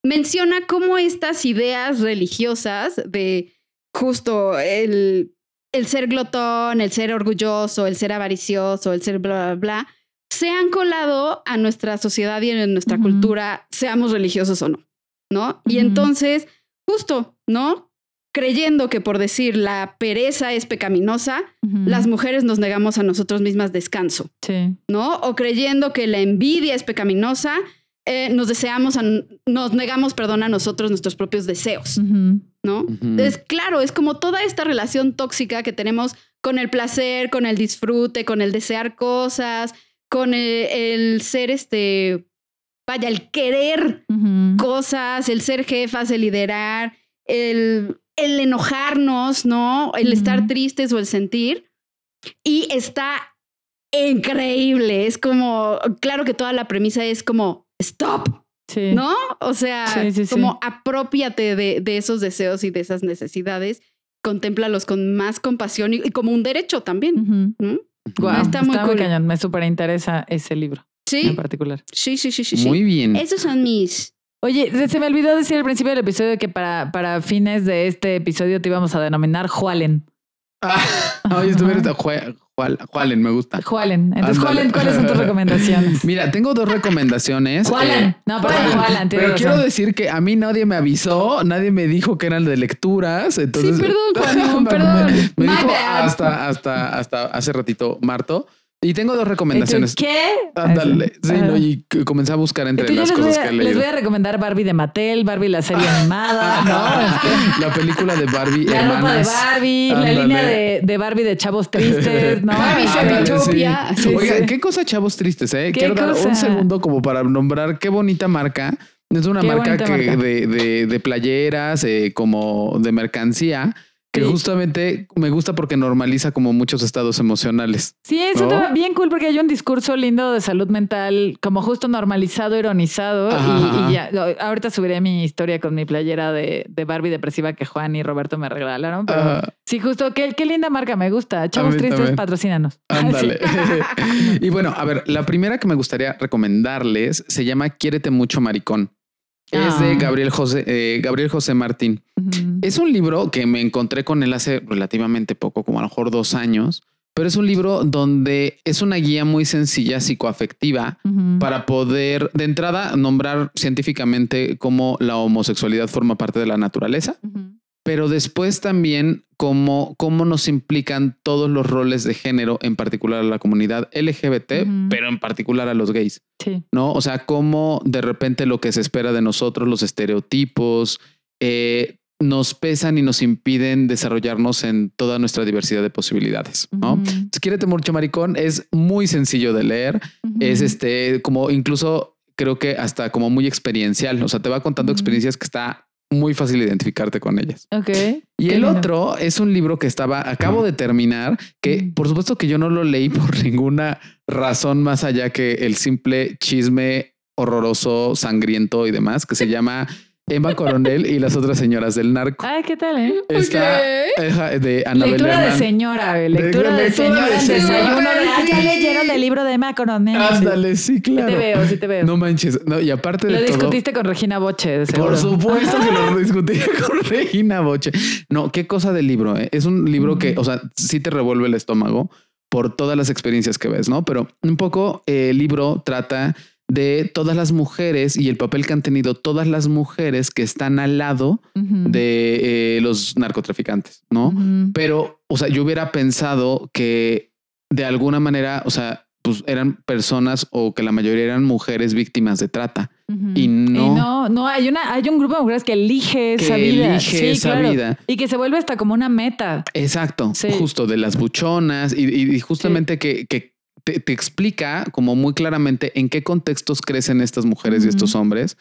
menciona cómo estas ideas religiosas de justo el, el ser glotón, el ser orgulloso, el ser avaricioso, el ser bla, bla, bla, se han colado a nuestra sociedad y en nuestra cultura, seamos religiosos o no, ¿no? Y entonces, justo, ¿no? Creyendo que por decir la pereza es pecaminosa, las mujeres nos negamos a nosotros mismas descanso. Sí. ¿no? O creyendo que la envidia es pecaminosa, eh, nos deseamos, a- nos negamos, perdón, a nosotros nuestros propios deseos, Ujú. ¿no? Ujú. Es claro, es como toda esta relación tóxica que tenemos con el placer, con el disfrute, con el desear cosas, con el, el ser este, vaya, el querer cosas, el ser jefas, el liderar, el, el enojarnos, ¿no? El estar tristes o el sentir. Y está increíble. Es como, claro que toda la premisa es como, stop, Sí. ¿no? O sea, Sí, sí, sí. como apropiate de, de esos deseos y de esas necesidades, contémplalos con más compasión y, y como un derecho también. Guau, Está está muy muy, cool. cañón. Me súper interesa ese libro en Sí, particular. sí, sí, sí, sí. sí. Muy bien. Esos son mis... Oye, se- se me olvidó decir al principio del episodio que para, para fines de este episodio te íbamos a denominar Jualen. Ah, oye, Jual- Jualen, me gusta. Jualen. Entonces. Jualen, ¿cuáles son tus recomendaciones? Mira, tengo dos recomendaciones. Jualen. Eh, No, perdón, Jualen. Pero quiero decir que a mí nadie me avisó, nadie me dijo que eran de lecturas. Entonces, perdón, Juan, perdón. Me, dijo hasta, hasta, hasta hace ratito Marto. Y tengo dos recomendaciones. ¿Y tú ¿Qué? Ándale. Sí, no, y comencé a buscar entre las cosas a, que he les voy a recomendar Barbie de Mattel, Barbie la serie animada, ¿no? Este, La película de Barbie, La ropa de hermanas. Barbie, la línea de, de Barbie de chavos tristes, ¿no? Barbie Ándale, Zootopia. sí. Sí, Oiga, qué cosa chavos tristes, ¿eh? ¿Qué Quiero dar un segundo como para nombrar qué bonita marca. Es una marca, que marca. De, de, de playeras, eh, como de mercancía, que Sí. justamente me gusta porque normaliza como muchos estados emocionales. Sí, es ¿No? bien cool porque hay un discurso lindo de salud mental, como justo normalizado, ironizado. Ajá, y, ya, ahorita subiré mi historia con mi playera de, de Barbie depresiva que Juan y Roberto me regalaron. Pero sí, justo, qué, qué linda marca, me gusta. Chavos tristes, también. patrocínanos. Ándale. y bueno, a ver, la primera que me gustaría recomendarles se llama Quiérete mucho, maricón. Es de Ah. Gabriel José, eh, Gabriel José Martín. Es un libro que me encontré con él hace relativamente poco, como a lo mejor dos años, pero es un libro donde es una guía muy sencilla psicoafectiva para poder, de entrada, nombrar científicamente cómo la homosexualidad forma parte de la naturaleza. Pero después también cómo, cómo nos implican todos los roles de género, en particular a la comunidad LGBT, Ujú. pero en particular a los gays. Sí. ¿no? O sea, cómo de repente lo que se espera de nosotros, los estereotipos, eh, nos pesan y nos impiden desarrollarnos en toda nuestra diversidad de posibilidades, ¿no? Ujú. Entonces, Quiérete mucho, maricón, es muy sencillo de leer, Ujú. es este, como incluso creo que hasta como muy experiencial, o sea, te va contando experiencias que está muy fácil identificarte con ellas. Ok. Y el lindo. otro es un libro que estaba, acabo de terminar, que por supuesto que yo no lo leí por ninguna razón más allá que el simple chisme horroroso, sangriento y demás, que se llama Emma Coronel y las otras señoras del narco. Ay, ¿qué tal, eh? Está ajá, de Anabel Lectura de señora, güey. De- Lectura de, señora. de señora. desayuno de, "Ah, ya Sí. leyeron el libro de Emma Coronel. Ándale, sí, Sí claro. te veo, sí te veo. No manches. No, y aparte Lo de todo. discutiste con Regina Boche, seguro. Por supuesto que lo discutí con Regina Boche. No, qué cosa de libro. ¿eh? Es un libro que, o sea, sí te revuelve el estómago por todas las experiencias que ves, ¿no? Pero un poco eh, el libro trata de todas las mujeres y el papel que han tenido todas las mujeres que están al lado de eh, los narcotraficantes, ¿no? Pero, o sea, yo hubiera pensado que de alguna manera, o sea, pues eran personas o que la mayoría eran mujeres víctimas de trata y no, no, no, hay una, hay un grupo de mujeres que elige que esa vida. elige Sí, esa claro. vida. Y que se vuelve hasta como una meta. Exacto, Sí. justo de las buchonas y, y- y justamente que, que te, te explica como muy claramente en qué contextos crecen estas mujeres y estos hombres,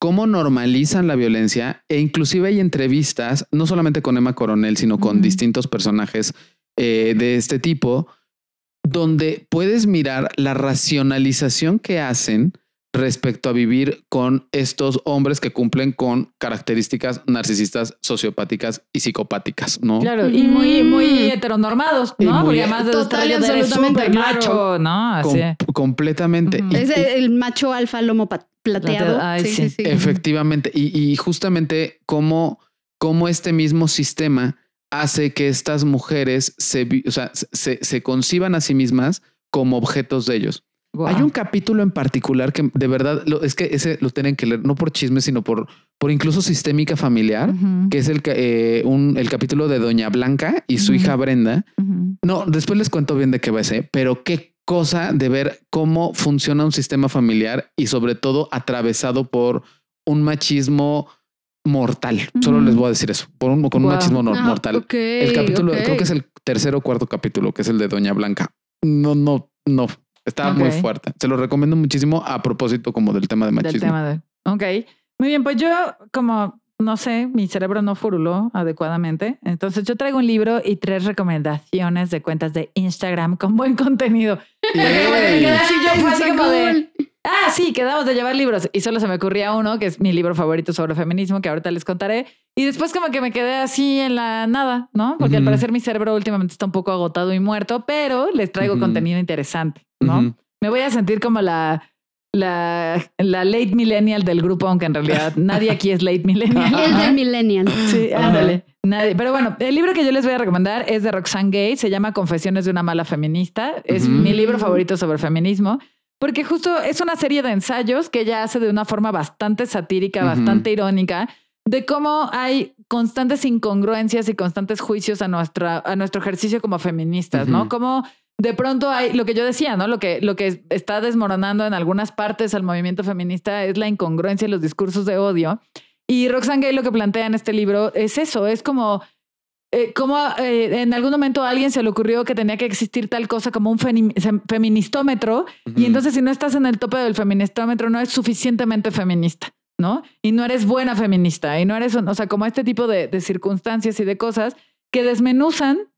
cómo normalizan la violencia e inclusive hay entrevistas, no solamente con Emma Coronel, sino con distintos personajes eh, de este tipo, donde puedes mirar la racionalización que hacen respecto a vivir con estos hombres que cumplen con características narcisistas, sociopáticas y psicopáticas, ¿no? Claro. Y muy, muy heteronormados, Y ¿no? muy- Porque además de Total absolutamente, macho, ¿no? Así. Com- completamente. Es el macho alfa lomo plateado. Plateado, ay, sí. Efectivamente. Y, y justamente cómo, cómo este mismo sistema hace que estas mujeres se, o sea, se, se conciban a sí mismas como objetos de ellos. Hay un capítulo en particular que de verdad lo- es que ese lo tienen que leer, no por chisme, sino por, por incluso sistémica familiar, que es el, eh, un, el capítulo de Doña Blanca y su hija Brenda. No, después les cuento bien de qué va ese, pero qué cosa de ver cómo funciona un sistema familiar y sobre todo atravesado por un machismo mortal. Solo les voy a decir eso, por un, con un machismo no- Ah, mortal. el capítulo, creo que es el tercer o cuarto capítulo, que es el de Doña Blanca. No, no, no. Está muy Ok. fuerte. Se lo recomiendo muchísimo a propósito como del tema de Del machismo. tema de. Ok. Muy bien, pues yo, como no sé, mi cerebro no furuló adecuadamente. Entonces yo traigo un libro y tres recomendaciones de cuentas de Instagram con buen contenido. Así yo, así como de. ah, sí, quedamos de llevar libros. Y solo se me ocurría uno, que es mi libro favorito sobre feminismo, que ahorita les contaré. Y después como que me quedé así en la nada, ¿no? Porque al Ujú. parecer mi cerebro últimamente está un poco agotado y muerto, pero les traigo Ujú. contenido interesante, ¿no? Me voy a sentir como la, la, la late millennial del grupo, aunque en realidad nadie aquí es late millennial. El del millennial. Sí, ándale. Nadie. Pero bueno, el libro que yo les voy a recomendar es de Roxane Gay, se llama Confesiones de una mala feminista. Es mi libro favorito sobre feminismo, porque justo es una serie de ensayos que ella hace de una forma bastante satírica, bastante irónica, de cómo hay constantes incongruencias y constantes juicios a, nuestra, a nuestro ejercicio como feministas, ¿no? Ujú. De pronto hay lo que yo decía, ¿no? Lo que, lo que está desmoronando en algunas partes al movimiento feminista es la incongruencia y los discursos de odio. Y Roxane Gay lo que plantea en este libro es eso, es como, eh, como eh, en algún momento a alguien se le ocurrió que tenía que existir tal cosa como un feministómetro y entonces si no estás en el tope del feministómetro no eres suficientemente feminista, ¿no? Y no eres buena feminista y no eres, o sea, como este tipo de, de circunstancias y de cosas que desmenuzan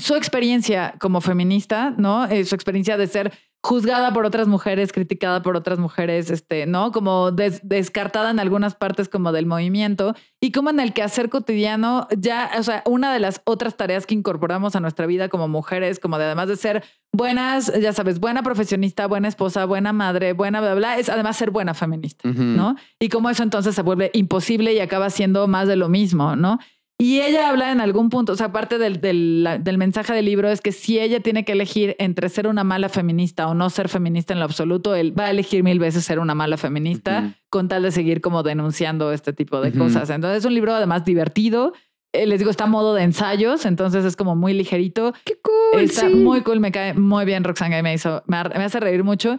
su experiencia como feminista, ¿no? Eh, su experiencia de ser juzgada por otras mujeres, criticada por otras mujeres, este, ¿no? Como des- descartada en algunas partes como del movimiento y como en el quehacer cotidiano ya, o sea, una de las otras tareas que incorporamos a nuestra vida como mujeres, como de además de ser buenas, ya sabes, buena profesionista, buena esposa, buena madre, buena bla, bla, es además ser buena feminista. ¿no? Y cómo eso entonces se vuelve imposible y acaba siendo más de lo mismo, ¿no? Y ella habla en algún punto, o sea, parte del, del, mensaje del libro es que si ella tiene que elegir entre ser una mala feminista o no ser feminista en lo absoluto, él va a elegir mil veces ser una mala feminista con tal de seguir como denunciando este tipo de cosas. Entonces es un libro además divertido. Eh, les digo, está a modo de ensayos, entonces es como muy ligerito. Qué cool. Está sí. muy cool, me cae muy bien Roxane Gay, me, hizo, me hace reír mucho.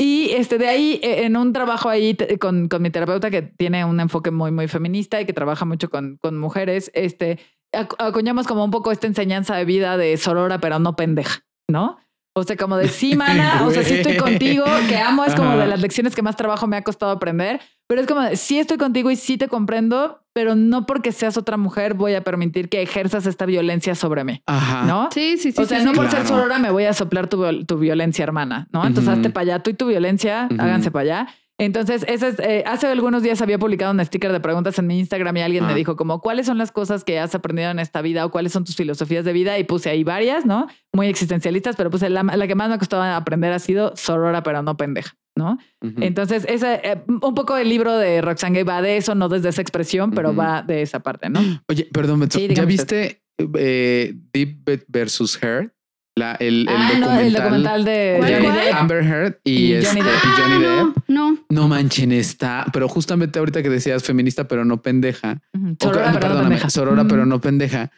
Y este, de ahí, eh, en un trabajo ahí con, con mi terapeuta que tiene un enfoque muy, muy feminista y que trabaja mucho con, con mujeres, este, acu- acuñamos como un poco esta enseñanza de vida de sorora, pero no pendeja, ¿no? O sea, como de sí, mana, o sea, sí estoy contigo, que amo, es como Ajá. de las lecciones que más trabajo me ha costado aprender, pero es como de sí estoy contigo y sí te comprendo, pero no porque seas otra mujer voy a permitir que ejerzas esta violencia sobre mí, Ajá. ¿no? Sí, sí, sí. o sea, sí, no sí. por ser Claro. sorora me voy a soplar tu, tu violencia, hermana, ¿no? Entonces, Ujú. hazte para allá, tú y tu violencia, Ujú. háganse para allá. Entonces, ese es, eh, hace algunos días había publicado un sticker de preguntas en mi Instagram y alguien me dijo como, ¿cuáles son las cosas que has aprendido en esta vida o cuáles son tus filosofías de vida? Y puse ahí varias, ¿no? Muy existencialistas, pero puse la, la que más me ha costado aprender ha sido sorora, pero no pendeja, ¿no? Entonces, ese, eh, un poco el libro de Roxane Gay va de eso, no desde esa expresión, pero va de esa parte, ¿no? Oye, perdón, Beto, Sí, ¿ya viste eh, Deep versus Heard? La, el, el ah, documental, no, el documental de ¿Cuál, Johnny cuál? Amber Heard y, Y este, Johnny Depp. y Johnny Ah, Depp. no, no. No manchen, está, pero justamente ahorita que decías feminista, pero no pendeja. Ujú. O- Sorora, pero no pendeja. Sorora, pero Mm. no pendeja.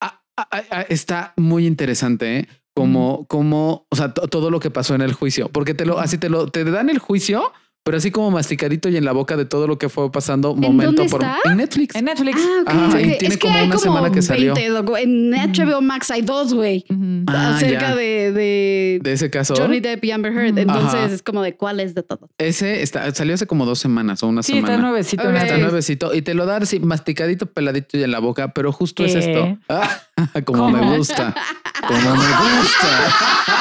Ah, ah, ah, ah, está muy interesante, ¿eh? Como, como, o sea, to- todo lo que pasó en el juicio, porque te lo, así te lo, te dan el juicio, pero así como masticadito y en la boca de todo lo que fue pasando momento dónde por está? en Netflix. En Netflix. Ah, ok. Ajá, ok. y tiene es que como hay una como semana que salió. 20 docu- en HBO Max hay dos, güey. Ah, acerca ya. de, de De ese caso, Johnny Depp y Amber Heard. Entonces Ajá. es como de cuál es de todo. ese está, salió hace como dos semanas o una Sí, semana. está nuevecito. Ok. en Está nuevecito y te lo dan así masticadito, peladito y en la boca, pero justo es esto. Ah, como ¿Cómo? me gusta. Como me gusta.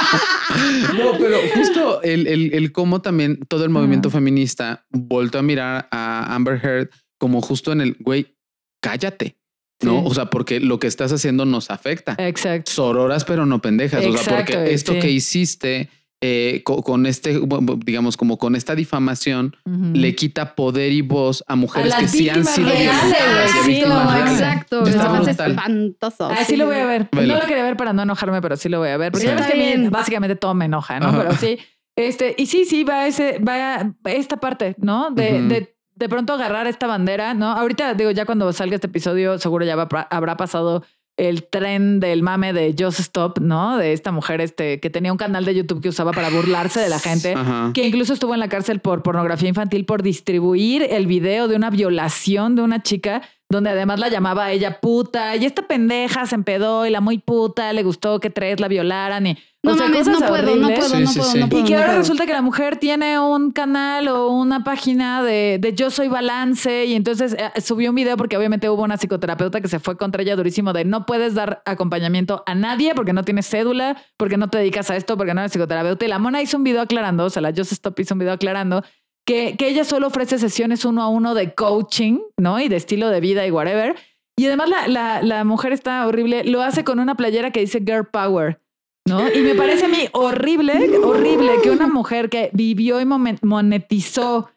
No, pero justo el, el, el cómo también todo el movimiento feminista volvió a mirar a Amber Heard como justo en el güey, cállate. No, Sí. o sea, porque lo que estás haciendo nos afecta. Exacto. Sororas, pero no pendejas. o sea, porque esto sí. que hiciste eh, co- con, este, digamos, como con esta difamación, le quita poder y voz a mujeres A que sí han sido reales, violentadas sí. Exacto. Brutal. espantoso. Ah, sí lo voy a ver. Velo. No lo quería ver para no enojarme, pero sí lo voy a ver. Porque Sí. ya ves que bien. básicamente todo me enoja, ¿no? Ajá. Pero sí. Este, y sí, sí, va ese, va esta parte, ¿no? De, de, de pronto agarrar esta bandera, ¿no? Ahorita digo, ya cuando salga este episodio, seguro ya va- habrá pasado el tren del mame de Just Stop, ¿no? De esta mujer este, que tenía un canal de YouTube que usaba para burlarse de la gente. Ajá. que incluso estuvo en la cárcel por pornografía infantil por distribuir el video de una violación de una chica donde además la llamaba a ella puta y esta pendeja se empedó y la muy puta le gustó que tres la violaran y No o sea, mames, no puedo, no puedo, Sí, no sí, puedo, sí. no puedo. Y que no ahora puedo. resulta que la mujer tiene un canal o una página de, de Yo Soy Balance y entonces eh, subió un video porque obviamente hubo una psicoterapeuta que se fue contra ella durísimo de no puedes dar acompañamiento a nadie porque no tienes cédula, porque no te dedicas a esto, porque no eres psicoterapeuta. Y la mona hizo un video aclarando, o sea, la Just Stop hizo un video aclarando que, que ella solo ofrece sesiones uno a uno de coaching, ¿no? Y de estilo de vida y whatever. Y además la, la, la mujer está horrible, lo hace con una playera que dice Girl Power. ¿No? Y me parece a mí horrible, horrible que una mujer que vivió y monetizó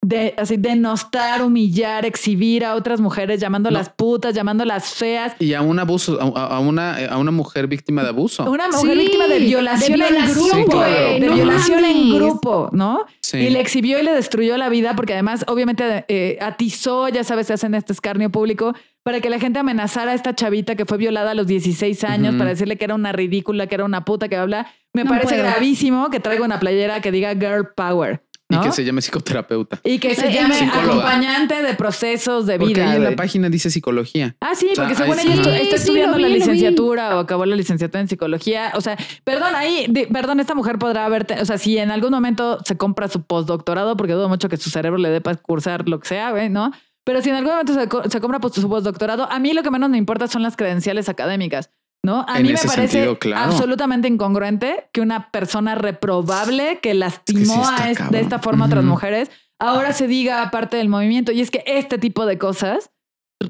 de así denostar, humillar, exhibir a otras mujeres, llamándolas putas, llamándolas feas. Y a un abuso, a, a una, a una mujer víctima de abuso. Una mujer Sí, víctima de violación, de en violación, grupo, güey, de no violación en grupo, ¿no? Sí. Y le exhibió y le destruyó la vida porque además obviamente eh, atizó, ya sabes, se hacen este escarnio público para que la gente amenazara a esta chavita que fue violada a los 16 años para decirle que era una ridícula, que era una puta, que habla. Me No parece puedo. gravísimo que traiga una playera que diga Girl Power. ¿no? Y que se llame psicoterapeuta. Y que se llame psicóloga. acompañante de procesos de Porque vida. ahí en la página dice psicología. Ah, sí, O sea, porque según ella sí. está estudiando la vi, licenciatura o acabó la licenciatura en psicología. O sea, perdón, ahí, di- perdón, esta mujer podrá haberte, o sea, si en algún momento se compra su postdoctorado, porque dudo mucho que su cerebro le dé para cursar lo que sea, ¿no? Pero si en algún momento se, co- se compra pues, su postdoctorado, a mí lo que menos me importa son las credenciales académicas. ¿No? A En mí me parece sentido, claro. absolutamente incongruente que una persona reprobable que lastimó Es que sí está a es- de esta forma a otras mujeres ahora se diga parte del movimiento. Y es que este tipo de cosas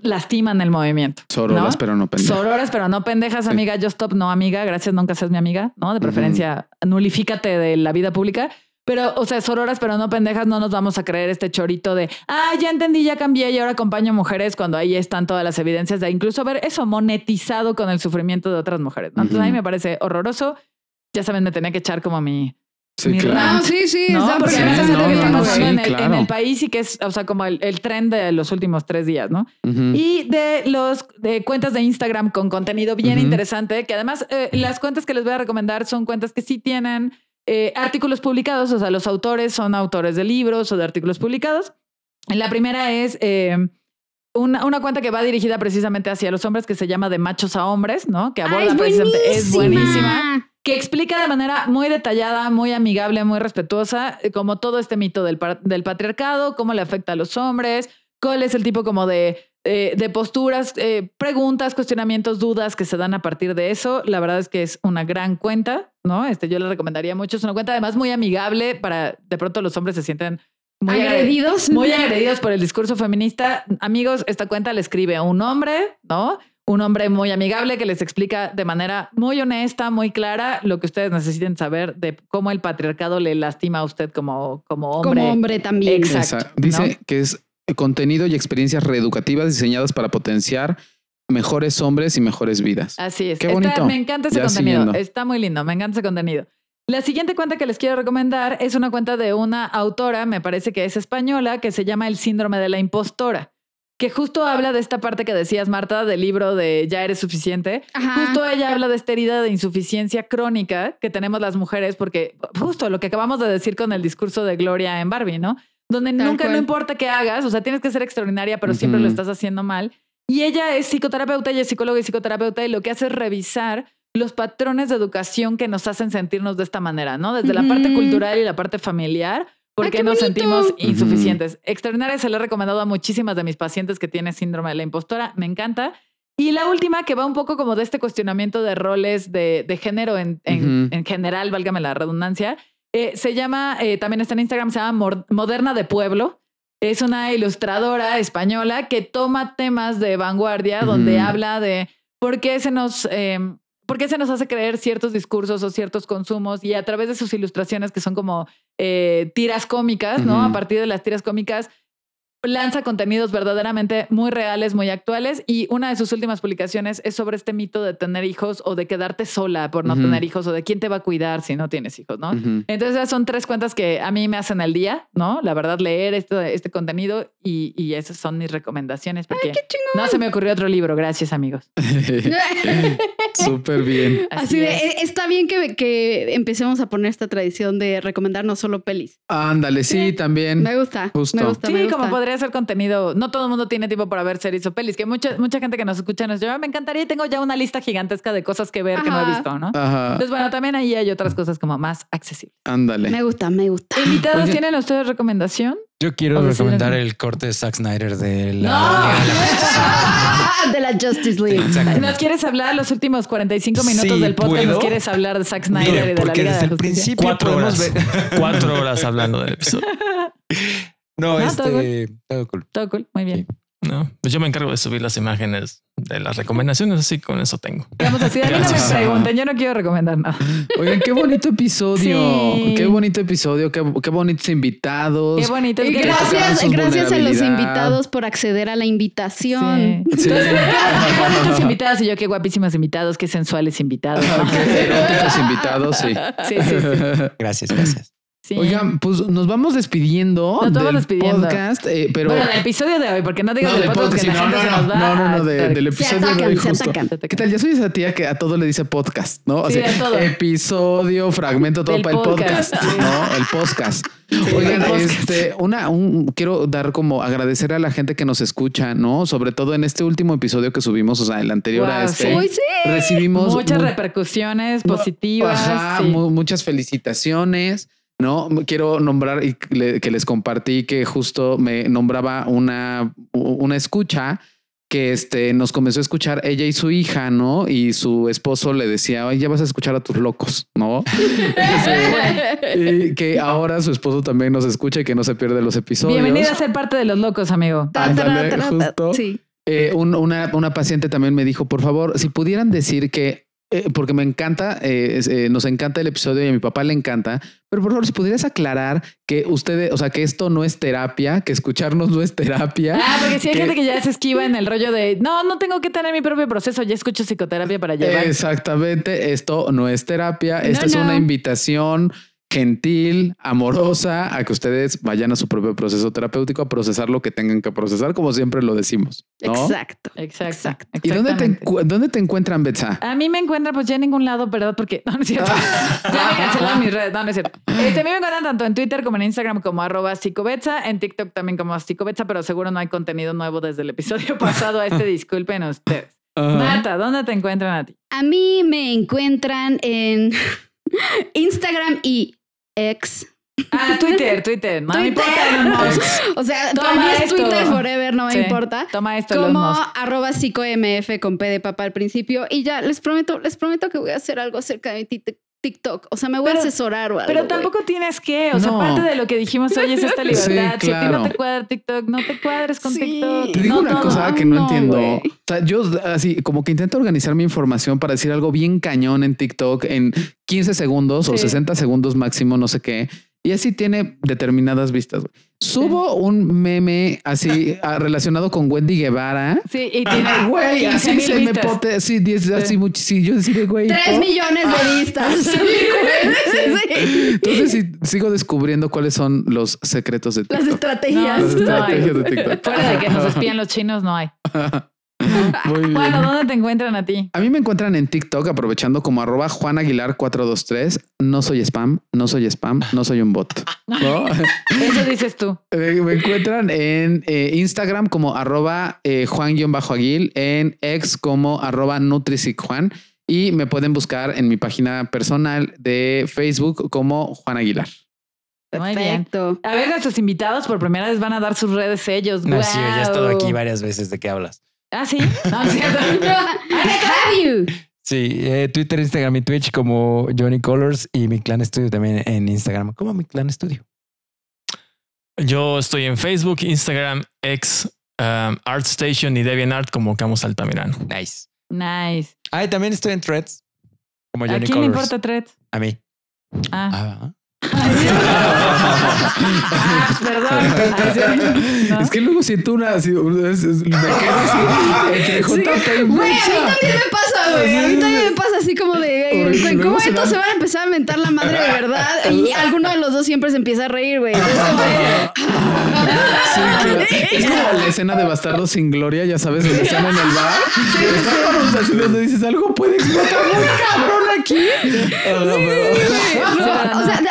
lastiman el movimiento. Sororas, ¿no? pero no pendejas. Sororas, pero no pendejas, amiga. Yo stop, no amiga. Gracias, nunca seas mi amiga, ¿no? De preferencia, nulifícate de la vida pública. Pero, o sea, sororas, pero no pendejas, no nos vamos a creer este chorito de, ah, ya entendí, ya cambié y ahora acompaño mujeres cuando ahí están todas las evidencias de incluso ver eso monetizado con el sufrimiento de otras mujeres. ¿no? Entonces a mí me parece horroroso. Ya saben, me tenía que echar como mi, Sí, mi claro. No, sí, sí, ¿no? está Porque Sí, perfecto. algo que no, está no, pasando sí, en, el, en claro. el país y que es, o sea, como el, el tren de los últimos tres días, ¿no? Y de los de cuentas de Instagram con contenido bien interesante, que además eh, las cuentas que les voy a recomendar son cuentas que sí tienen eh, artículos publicados, o sea, los autores son autores de libros o de artículos publicados. La primera es eh, una, una cuenta que va dirigida precisamente hacia los hombres que se llama De Machos a Hombres, ¿no? Que Ah, aborda es precisamente, es buenísima que explica de manera muy detallada, muy amigable, muy respetuosa, eh, como todo este mito del, del patriarcado, cómo le afecta a los hombres, cuál es el tipo como de, eh, de posturas, preguntas, cuestionamientos, dudas que se dan a partir de eso. La verdad es que es una gran cuenta, ¿no? Este, yo le recomendaría mucho. Es una cuenta además muy amigable para, de pronto los hombres se sienten muy agredidos muy agredidos por el discurso feminista. Amigos, esta cuenta le escribe a un hombre, ¿no? Un hombre muy amigable que les explica de manera muy honesta, muy clara, lo que ustedes necesiten saber de cómo el patriarcado le lastima a usted como, como hombre. Como hombre también. Exacto. Esa- Dice ¿no? que es contenido y experiencias reeducativas diseñadas para potenciar mejores hombres y mejores vidas. Así es. Qué Está- bonito. me encanta ese Ya contenido. siguiendo. Está muy lindo. Me encanta ese contenido. La siguiente cuenta que les quiero recomendar es una cuenta de una autora, me parece que es española, que se llama El síndrome de la impostora, que justo habla de esta parte que decías, Marta, del libro de Ya eres suficiente. Ajá. Justo ella habla de esta herida de insuficiencia crónica que tenemos las mujeres, porque justo lo que acabamos de decir con el discurso de Gloria en Barbie, ¿no? Donde Tal nunca, cual. no importa qué hagas, o sea, tienes que ser extraordinaria, pero siempre lo estás haciendo mal. Y ella es psicoterapeuta, ella es psicóloga y psicoterapeuta, y lo que hace es revisar los patrones de educación que nos hacen sentirnos de esta manera, ¿no? Desde la parte cultural y la parte familiar. ¿Por Ay, qué qué nos bonito. sentimos insuficientes? Extraordinaria se le he recomendado a muchísimas de mis pacientes que tienen síndrome de la impostora. Me encanta. Y la última, que va un poco como de este cuestionamiento de roles de, de género en, en- Ujú. en general, válgame la redundancia, eh, se llama, eh, también está en Instagram, se llama Moderna de Pueblo. Es una ilustradora española que toma temas de vanguardia donde habla de por qué se nos... eh, ¿Por qué se nos hace creer ciertos discursos o ciertos consumos? Y a través de sus ilustraciones, que son como eh, tiras cómicas, ¿no? A partir de las tiras cómicas, lanza contenidos verdaderamente muy reales, muy actuales. Y una de sus últimas publicaciones es sobre este mito de tener hijos o de quedarte sola por no tener hijos o de quién te va a cuidar si no tienes hijos, ¿no? Entonces, esas son tres cuentas que a mí me hacen el día, ¿no? La verdad, leer este, este contenido y, y esas son mis recomendaciones porque no se me ocurrió otro libro. Gracias, amigos. Súper bien. Así, de, es. "Eh, está bien que, que empecemos a poner esta tradición de recomendar no solo pelis. Ándale, sí, Sí. también. Me gusta. Justo. Me gusta. Sí, me gusta. como podría podría ser contenido. No todo el mundo tiene tiempo para ver series o pelis, que mucha, mucha gente que nos escucha nos lleva, me encantaría y tengo ya una lista gigantesca de cosas que ver que no he visto, ¿no? Ajá. Entonces, bueno, también ahí hay otras cosas como más accesibles. Ándale. Me gusta, me gusta. Invitados, Oye. ¿tienen ustedes recomendación? Yo quiero recomendar el corte de Zack Snyder de la. No. de la- de la Justice League. ¿Nos quieres hablar los últimos 45 minutos Sí, del podcast? ¿puedo? ¿Nos quieres hablar de Zack Snyder Mire, y de la porque Liga de desde la el Justicia? principio Cuatro horas. ver. Cuatro horas hablando del episodio. No, No, todo este. Todo cool. Todo cool, muy bien. No, pues yo me encargo de subir las imágenes de las recomendaciones, así con eso tengo. Vamos así, a mí no me pregunten, yo no quiero recomendar nada. Oigan, qué bonito episodio. Sí. Qué bonito episodio. Qué, qué bonitos invitados. Qué bonito. Y gracias, gracias a los invitados por acceder a la invitación. Sí. Sí. Entonces, qué bonitos invitados y yo qué guapísimos invitados, qué sensuales invitados. ¿no? Qué eróticos invitados, sí. Sí, sí, sí. Gracias, gracias. Sí. Oigan, pues nos vamos despidiendo Nos vamos del despidiendo. podcast, eh, pero Bueno, el episodio de hoy, porque no digas No, del del podcast que la no, gente se no, nos va. no, no, no, de- del episodio de atacan, hoy se justo. ¿Qué tal? Yo soy esa tía que a todo le dice podcast, ¿no? O Sí, sea, a todo. episodio, fragmento, todo Del para el podcast, podcast, sí. ¿no? El podcast. Oigan, este, una, un, quiero dar como agradecer a la gente que nos escucha, ¿no? Sobre todo en este último episodio que subimos, o sea, el anterior a este. sí. Uy, sí. Recibimos Muchas mu- repercusiones positivas. Ajá, sí. mu- muchas felicitaciones. No, quiero nombrar y que le- que les compartí que justo me nombraba una, una escucha que este nos comenzó a escuchar ella y su hija, ¿no? Y su esposo le decía, oye, ya vas a escuchar a tus locos, ¿no? Y que ahora su esposo también nos escucha y que no se pierde los episodios. Bienvenido a ser parte de los locos, amigo. Ándale, justo. Sí. Eh, un- una, una paciente también me dijo, por favor, si pudieran decir que, eh, porque me encanta, eh, eh, nos encanta el episodio y a mi papá le encanta, pero por favor, si pudieras aclarar que ustedes, o sea, que esto no es terapia, que escucharnos no es terapia. Ah, porque sí hay que- gente que ya se esquiva en el rollo de no, no tengo que tener mi propio proceso, ya escucho psicoterapia para llevar. Exactamente, esto no es terapia, esta No, es una invitación gentil, amorosa, a que ustedes vayan a su propio proceso terapéutico a procesar lo que tengan que procesar, como siempre lo decimos. ¿no? Exacto. Exacto. Exacto. ¿Y dónde te, dónde encuentran, Betsa? A mí me encuentran pues ya en ningún lado, ¿verdad? Porque no, no es cierto. ya me cancelaron mis redes. No, no es cierto. Este, a mí me encuentran tanto en Twitter como en Instagram como arroba psicobetza, en TikTok también como psicobetza, pero seguro no hay contenido nuevo desde el episodio pasado a este. Disculpen ustedes. Marta, ¿dónde te encuentran a ti? A mí me encuentran en Instagram y X. Ah, Twitter, Twitter. No me importa. O sea, Toma para mí es esto. Twitter forever, no me Sí. importa. Toma esto, Como arroba psicomf con P de papá al principio. Y ya les prometo, les prometo que voy a hacer algo acerca de mi tic- TikTok. O sea, me voy Pero- a asesorar o algo. Pero tampoco tienes que, o sea, parte de lo que dijimos hoy es esta libertad. Sí, Si a ti no te cuadra TikTok, no te cuadres con Sí. TikTok. Te digo No una cosa que no, no, entiendo. O sea, yo así como que intento organizar mi información para decir algo bien cañón en TikTok en 15 segundos o Sí. 60 segundos máximo, no sé qué. Y así tiene determinadas vistas. güey. Subo un meme así ah, relacionado con Wendy Guevara. Sí, y tiene Güey, 15 así se me vistas. pote, sí, 10, así mucho, sí, yo decía, güey. Tres millones de vistas. Sí, güey. Sí. Entonces sí, sigo descubriendo cuáles son los secretos de Las TikTok. estrategias. Las No, estrategias no de TikTok. Fuera de que nos espían los chinos, no hay. Muy bien. Bueno, ¿dónde te encuentran a ti? A mí me encuentran en TikTok aprovechando como arroba Juan Aguilar 423. No soy spam, no soy spam, no soy un bot. ¿no? Eso dices tú. Me encuentran en eh, Instagram como arroba eh, Juan-Aguil, en ex como arroba NutrisiCjuan y me pueden buscar en mi página personal de Facebook como Juan Aguilar. Muy bien. Perfecto. A ver, nuestros invitados por primera vez van a dar sus redes ellos. No, sí, ya he estado aquí varias veces. ¿De qué hablas? Ah, sí. No, no es cierto. Have you? Sí, eh, Twitter, Instagram y Twitch como Johnny Colors y mi clan estudio también en Instagram como mi clan estudio. Yo estoy en Facebook, Instagram, X, um, ArtStation y DeviantArt como Camus Altamirano. Nice. Nice. Ah, y también estoy en Threads como ¿A Johnny quién le Colors. importa Thread? A mí. Ah, Ah, Ah, perdón. Sí. Es que luego siento una así, una- es- es- me quedo así entre y Güey, a mí también me pasa, güey. A mí también me pasa así como de, güey, ¿cómo Luego se estos va- se van a empezar a mentar la madre de verdad? Y alguno de los dos siempre se empieza a reír, güey. Sí, claro. Es como la escena de Bastardo sin Gloria, ya sabes, donde están en el bar. Están así donde dices algo puede explotar muy cabrón aquí. Ah, Sí, o sea,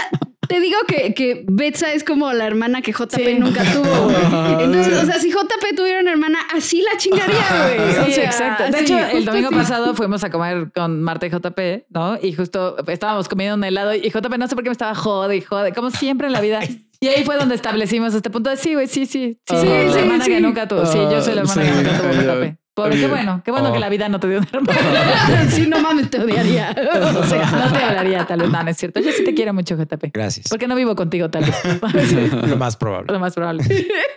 Te digo que, que Betsa es como la hermana que JP Sí. nunca tuvo. güey. Entonces, o sea, si JP tuviera una hermana, así la chingaría, güey. O Sí, sea, exacto. De así, hecho, el domingo así. pasado fuimos a comer con Marta y JP, ¿no? Y justo estábamos comiendo un helado y JP no sé por qué me estaba jode y jode, como siempre en la vida. Y ahí fue donde establecimos este punto de sí, güey, sí, sí. Sí, sí, la sí, hermana sí. que nunca tuvo. Sí, yo soy la hermana que nunca sí, tuvo JP. Porque qué bien. bueno, qué bueno Oh. que la vida no te dio una hermana. sí, no mames, te odiaría. O sea, No te hablaría tal vez. No, no es cierto. Yo sí te quiero mucho, JP. Gracias. Porque no vivo contigo tal vez. Lo más probable. Lo más probable.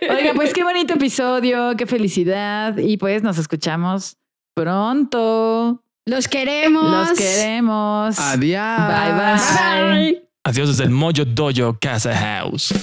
Oiga, pues qué bonito episodio, qué felicidad. Y pues nos escuchamos pronto. los queremos. Los queremos. Adiós. Bye, bye. Bye. Adiós desde el Mojo Dojo Casa House.